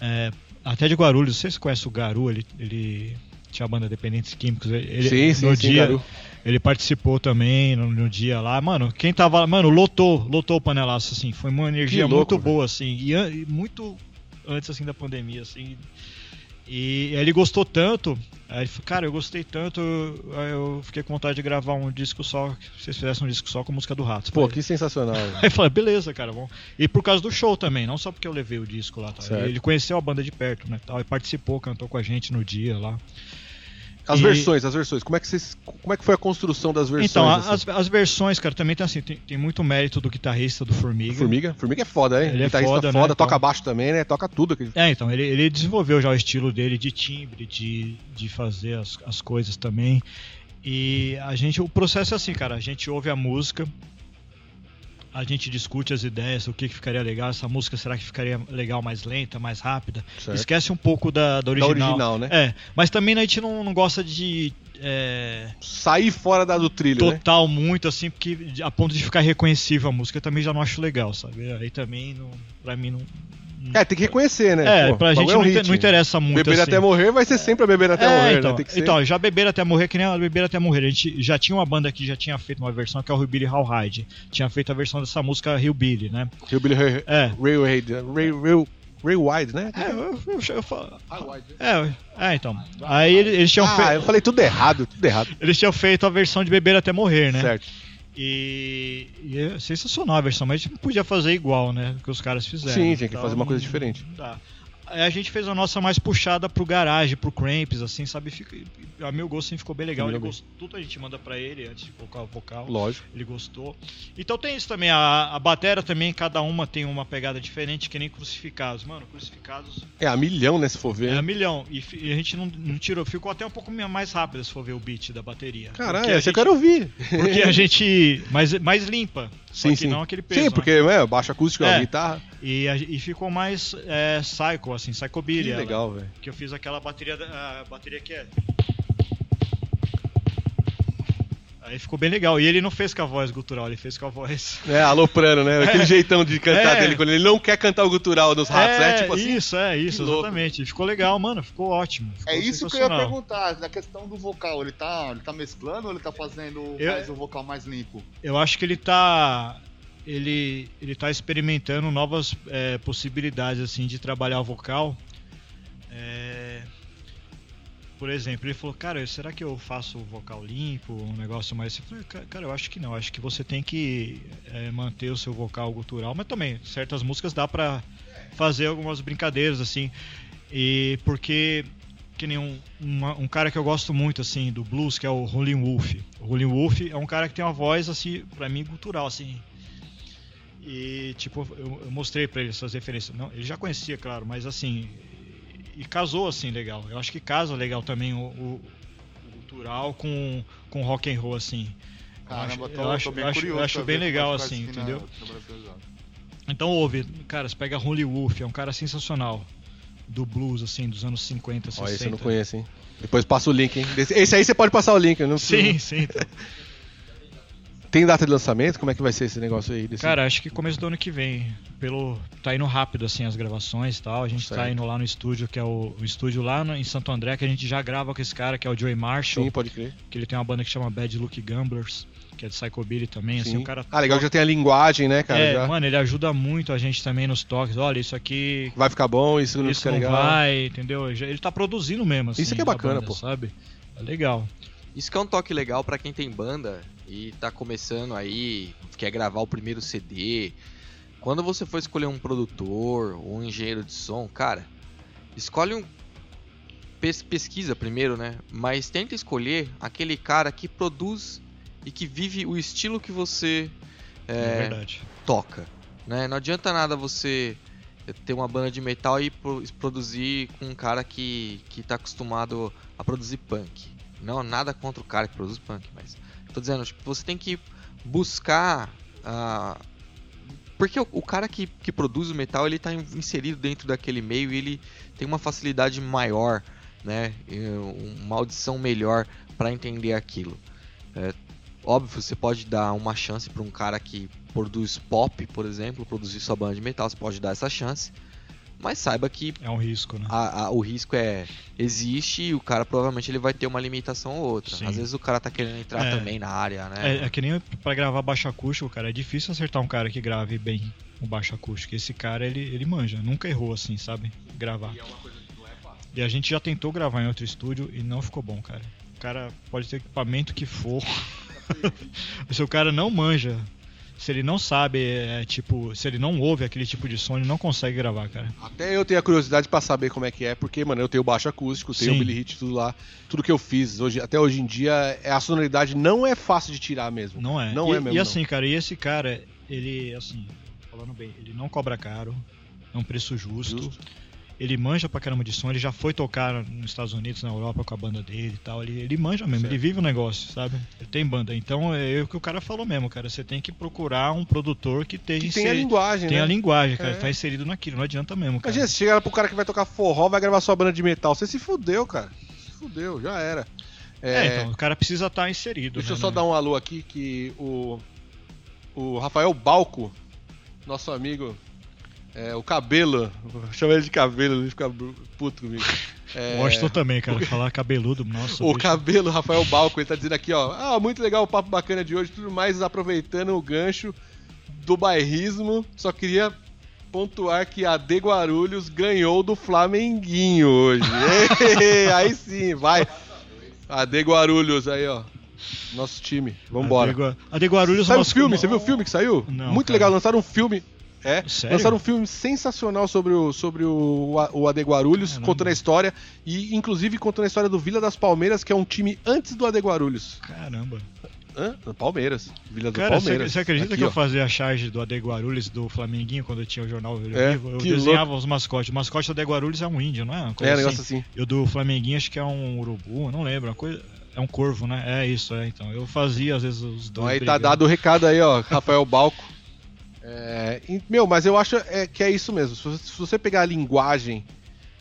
É, até de Guarulhos. Vocês conhecem o Garu? Ele, ele tinha a banda Dependentes Químicos. Ele, sim, sim, no sim, dia, Garu. Ele participou também no, no dia lá. Mano, quem tava lá, mano, lotou, lotou o panelaço, assim. Foi uma energia louco, muito velho. boa, assim. E, an- e muito antes, assim, da pandemia, assim. E aí ele gostou tanto, aí ele falou, cara, eu gostei tanto, aí eu fiquei com vontade de gravar um disco só, que vocês fizessem um disco só com música do Ratos. Pô, Falei, que sensacional. Aí eu falei, beleza, cara, vamos. E por causa do show também, não só porque eu levei o disco lá. Tá? Ele conheceu a banda de perto, né? Tal, e participou, cantou com a gente no dia lá. As E- versões, as versões. Como é que vocês, como é que foi a construção das versões? Então, a- assim? as, as versões, cara, também tem assim, tem, tem muito mérito do guitarrista do Formiga. Formiga? Formiga é foda, hein? Ele é Guitarrista foda, foda, né? toca Então- baixo também, né? Toca tudo. É, então, ele, ele desenvolveu já o estilo dele de timbre, de, de fazer as, as coisas também. E a gente, o processo é assim, cara, a gente ouve a música, a gente discute as ideias, o que, que ficaria legal, essa música será que ficaria legal mais lenta, mais rápida? Certo. Esquece um pouco da, da Da original. original, né? É, mas também a gente não, não gosta de é, Sair fora da do trilho, né? total muito assim, porque a ponto de ficar reconhecível a música eu também já não acho legal, sabe? Aí também, não, pra mim, não. É, tem que reconhecer, né? É, Pô, pra gente é um não, hit. não interessa muito. Beber assim. até morrer vai ser sempre a beber até É, morrer, então, né? Tem que ser. então, já beber até morrer, que nem a beber até morrer. A gente já tinha uma banda que já tinha feito uma versão, que é o Hillbilly Howride. Tinha feito a versão dessa música Hillbilly, né? Hillbilly É. Railway, Ray, Ray, Ray Wide, né? É, eu, eu, eu falo- é, é, então. Aí eles, eles tinham Ah, fe- eu falei tudo errado, tudo errado. eles tinham feito a versão de beber até morrer, né? Certo. E, e é sensacional a versão, mas a gente não podia fazer igual, né? Que os caras fizeram. Sim, tinha que Então, fazer uma coisa diferente. Aí a gente fez a nossa mais puxada pro garage, pro Cramps, assim, sabe? Fica, a meu gosto assim, ficou bem legal. Ele gostou, tudo a gente manda pra ele antes de colocar o vocal. Lógico. Ele gostou. Então tem isso também, a, a batera também, cada uma tem uma pegada diferente, que nem crucificados. Mano, crucificados É, a milhão, né, se for ver. é a milhão. E, e a gente não, não tirou, ficou até um pouco mais rápido se for ver o beat da bateria. Caralho, a essa eu quero ouvir. Porque a *laughs* gente. Mais, mais limpa. Só Sim, que sim. não aquele peso. Sim, né? porque é, baixo acústico, É. a guitarra. E, e ficou mais é, psycho, assim, psychobilly. Que legal, velho. Que eu fiz aquela bateria. A bateria que é. Aí ficou bem legal. E ele não fez com a voz gutural, ele fez com a voz. É, aloprando, né? Aquele É. jeitão de cantar É. dele, quando ele não quer cantar o gutural dos ratos, né? é, Tipo assim. isso, é, isso, exatamente. Ficou legal, mano. Ficou ótimo. Ficou É isso que eu ia perguntar, na questão do vocal, ele tá, ele tá mesclando ou ele tá fazendo Eu- mais o vocal mais limpo? Eu acho que ele tá. Ele, ele tá experimentando novas é, possibilidades assim de trabalhar o vocal. É, por exemplo, ele falou, cara, será que eu faço vocal limpo, um negócio mais. Eu falei, "Ca- cara, eu acho que não. Acho que você tem que é, manter o seu vocal gutural, mas também, certas músicas dá pra fazer algumas brincadeiras assim. E porque que nem um, um cara que eu gosto muito assim do blues, que é o Rolling Wolf. O Rolling Wolf é um cara que tem uma voz assim, para mim gutural assim. E tipo, eu, eu mostrei pra ele essas referências. Não, ele já conhecia, claro, mas assim, e casou assim legal. Eu acho que casa legal também o, o- o gutural com com rock and roll assim. Caramba, eu acho, tô acho, bem eu acho, eu acho bem legal assim, entendeu? na-. Então ouve, cara, você pega Holy Wolf, é um cara sensacional do blues assim dos anos 50, 60. Ó, esse eu não conheço, hein? Depois passa o link, hein? Esse aí você pode passar o link. eu Não Sim, preciso- sim. então. *laughs* Tem data de lançamento? Como é que vai ser esse negócio aí? Desse... Cara, acho que começo do ano que vem. Pelo tá indo rápido assim as gravações e tal. A gente tá Certo. indo lá no estúdio, que é o, o estúdio lá no- em Santo André, que a gente já grava com esse cara, que é o Joey Marshall, Sim, pode crer. que ele tem uma banda que chama Bad Look Gamblers, que é de Psychobilly também, assim, Sim. o cara Ah, legal que já tem a linguagem, né, cara? é, já. mano, ele ajuda muito a gente também nos toques. Olha, isso aqui Vai ficar bom, isso não isso fica não legal. vai, entendeu? Ele tá produzindo mesmo assim. Isso que é bacana, banda, pô. sabe? É legal. Isso que é um toque legal pra quem tem banda e tá começando aí, quer gravar o primeiro CD. Quando você for escolher um produtor ou um engenheiro de som, cara, escolhe um. pes- pesquisa primeiro, né? Mas tenta escolher aquele cara que produz e que vive o estilo que você É, é, toca. Né? Não adianta nada você ter uma banda de metal e pro- produzir com um cara que, que tá acostumado a produzir punk. Não, nada contra o cara que produz punk, mas tô dizendo, tipo, você tem que buscar ah, porque o, o cara que, que produz o metal, ele tá in- inserido dentro daquele meio e ele tem uma facilidade maior, né? Uma audição melhor para entender aquilo. É, óbvio, você pode dar uma chance para um cara que produz pop, por exemplo, produzir sua banda de metal, você pode dar essa chance. Mas saiba que É um risco, né? a- a- o risco é existe e o cara provavelmente ele vai ter uma limitação ou outra. Sim. Às vezes o cara tá querendo entrar É. também na área, né? É, é que nem pra gravar baixo acústico, cara, é difícil acertar um cara que grave bem o baixo acústico. Esse cara, ele, ele manja, nunca errou assim, sabe? Gravar. E a gente já tentou gravar em outro estúdio e não ficou bom, cara. O cara pode ter equipamento que for. *laughs* se o cara não manja, se ele não sabe, é, tipo, se ele não ouve aquele tipo de som, ele não consegue gravar, cara. Até eu tenho a curiosidade pra saber como é que é, porque, mano, eu tenho baixo acústico, tenho Sim. o Billy Hit, tudo lá. Tudo que eu fiz hoje, até hoje em dia, é, a sonoridade não é fácil de tirar mesmo. Não é. Não e, é mesmo, E não. assim, cara, e esse cara, ele, assim, falando bem, ele não cobra caro, é um preço justo. Justo. Ele manja pra caramba de som, ele já foi tocar nos Estados Unidos, na Europa com a banda dele e tal. Ele, ele manja mesmo, Certo. ele vive o negócio, sabe? Ele tem banda. Então é o que o cara falou mesmo, cara. Você tem que procurar um produtor que esteja Que tem a linguagem, tem né? a linguagem, cara. É. Tá inserido naquilo, não adianta mesmo, cara. Imagina, se chegar pro cara que vai tocar forró, vai gravar sua banda de metal. Você se fudeu, cara. Se fudeu, já era. É, então, o cara precisa estar inserido. Deixa eu né, só né? dar um alô aqui que o, o Rafael Balco, nosso amigo, é, o cabelo, chama ele de cabelo, ele fica puto comigo. É, Washington também, cara. Falar cabeludo, nossa. o bicho. cabelo Rafael Balco, ele tá dizendo aqui, ó. Ah, muito legal o papo bacana de hoje, tudo mais aproveitando o gancho do bairrismo. Só queria pontuar que a De Guarulhos ganhou do Flamenguinho hoje. *laughs* Aí sim, vai. A De Guarulhos aí, ó. Nosso time. Vambora. A de, Gua- a de Guarulhos Sabe o nosso- filme? Você viu o filme que saiu? Não, Muito cara. legal, lançaram um filme. É, Sério? lançaram um filme sensacional sobre o, sobre o, o AD Guarulhos, contando a história. E inclusive contando a história do Vila das Palmeiras, que é um time antes do AD Guarulhos. Caramba. Hã? Palmeiras. Vila das Cara, você, Palmeiras. você acredita Aqui, que eu ó. fazia a charge do AD Guarulhos do Flamenguinho quando eu tinha o jornal Velho É, Vivo? Eu desenhava os mascotes. O mascote do AD Guarulhos é um índio, não é? É, um assim. negócio assim. E o do Flamenguinho acho que é um urubu, não lembro. Uma coisa... É um corvo, né? É isso, é. Então, eu fazia às vezes os dois. aí tá brigando. dado o recado aí, ó, Rafael Balco. *laughs* É, meu, mas eu acho é, que é isso mesmo. Se você, se você pegar a linguagem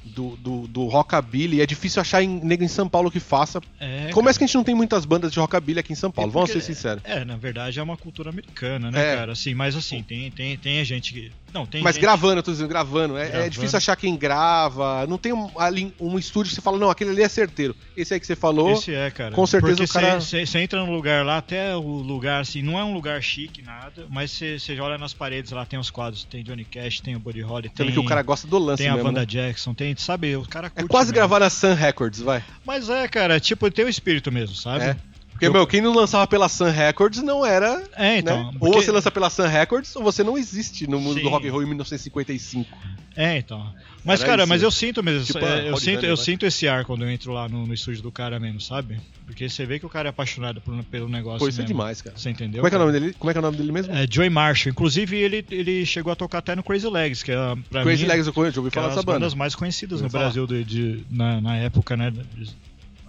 do, do, do rockabilly, é difícil achar em, nego em São Paulo que faça. É, Começa que a gente não tem muitas bandas de rockabilly aqui em São Paulo, É vamos porque- ser sinceros. É, na verdade é uma cultura americana, né, É. cara? Assim, mas assim, tem, tem, tem gente que. Não, tem Mas gente- gravando, eu tô dizendo, gravando. É, é Gravando. difícil achar quem grava. Não tem um, ali um estúdio que você fala, não, aquele ali é certeiro. Esse aí que você falou. Esse é, cara. com certeza Porque o cara- Você entra no lugar lá, até o lugar, assim, não é um lugar chique, nada, mas você já olha nas paredes lá, tem os quadros, tem Johnny Cash, tem o Buddy Holly, tem, que o cara gosta do lance tem a mesmo. Wanda né? Jackson, tem, sabe, o cara É quase mesmo. gravar na Sun Records, vai. Mas é, cara, tipo, tem o espírito mesmo, sabe? É. Porque, Eu- meu, quem não lançava pela Sun Records não era. É, então. né? Ou porque- você lança pela Sun Records ou você não existe no mundo Sim. do rock and roll em 1955. É, então. Mas, Era cara, isso, mas né? eu sinto mesmo. Tipo, é, a eu sinto, eu sinto esse ar quando eu entro lá no, no estúdio do cara mesmo, sabe? Porque você vê que o cara é apaixonado por- pelo negócio. Pô, isso é demais, cara. Você entendeu? Como é que é o nome dele? Como é que é o nome dele mesmo? É Joey Marshall. Inclusive, ele, ele chegou a tocar até no Crazy Legs, que é pra Crazy mim, Legs, eu conheço, ouvi é falar uma dessa das banda. bandas mais conhecidas no falar. Brasil de, de- na, na época, né?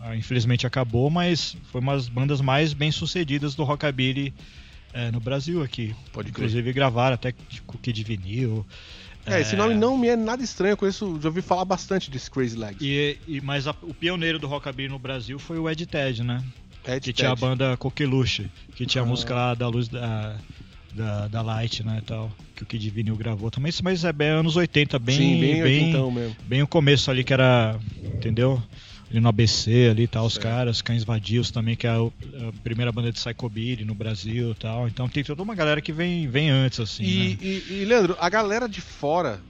Ah, Infelizmente acabou, mas foi uma das bandas mais bem sucedidas do rockabilly é, no Brasil aqui. Pode crer. Inclusive gravaram até com o Kid Vinil. É, esse nome não me é nada estranho, eu conheço, já ouvi falar bastante desse Crazy Legs. E, e, mas a- o pioneiro do rockabilly no Brasil foi o Ed Ted, né? Ed que tinha a Ted. banda Coqueluche, que tinha Ah. a música lá da luz da, da, da Light, né, e tal, que o Kid Vinil gravou também, mas é bem anos 80, bem, Sim, bem, bem, bem o começo ali que era, entendeu? Ali no ABC ali, tal, os Certo. caras, Cães Vadios também, que é a, a primeira banda de psychobilly no Brasil, e tal. Então tem toda uma galera que vem, vem antes assim, E, né? e- e, Leandro, a galera de fora,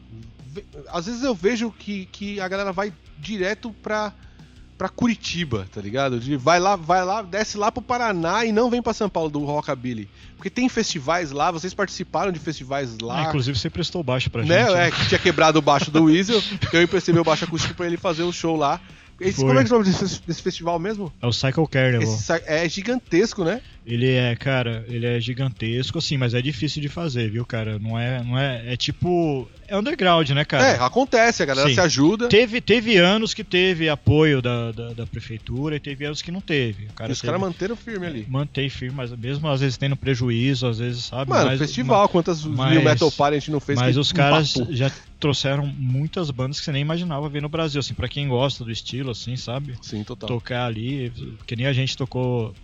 às vezes eu vejo que, que a galera vai direto pra, pra Curitiba, tá ligado? De, vai lá, vai lá, desce lá pro Paraná e não vem pra São Paulo do Rockabilly. Porque tem festivais lá, vocês participaram de festivais lá. Ah, inclusive você prestou baixo pra né? gente. É, que tinha quebrado o baixo do Weasel, então *laughs* eu emprestei meu baixo acústico pra ele fazer o show lá. Esse, como é que é o nome desse, desse festival mesmo? É o Cycle Carnival. Esse sa- é gigantesco, né? Ele é, cara, ele é gigantesco, assim, mas é difícil de fazer, viu, cara? Não é, não é, é tipo, é underground, né, cara? É, acontece, a galera Sim. se ajuda. Teve, teve anos que teve apoio da, da, da prefeitura e teve anos que não teve. Cara e os caras manteram firme ali. mantém firme, mas mesmo às vezes tendo prejuízo, às vezes, sabe? Mano, mas, festival, quantas mas- New Metal Party a gente não fez? Mas os caras já trouxeram muitas bandas que você nem imaginava ver no Brasil, assim, pra quem gosta do estilo, assim, sabe? Sim, total. Tocar ali, que nem a gente tocou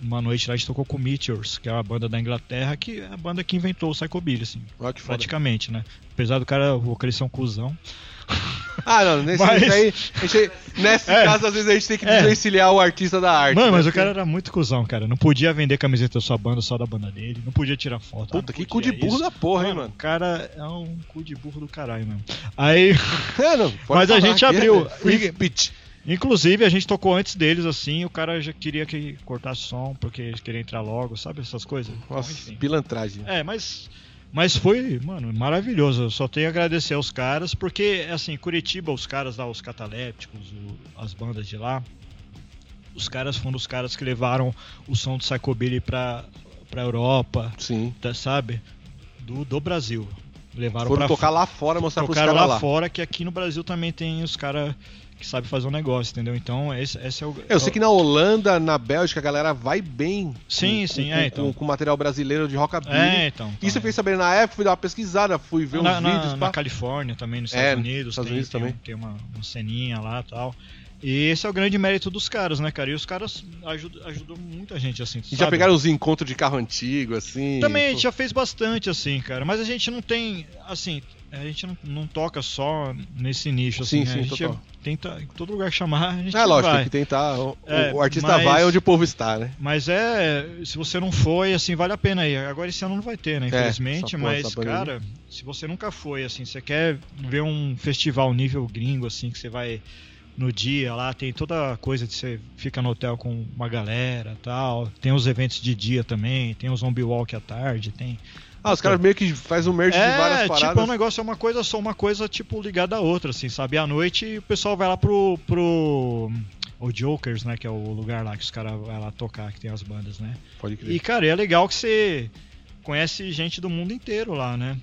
uma noite lá, a gente tocou com Meteors, que é uma banda da Inglaterra, que é a banda que inventou o Psychobilly, assim, foda. praticamente, né? Apesar do cara, o vocalista é um cuzão. Ah, não, nesse Mas- aí, gente- nesse É. caso, às vezes a gente tem que É. desvencilhar o artista da arte. Mano, né? mas o cara era muito cuzão, cara. Não podia vender camiseta da sua banda só da banda dele. Não podia tirar foto. Puta, que cu de burro isso. da porra, hein, mano. O cara é um cu de burro do caralho, mano. Aí, *laughs* É, não, *laughs* Mas a gente aqui, abriu- é speech. inclusive, a gente tocou antes deles, assim. O cara já queria que cortasse som, porque eles queriam entrar logo, sabe? Essas coisas. Então, Nossa, enfim. pilantragem. É, mas, mas foi, mano, maravilhoso. Eu só tenho a agradecer aos caras, porque, assim, Curitiba, os caras lá, os catalépticos, o- as bandas de lá, os caras foram os caras que levaram o som do Psychobilly pra, pra Europa, Sim. tá, sabe? Do, do Brasil. Levaram Foram tocar lá fora, mostrar pros caras lá, lá. fora, que aqui no Brasil também tem os caras que sabem fazer um negócio, entendeu? Então, esse, esse é o. Eu sei que na Holanda, na Bélgica, a galera vai bem Sim, com, sim, com, é, com- então. com material brasileiro de rockabilly. É, então. então Isso eu é. fiquei sabendo na época, fui dar uma pesquisada, fui ver na, uns na- vídeos. na pá. Califórnia também, nos É, Estados Unidos, Estados tem, Unidos tem, também. tem uma, uma ceninha lá e tal. E esse é o grande mérito dos caras, né, cara? E os caras ajudam, ajudam muita gente, assim. E já sabe? pegaram os encontros de carro antigo, assim. Também a gente já fez bastante, assim, cara. Mas a gente não tem, assim, a gente não, não toca só nesse nicho, assim. Sim, né? sim, a gente total. tenta, em todo lugar que chamar, a gente É lógico, vai. tem que tentar. O, É, o artista mas- vai onde o povo está, né? Mas é, se você não foi, assim, vale a pena ir. Agora esse ano não vai ter, né, infelizmente, É, essa porra, mas, cara, se você nunca foi, assim, você quer ver um festival nível gringo, assim, que você vai no dia lá, tem toda a coisa de você fica no hotel com uma galera tal, tem os eventos de dia também, tem o zombie walk à tarde, tem... Ah, os caras meio que faz um merge de várias É, paradas. tipo, é um negócio, é uma coisa só, uma coisa, tipo, ligada à outra, assim, sabe? À noite o pessoal vai lá pro, pro... O Jokers, né, que é o lugar lá que os caras vão lá tocar, que tem as bandas, né? Pode crer. E, cara, é legal que você conhece gente do mundo inteiro lá, né?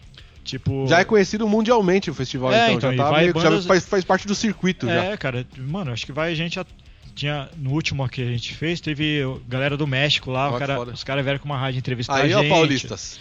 Tipo. Já é conhecido mundialmente o festival, É, então. então, já tá vai meio que- já bandas- faz, faz parte do circuito já. É, cara, mano, acho que vai gente. a- Tinha, no último que a gente fez, teve galera do México lá, cara- os caras vieram com uma rádio entrevistar Aí, a ó, gente. paulistas.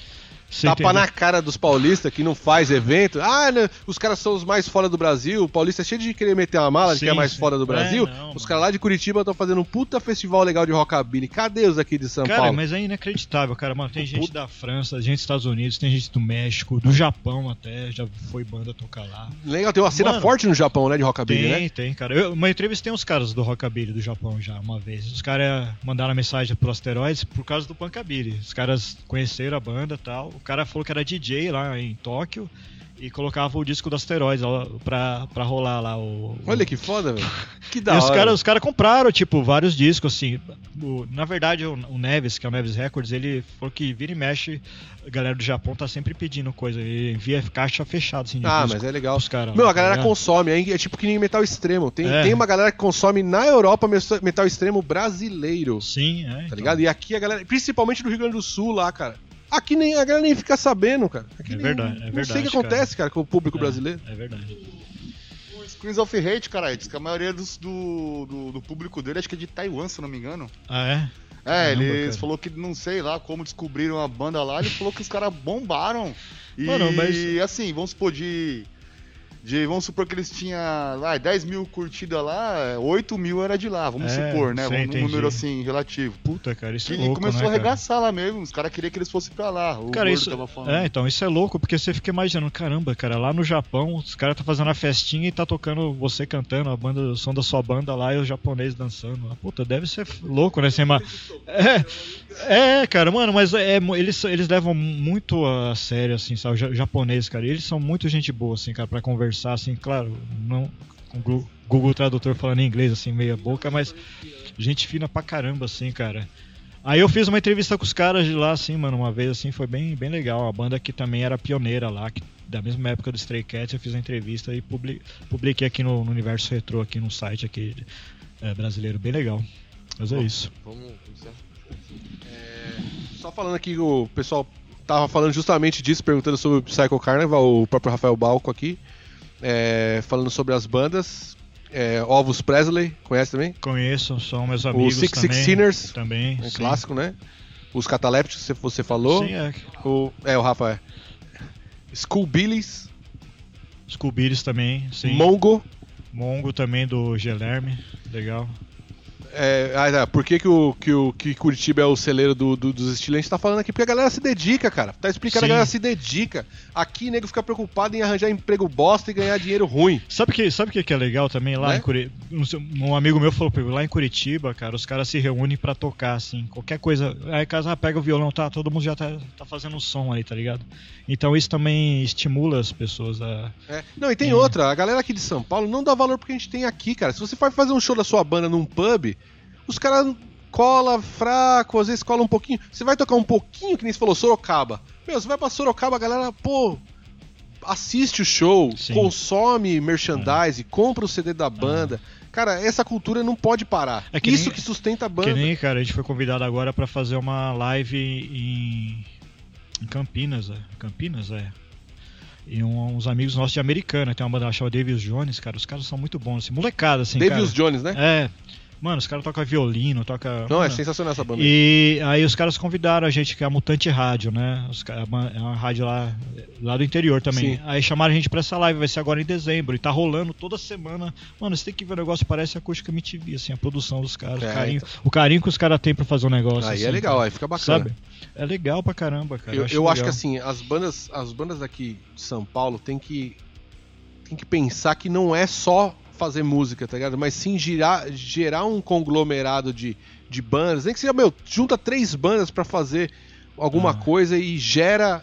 Você Tapa entendeu? na cara dos paulistas que não faz evento. Ah, né, os caras são os mais fora do Brasil. O paulista é cheio de querer meter uma mala de que é Sim, mais sim. fora do É, Brasil. não, os caras lá de Curitiba estão fazendo um puta festival legal de rockabilly. Cadê os aqui de São Cara, Paulo? mas é inacreditável, cara. Mano, tem gente Puta. da França, gente dos Estados Unidos, tem gente do México, do Japão até, já foi banda tocar lá. Legal, tem uma cena Mano, forte no Japão, né, de rockabilly, Tem, né? tem, cara. Eu, uma entrevistei uns caras do Rockabilly do Japão já, uma vez. Os caras mandaram mensagem pro Asteroids por causa do Punkabilly. Os caras conheceram a banda e tal. O cara falou que era DJ lá em Tóquio e colocava o disco do Asteroids lá pra, pra rolar lá o. Olha que foda, velho. *laughs* Que da e os hora. caras os cara compraram, tipo, vários discos, assim. O- na verdade, o, o Neves, que é o Neves Records, ele falou que vira e mexe, a galera do Japão tá sempre pedindo coisa. Ele envia caixa fechada, assim, Ah, mas é legal. pros caras. Meu, lá, a galera tá consome, é, é tipo que nem metal extremo. Tem, É. tem uma galera que consome na Europa metal- metal extremo brasileiro. Sim, é. Tá então. ligado? E aqui a galera, principalmente do Rio Grande do Sul lá, cara. Aqui nem a galera nem fica sabendo, cara. Aqui É nem- verdade, é Não sei o verdade, que acontece, cara, com o público É, brasileiro. É verdade. O Screens of Hate, cara, diz que a maioria dos- do, do, do público dele acho que é de Taiwan, se eu não me engano. Ah, é? É, Caramba, eles cara. falou que não sei lá como descobriram a banda lá, ele falou que os caras bombaram. E Mano, mas- assim, vamos supor de. De vamos supor que eles tinham lá 10 mil curtidas lá, 8 mil era de lá, vamos É, supor, né? sim, um entendi. número assim, relativo. Puta, cara, isso E, é e louco, começou né, a cara? arregaçar lá mesmo, os caras queriam que eles fossem pra lá. O Cara, isso, tava falando. é, então, isso é louco, porque você fica imaginando, caramba, cara, lá no Japão, os caras tá fazendo a festinha e tá tocando você cantando, a banda, o som da sua banda lá e os japoneses dançando. Puta, deve ser louco, né? Sem uma... é, é, cara, mano, mas é, mu- eles, eles levam muito a sério, assim, sabe, os ja- japoneses, cara, eles são muito gente boa, assim, cara, pra conversar, assim, claro, não com o Google Tradutor falando em inglês, assim, meia boca, mas gente fina pra caramba, assim, cara. Aí eu fiz uma entrevista com os caras de lá, assim, mano, uma vez, assim, foi bem, bem legal. A banda que também era pioneira lá, que, da mesma época do Stray Cats, eu fiz a entrevista e publi- publiquei aqui no, no Universo Retro, aqui no site aqui é, brasileiro, bem legal. Mas é isso. Vamos iniciar. Só falando aqui, o pessoal tava falando justamente disso, perguntando sobre o Psycho Carnival, o próprio Rafael Balco aqui. é, falando sobre as bandas. É, Ovos Presley, conhece também? Conheço, são meus O amigos Six também. Six Sinners, Também, um sim. clássico, né? Os Catalépticos, você falou. Sim, é. O, é, o Rafa é. School Billies, Skubiris também, sim. Mongo. Mongo também do Gelerme, legal. É, ah, tá. por que, que, o, que, o, que Curitiba é o celeiro do, do- dos estilos? A gente tá falando aqui porque a galera se dedica, cara. Tá explicando, Sim. a galera se dedica. Aqui, nego fica preocupado em arranjar emprego bosta e ganhar dinheiro ruim. Sabe que sabe o que que é legal também lá Né? em Curitiba? Um amigo meu falou pra mim, lá em Curitiba, cara, os caras se reúnem pra tocar assim, qualquer coisa. Aí casa ah, pega o violão, tá, todo mundo já tá, tá fazendo som aí, tá ligado? Então isso também estimula as pessoas a É. Não, e tem É. outra, a galera aqui de São Paulo não dá valor porque a gente tem aqui, cara. Se você for fazer um show da sua banda num pub, os caras cola fraco, às vezes cola um pouquinho. Você vai tocar um pouquinho, que nem você falou, Sorocaba. Meu, você vai pra Sorocaba, a galera, pô, assiste o show, Sim. consome merchandise, compra o CD da banda. Cara, essa cultura não pode parar. É que Isso nem- que sustenta a Que banda. nem, cara, a gente foi convidado agora pra fazer uma live em, em Campinas, é. Campinas, é. E um- uns amigos nossos de Americana, tem uma banda chamada Davis Jones, cara, os caras são muito bons, assim, molecada, assim, Davis cara. Jones, né? É, mano, os caras tocam violino, tocam... Não, é mano, sensacional essa banda. E aí os caras convidaram a gente, que é a Mutante Rádio, né? Os é uma- é uma rádio lá, lá do interior também. Sim. Aí chamaram a gente pra essa live, vai ser agora em dezembro. E tá rolando toda semana. Mano, você tem que ver o negócio, parece acústica MTV, assim, a produção dos caras, É, o, carinho, então. o carinho que os caras têm pra fazer um negócio. Aí assim, é legal, cara. aí fica bacana. Sabe? É legal pra caramba, cara. Eu, acho eu acho que assim, as bandas, as bandas aqui de São Paulo tem que tem que pensar que não é só fazer música, tá ligado? Mas sim gerar, gerar um conglomerado de, de bandas. Nem que seja, meu, junta três bandas pra fazer alguma Ah. coisa e gera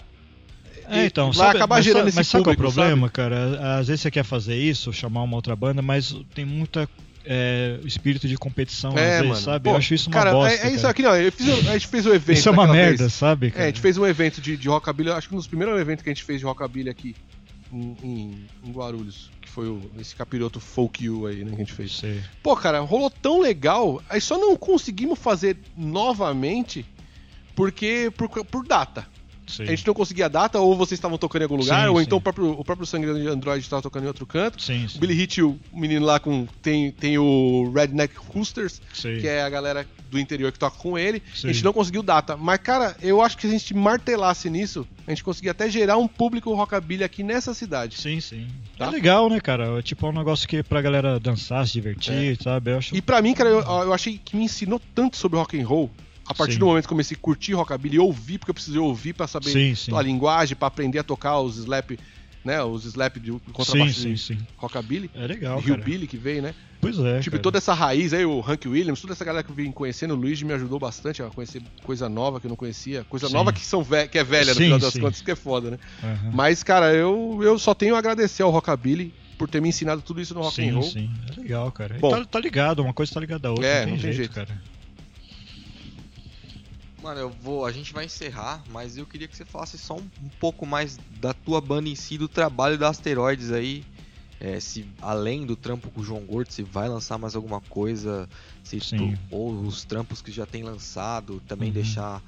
É, então, vai sabe, acabar mas gerando sabe, esse mas sabe qual é o público, problema, cara? Às vezes você quer fazer isso, chamar uma outra banda, mas tem muita é, espírito de competição, às É, vezes, mano. sabe? Pô, eu acho isso uma cara, bosta. é, é isso cara. aqui, não. Fiz, a gente fez um evento. Isso é uma merda, vez. sabe? É, Cara? a gente fez um evento de, de rockabilly, acho que um dos primeiros eventos que a gente fez de rockabilly aqui em, em- em Guarulhos, que foi o- esse capiroto Folk You aí, né, que a gente fez. Sei. Pô, cara, rolou tão legal, aí só não conseguimos fazer novamente porque por, por data. sei. A gente não conseguia data, ou vocês estavam tocando em algum lugar, Sim, ou sim. então o próprio, o próprio Sangue de Android estava tocando em outro canto. Sim, O sim. Billy Hit, o menino lá com. Tem, tem o Redneck Roosters, que é a galera do interior que toca com ele. Sim. A gente não conseguiu data. Mas, cara, eu acho que se a gente martelasse nisso, a gente conseguia até gerar um público rockabilly aqui nessa cidade. Sim, sim. Tá? É legal, né, cara? É tipo é um negócio que pra galera dançar, se divertir, sabe? Eu acho. É. E pra mim, cara, eu, eu achei que me ensinou tanto sobre rock and roll. A partir Sim. do momento que comecei a curtir rockabilly e ouvir, porque eu precisei ouvir pra saber Sim, sim. a linguagem, pra aprender a tocar os slap, né, os slap de contrabaixo sim, de sim. rockabilly. É legal. Hillbilly que veio, né? Pois é. tipo, cara. toda essa raiz aí, o Hank Williams, toda essa galera que eu vim conhecendo, o Luigi me ajudou bastante a conhecer coisa nova que eu não conhecia. Coisa Sim. nova que, são que é velha no final das contas, que é foda, né? Aham. Mas, cara, eu, eu só tenho a agradecer ao Rockabilly por ter me ensinado tudo isso no rock sim, and roll. sim. É legal, cara. E Bom. tá, tá ligado, uma coisa tá ligada à outra. É, não tem, não tem jeito, jeito. cara. Mano, eu vou. A gente vai encerrar, mas eu queria que você falasse só um, um pouco mais da tua banda em si, do trabalho da Asteroides aí. É, se além do trampo com o João Gordo, se vai lançar mais alguma coisa, se tu- ou os trampos que já tem lançado, também Uhum. deixar.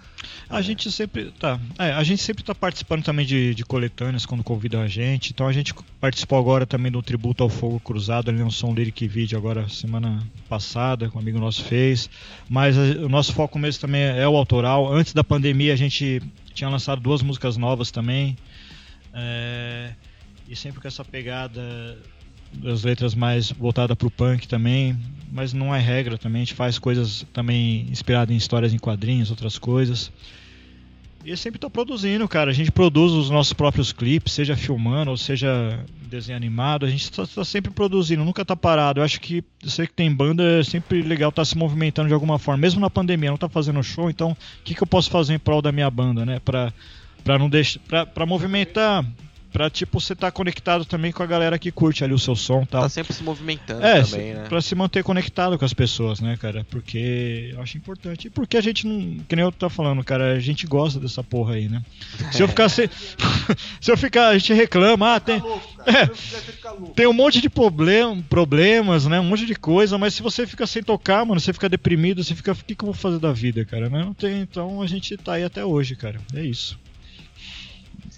A é, gente sempre tá, é, a gente sempre tá participando também de, de coletâneas quando convidam a gente. Então a gente participou agora também do tributo ao Fogo Cruzado, ali no som lyric vídeo agora semana passada, que um amigo nosso fez. Mas a- o nosso foco mesmo também é o autoral. Antes da pandemia a gente tinha lançado duas músicas novas também. É, e sempre com essa pegada das letras mais voltada pro punk também, mas não é regra também, a gente faz coisas também inspiradas em histórias em quadrinhos, outras coisas. E eu sempre tô produzindo, cara. A gente produz os nossos próprios clipes, seja filmando ou seja desenho animado. A gente tá, tá sempre produzindo, nunca tá parado. Eu acho que você que tem banda é sempre legal estar se movimentando de alguma forma, mesmo na pandemia, não tá fazendo show. Então, o que, que eu posso fazer em prol da minha banda, né? Pra, pra não deixar, pra movimentar, pra tipo você tá conectado também com a galera que curte ali o seu som, e tal. Tá sempre se movimentando É, também, se- né? pra se manter conectado com as pessoas, né, cara? Porque eu acho importante. E porque a gente não. Que nem eu tô falando, cara, a gente gosta dessa porra aí, né? Se eu ficar sem. *laughs* se eu ficar. A gente reclama, ah, tem. *laughs* É, tem um monte de problem, problemas, né? Um monte de coisa, mas se você fica sem tocar, mano, você fica deprimido, você fica. O que, que eu vou fazer da vida, cara? Né? Não tem. Então a gente tá aí até hoje, cara. É isso.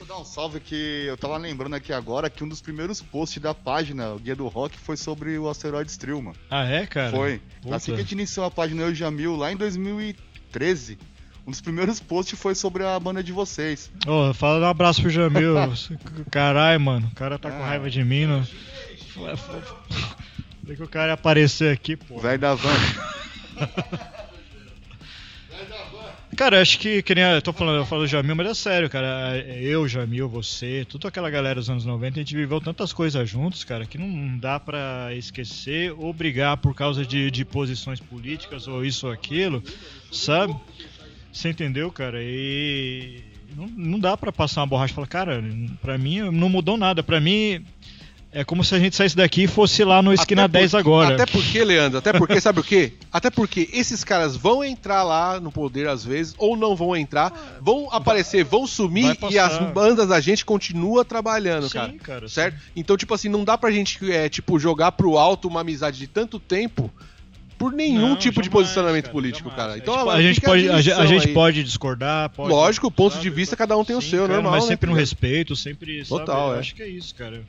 Dar um salve que eu tava lembrando aqui agora que um dos primeiros posts da página, o Guia do Rock, foi sobre o asteroide Trill, mano. Ah, é, cara? Foi. Puta. Assim que a gente iniciou a página Eu Jamil lá em 2013, um dos primeiros posts foi sobre a banda de vocês. Ô, fala um abraço pro Jamil. *laughs* Caralho, mano. O cara tá com Ah. raiva de mim. Não... Tem que o cara ia aparecer aqui, pô. Velho da van. *laughs* Cara, acho que, que nem eu tô falando, eu falo Jamil, mas é sério, cara. Eu, Jamil, você, toda aquela galera dos anos 90, a gente viveu tantas coisas juntos, cara, que não dá pra esquecer ou brigar por causa de, de posições políticas ou isso ou aquilo, sabe? Você entendeu, cara? E não, não dá pra passar uma borracha e falar, cara, pra mim não mudou nada. Pra mim, é como se a gente saísse daqui e fosse lá no esquina Até 10 porque- agora. Até porque, Leandro, até porque, sabe o quê? Até porque esses caras vão entrar lá no poder às vezes, ou não vão entrar, vão aparecer, vão sumir e as bandas da gente continuam trabalhando, Sim, cara. cara, Certo? Então, tipo assim, não dá pra gente, é, tipo, jogar pro alto uma amizade de tanto tempo por nenhum Não, tipo de jamais, posicionamento cara, político, jamais. cara. A Então, gente, ó, a gente pode, a, a gente aí. pode discordar, pode, Lógico, o ponto sabe? de vista cada um tem o Sim, seu, cara, normal. Mas né, sempre no cara? respeito, sempre. sabe? Total, Eu é. Acho que é isso, cara.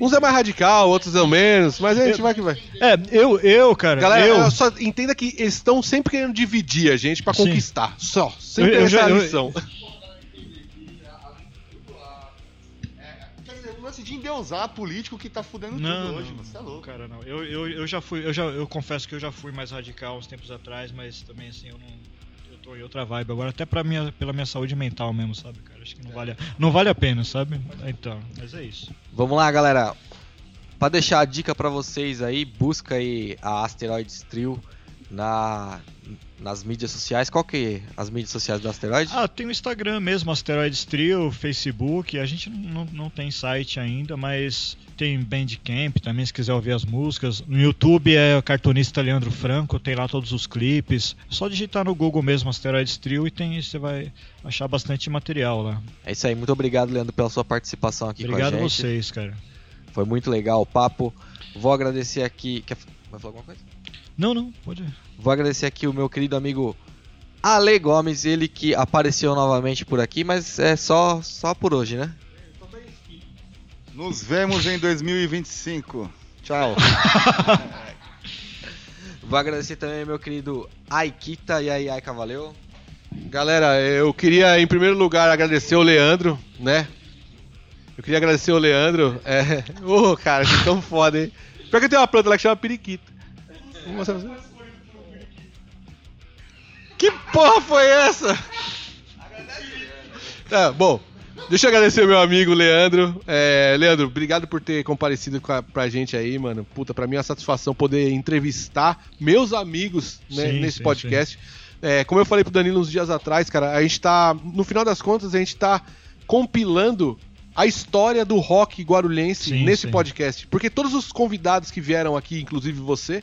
Uns é mais radical, outros é menos, mas a gente vai que vai. É, eu, eu, cara. Galera, eu, só entenda que eles estão sempre querendo dividir a gente pra Sim. conquistar. Só. Sempre Eu- eu essa já- é a eu- lição. Quer dizer, o lance de endeusar político que tá fudendo Não, tudo hoje, não, mano. Você é louco. Cara, não. Eu, eu, eu já fui, eu já eu confesso que eu já fui mais radical uns tempos atrás, mas também assim, eu não eu tô em outra vibe agora, até pra minha, pela minha saúde mental mesmo, sabe, cara? Acho que não vale, a- não vale a pena, sabe? Então, mas é isso. Vamos lá, galera. Pra deixar a dica pra vocês aí, busca aí a Asteroids Trio na, nas mídias sociais. Qual que é as mídias sociais do Asteroid? Ah, tem o Instagram mesmo, Asteroids Trio, Facebook. A gente não, não tem site ainda, mas tem Bandcamp também, se quiser ouvir as músicas. No YouTube é o cartunista Leandro Franco, tem lá todos os clipes. É só digitar no Google mesmo Asteroids Trio e tem, você vai achar bastante material lá. É isso aí, muito obrigado, Leandro, pela sua participação aqui Obrigado com a a gente. vocês, cara. Foi muito legal o papo. Vou agradecer aqui. Quer... Vai falar alguma coisa? Não, não, pode. Vou agradecer aqui o meu querido amigo Ale Gomes, ele que apareceu novamente por aqui, mas é só, só por hoje, né? Nos vemos em 2025. Tchau. *laughs* Vou agradecer também ao meu querido Aikita. E aí, Aika, valeu? Galera, eu queria em primeiro lugar agradecer o Leandro, né? Eu queria agradecer o Leandro. É. *laughs* Ô, cara, que tão foda, hein? Pior que tem uma planta lá que chama periquita. Vou mostrar pra vocês. Que porra foi essa? Tá, bom. Deixa eu agradecer o meu amigo Leandro. É, Leandro, obrigado por ter comparecido com a, pra gente aí, mano. Puta, pra mim é uma satisfação poder entrevistar meus amigos né, Sim, nesse sim, podcast. É, como eu falei pro Danilo uns dias atrás, cara, a gente tá. No final das contas, a gente tá compilando a história do rock guarulhense Sim, nesse sim. podcast. Porque todos os convidados que vieram aqui, inclusive você,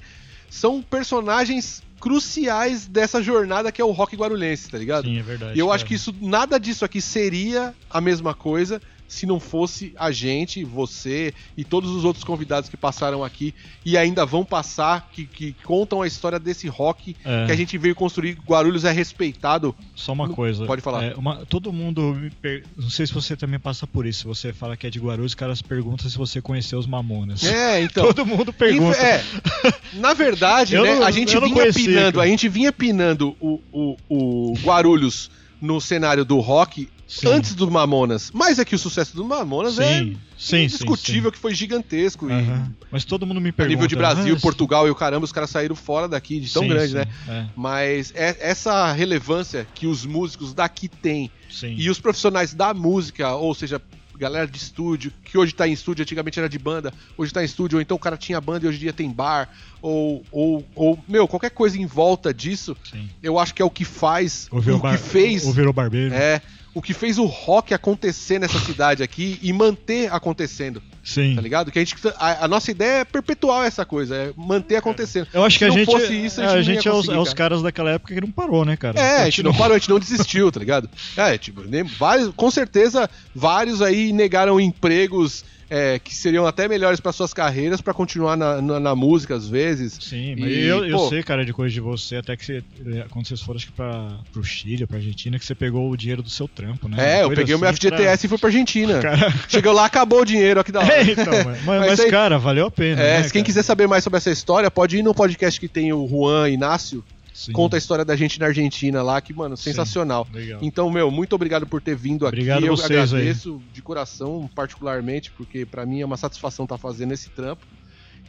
são personagens cruciais dessa jornada que é o rock guarulhense, tá ligado? Sim, é verdade. E eu acho cara. que isso, nada disso aqui seria a mesma coisa se não fosse a gente, você e todos os outros convidados que passaram aqui e ainda vão passar, que, que contam a história desse rock É. que a gente veio construir. Guarulhos é respeitado. Só uma coisa. pode falar. É, uma- todo mundo. me per- Não sei se você também passa por isso. Se você fala que é de Guarulhos, os caras perguntam se você conheceu os Mamonas. É, *laughs* então. Todo mundo pergunta. É, *laughs* na verdade, né, não- a gente vinha pinando, cara. a gente vinha pinando o, o, o Guarulhos no cenário do rock Sim. antes do Mamonas. Mas é que o sucesso do Mamonas é Sim, sim, indiscutível sim, que foi gigantesco Aham. Mas todo mundo me a pergunta. nível de Brasil, "Ah, Portugal e o caramba, os caras saíram fora daqui de tão grande, né? É, Mas é- essa relevância que os músicos daqui têm e os profissionais da música, ou seja, galera de estúdio, que hoje tá em estúdio, antigamente era de banda, hoje tá em estúdio, ou então o cara tinha banda e hoje em dia tem bar, ou, ou, ou meu, qualquer coisa em volta disso, sim. eu acho que é o que faz, O o bar... que fez, o virou barbeiro. é, o que fez o rock acontecer nessa cidade aqui e manter acontecendo, Sim. tá ligado? Que a gente, a, a nossa ideia é perpetuar essa coisa, é manter acontecendo. Eu acho que Se a não gente, fosse isso, a é, gente a gente é, os, é os cara. caras daquela época que não parou, né, cara? É, a gente não parou, a gente não desistiu, tá ligado? É, tipo, vários, com certeza, vários aí negaram empregos é, que seriam até melhores para suas carreiras para continuar na, na, na música às vezes. Sim, mas E, eu, eu pô, sei, cara, de coisa de você, até que você, é, quando vocês foram acho que pra, pro Chile, pra Argentina, que você pegou o dinheiro do seu trampo, né? É, eu peguei o meu assim FGTS e fui pra Argentina. pra- *laughs* Cara... Chegou lá, acabou o dinheiro, ó que da *laughs* hora. É, então, mas, mas, Mas aí- cara, valeu a pena. É, né, se quem cara? quiser saber mais sobre essa história, pode ir no podcast que tem o Juan Inácio, Sim, conta a história da gente na Argentina lá, que, mano, Sim. sensacional. Legal. Então, meu, muito obrigado por ter vindo aqui. Obrigado eu vocês aí. agradeço de coração, particularmente, porque pra mim é uma satisfação estar fazendo esse trampo.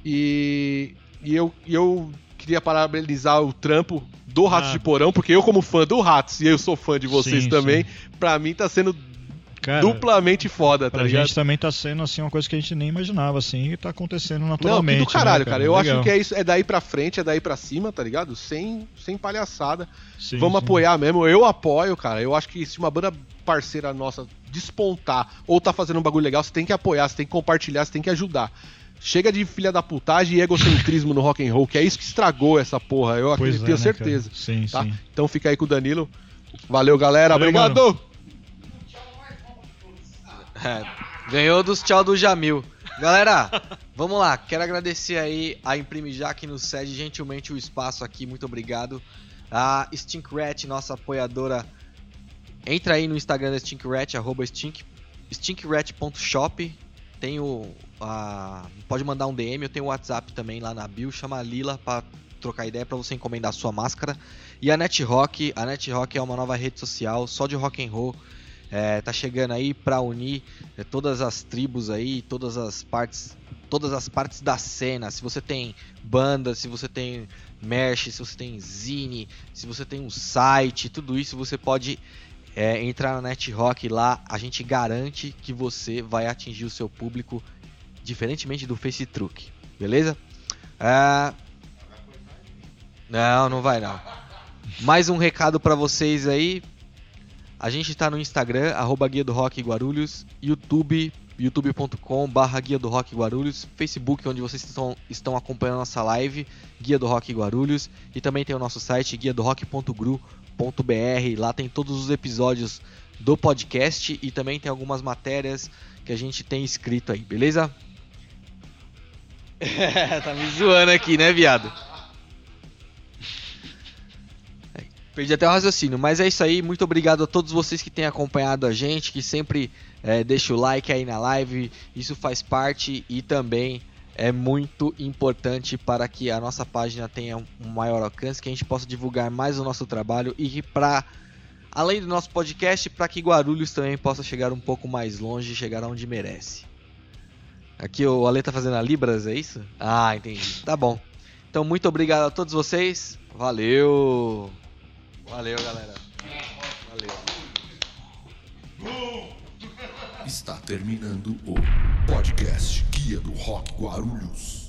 E, e eu, eu queria parabenizar o trampo do Ratos Ah. de Porão, porque eu, como fã do Ratos, e eu sou fã de vocês Sim, também, sim. pra mim tá sendo Cara, duplamente foda, tá pra ligado? gente também tá sendo assim uma coisa que a gente nem imaginava, assim, e tá acontecendo Não, naturalmente. que do caralho, né, cara. Eu Legal. acho que é isso, é daí pra frente, é daí pra cima, tá ligado? Sem, sem palhaçada. Sim, Vamos sim. apoiar mesmo. Eu apoio, cara. Eu acho que se uma banda parceira nossa despontar ou tá fazendo um bagulho legal, você tem que apoiar, você tem que compartilhar, você tem que ajudar. Chega de filha da putagem e egocentrismo no rock and roll, que é isso que estragou essa porra. Eu acredito, é, tenho né, certeza. cara? Sim, tá? sim. Então fica aí com o Danilo. Valeu, galera. Valeu, Obrigado. É, ganhou dos tchau do Jamil. Galera, *laughs* vamos lá. Quero agradecer aí a Imprime Já que nos cede gentilmente o espaço aqui. Muito obrigado. A Stinkrat, nossa apoiadora. Entra aí no Instagram da Stinkrat, arroba stink, stinkrat.shop. Tem o. a- pode mandar um DM, eu tenho o WhatsApp também lá na bio. Chama a Lila pra trocar ideia pra você encomendar a sua máscara. E a NetRock, a NetRock é uma nova rede social só de rock and roll. É, tá chegando aí pra unir é, todas as tribos aí, todas as partes, todas as partes da cena. Se você tem banda, se você tem merch, se você tem zine, se você tem um site, tudo isso você pode é, entrar na NetRock lá. A gente garante que você vai atingir o seu público, diferentemente do FaceTruck, beleza? É, Não, não vai não. Mais um recado pra vocês aí. A gente tá no Instagram, arroba Guia do Rock Guarulhos, YouTube, youtube.com barra Guia do Rock Guarulhos, Facebook, onde vocês estão, estão acompanhando nossa live, Guia do Rock Guarulhos, e também tem o nosso site, guia do rock.gru.br, lá tem todos os episódios do podcast e também tem algumas matérias que a gente tem escrito aí, beleza? *laughs* tá me zoando aqui, né, viado? Perdi até o raciocínio, mas é isso aí. Muito obrigado a todos vocês que têm acompanhado a gente, que sempre é, deixam o like aí na live. Isso faz parte e também é muito importante para que a nossa página tenha um maior alcance, que a gente possa divulgar mais o nosso trabalho e para além do nosso podcast, para que Guarulhos também possa chegar um pouco mais longe chegar onde merece. Aqui o Ale tá fazendo a Libras, é isso? Ah, entendi. Tá bom. Então muito obrigado a todos vocês. Valeu. Valeu, galera. Valeu. Está terminando o podcast Guia do Rock Guarulhos.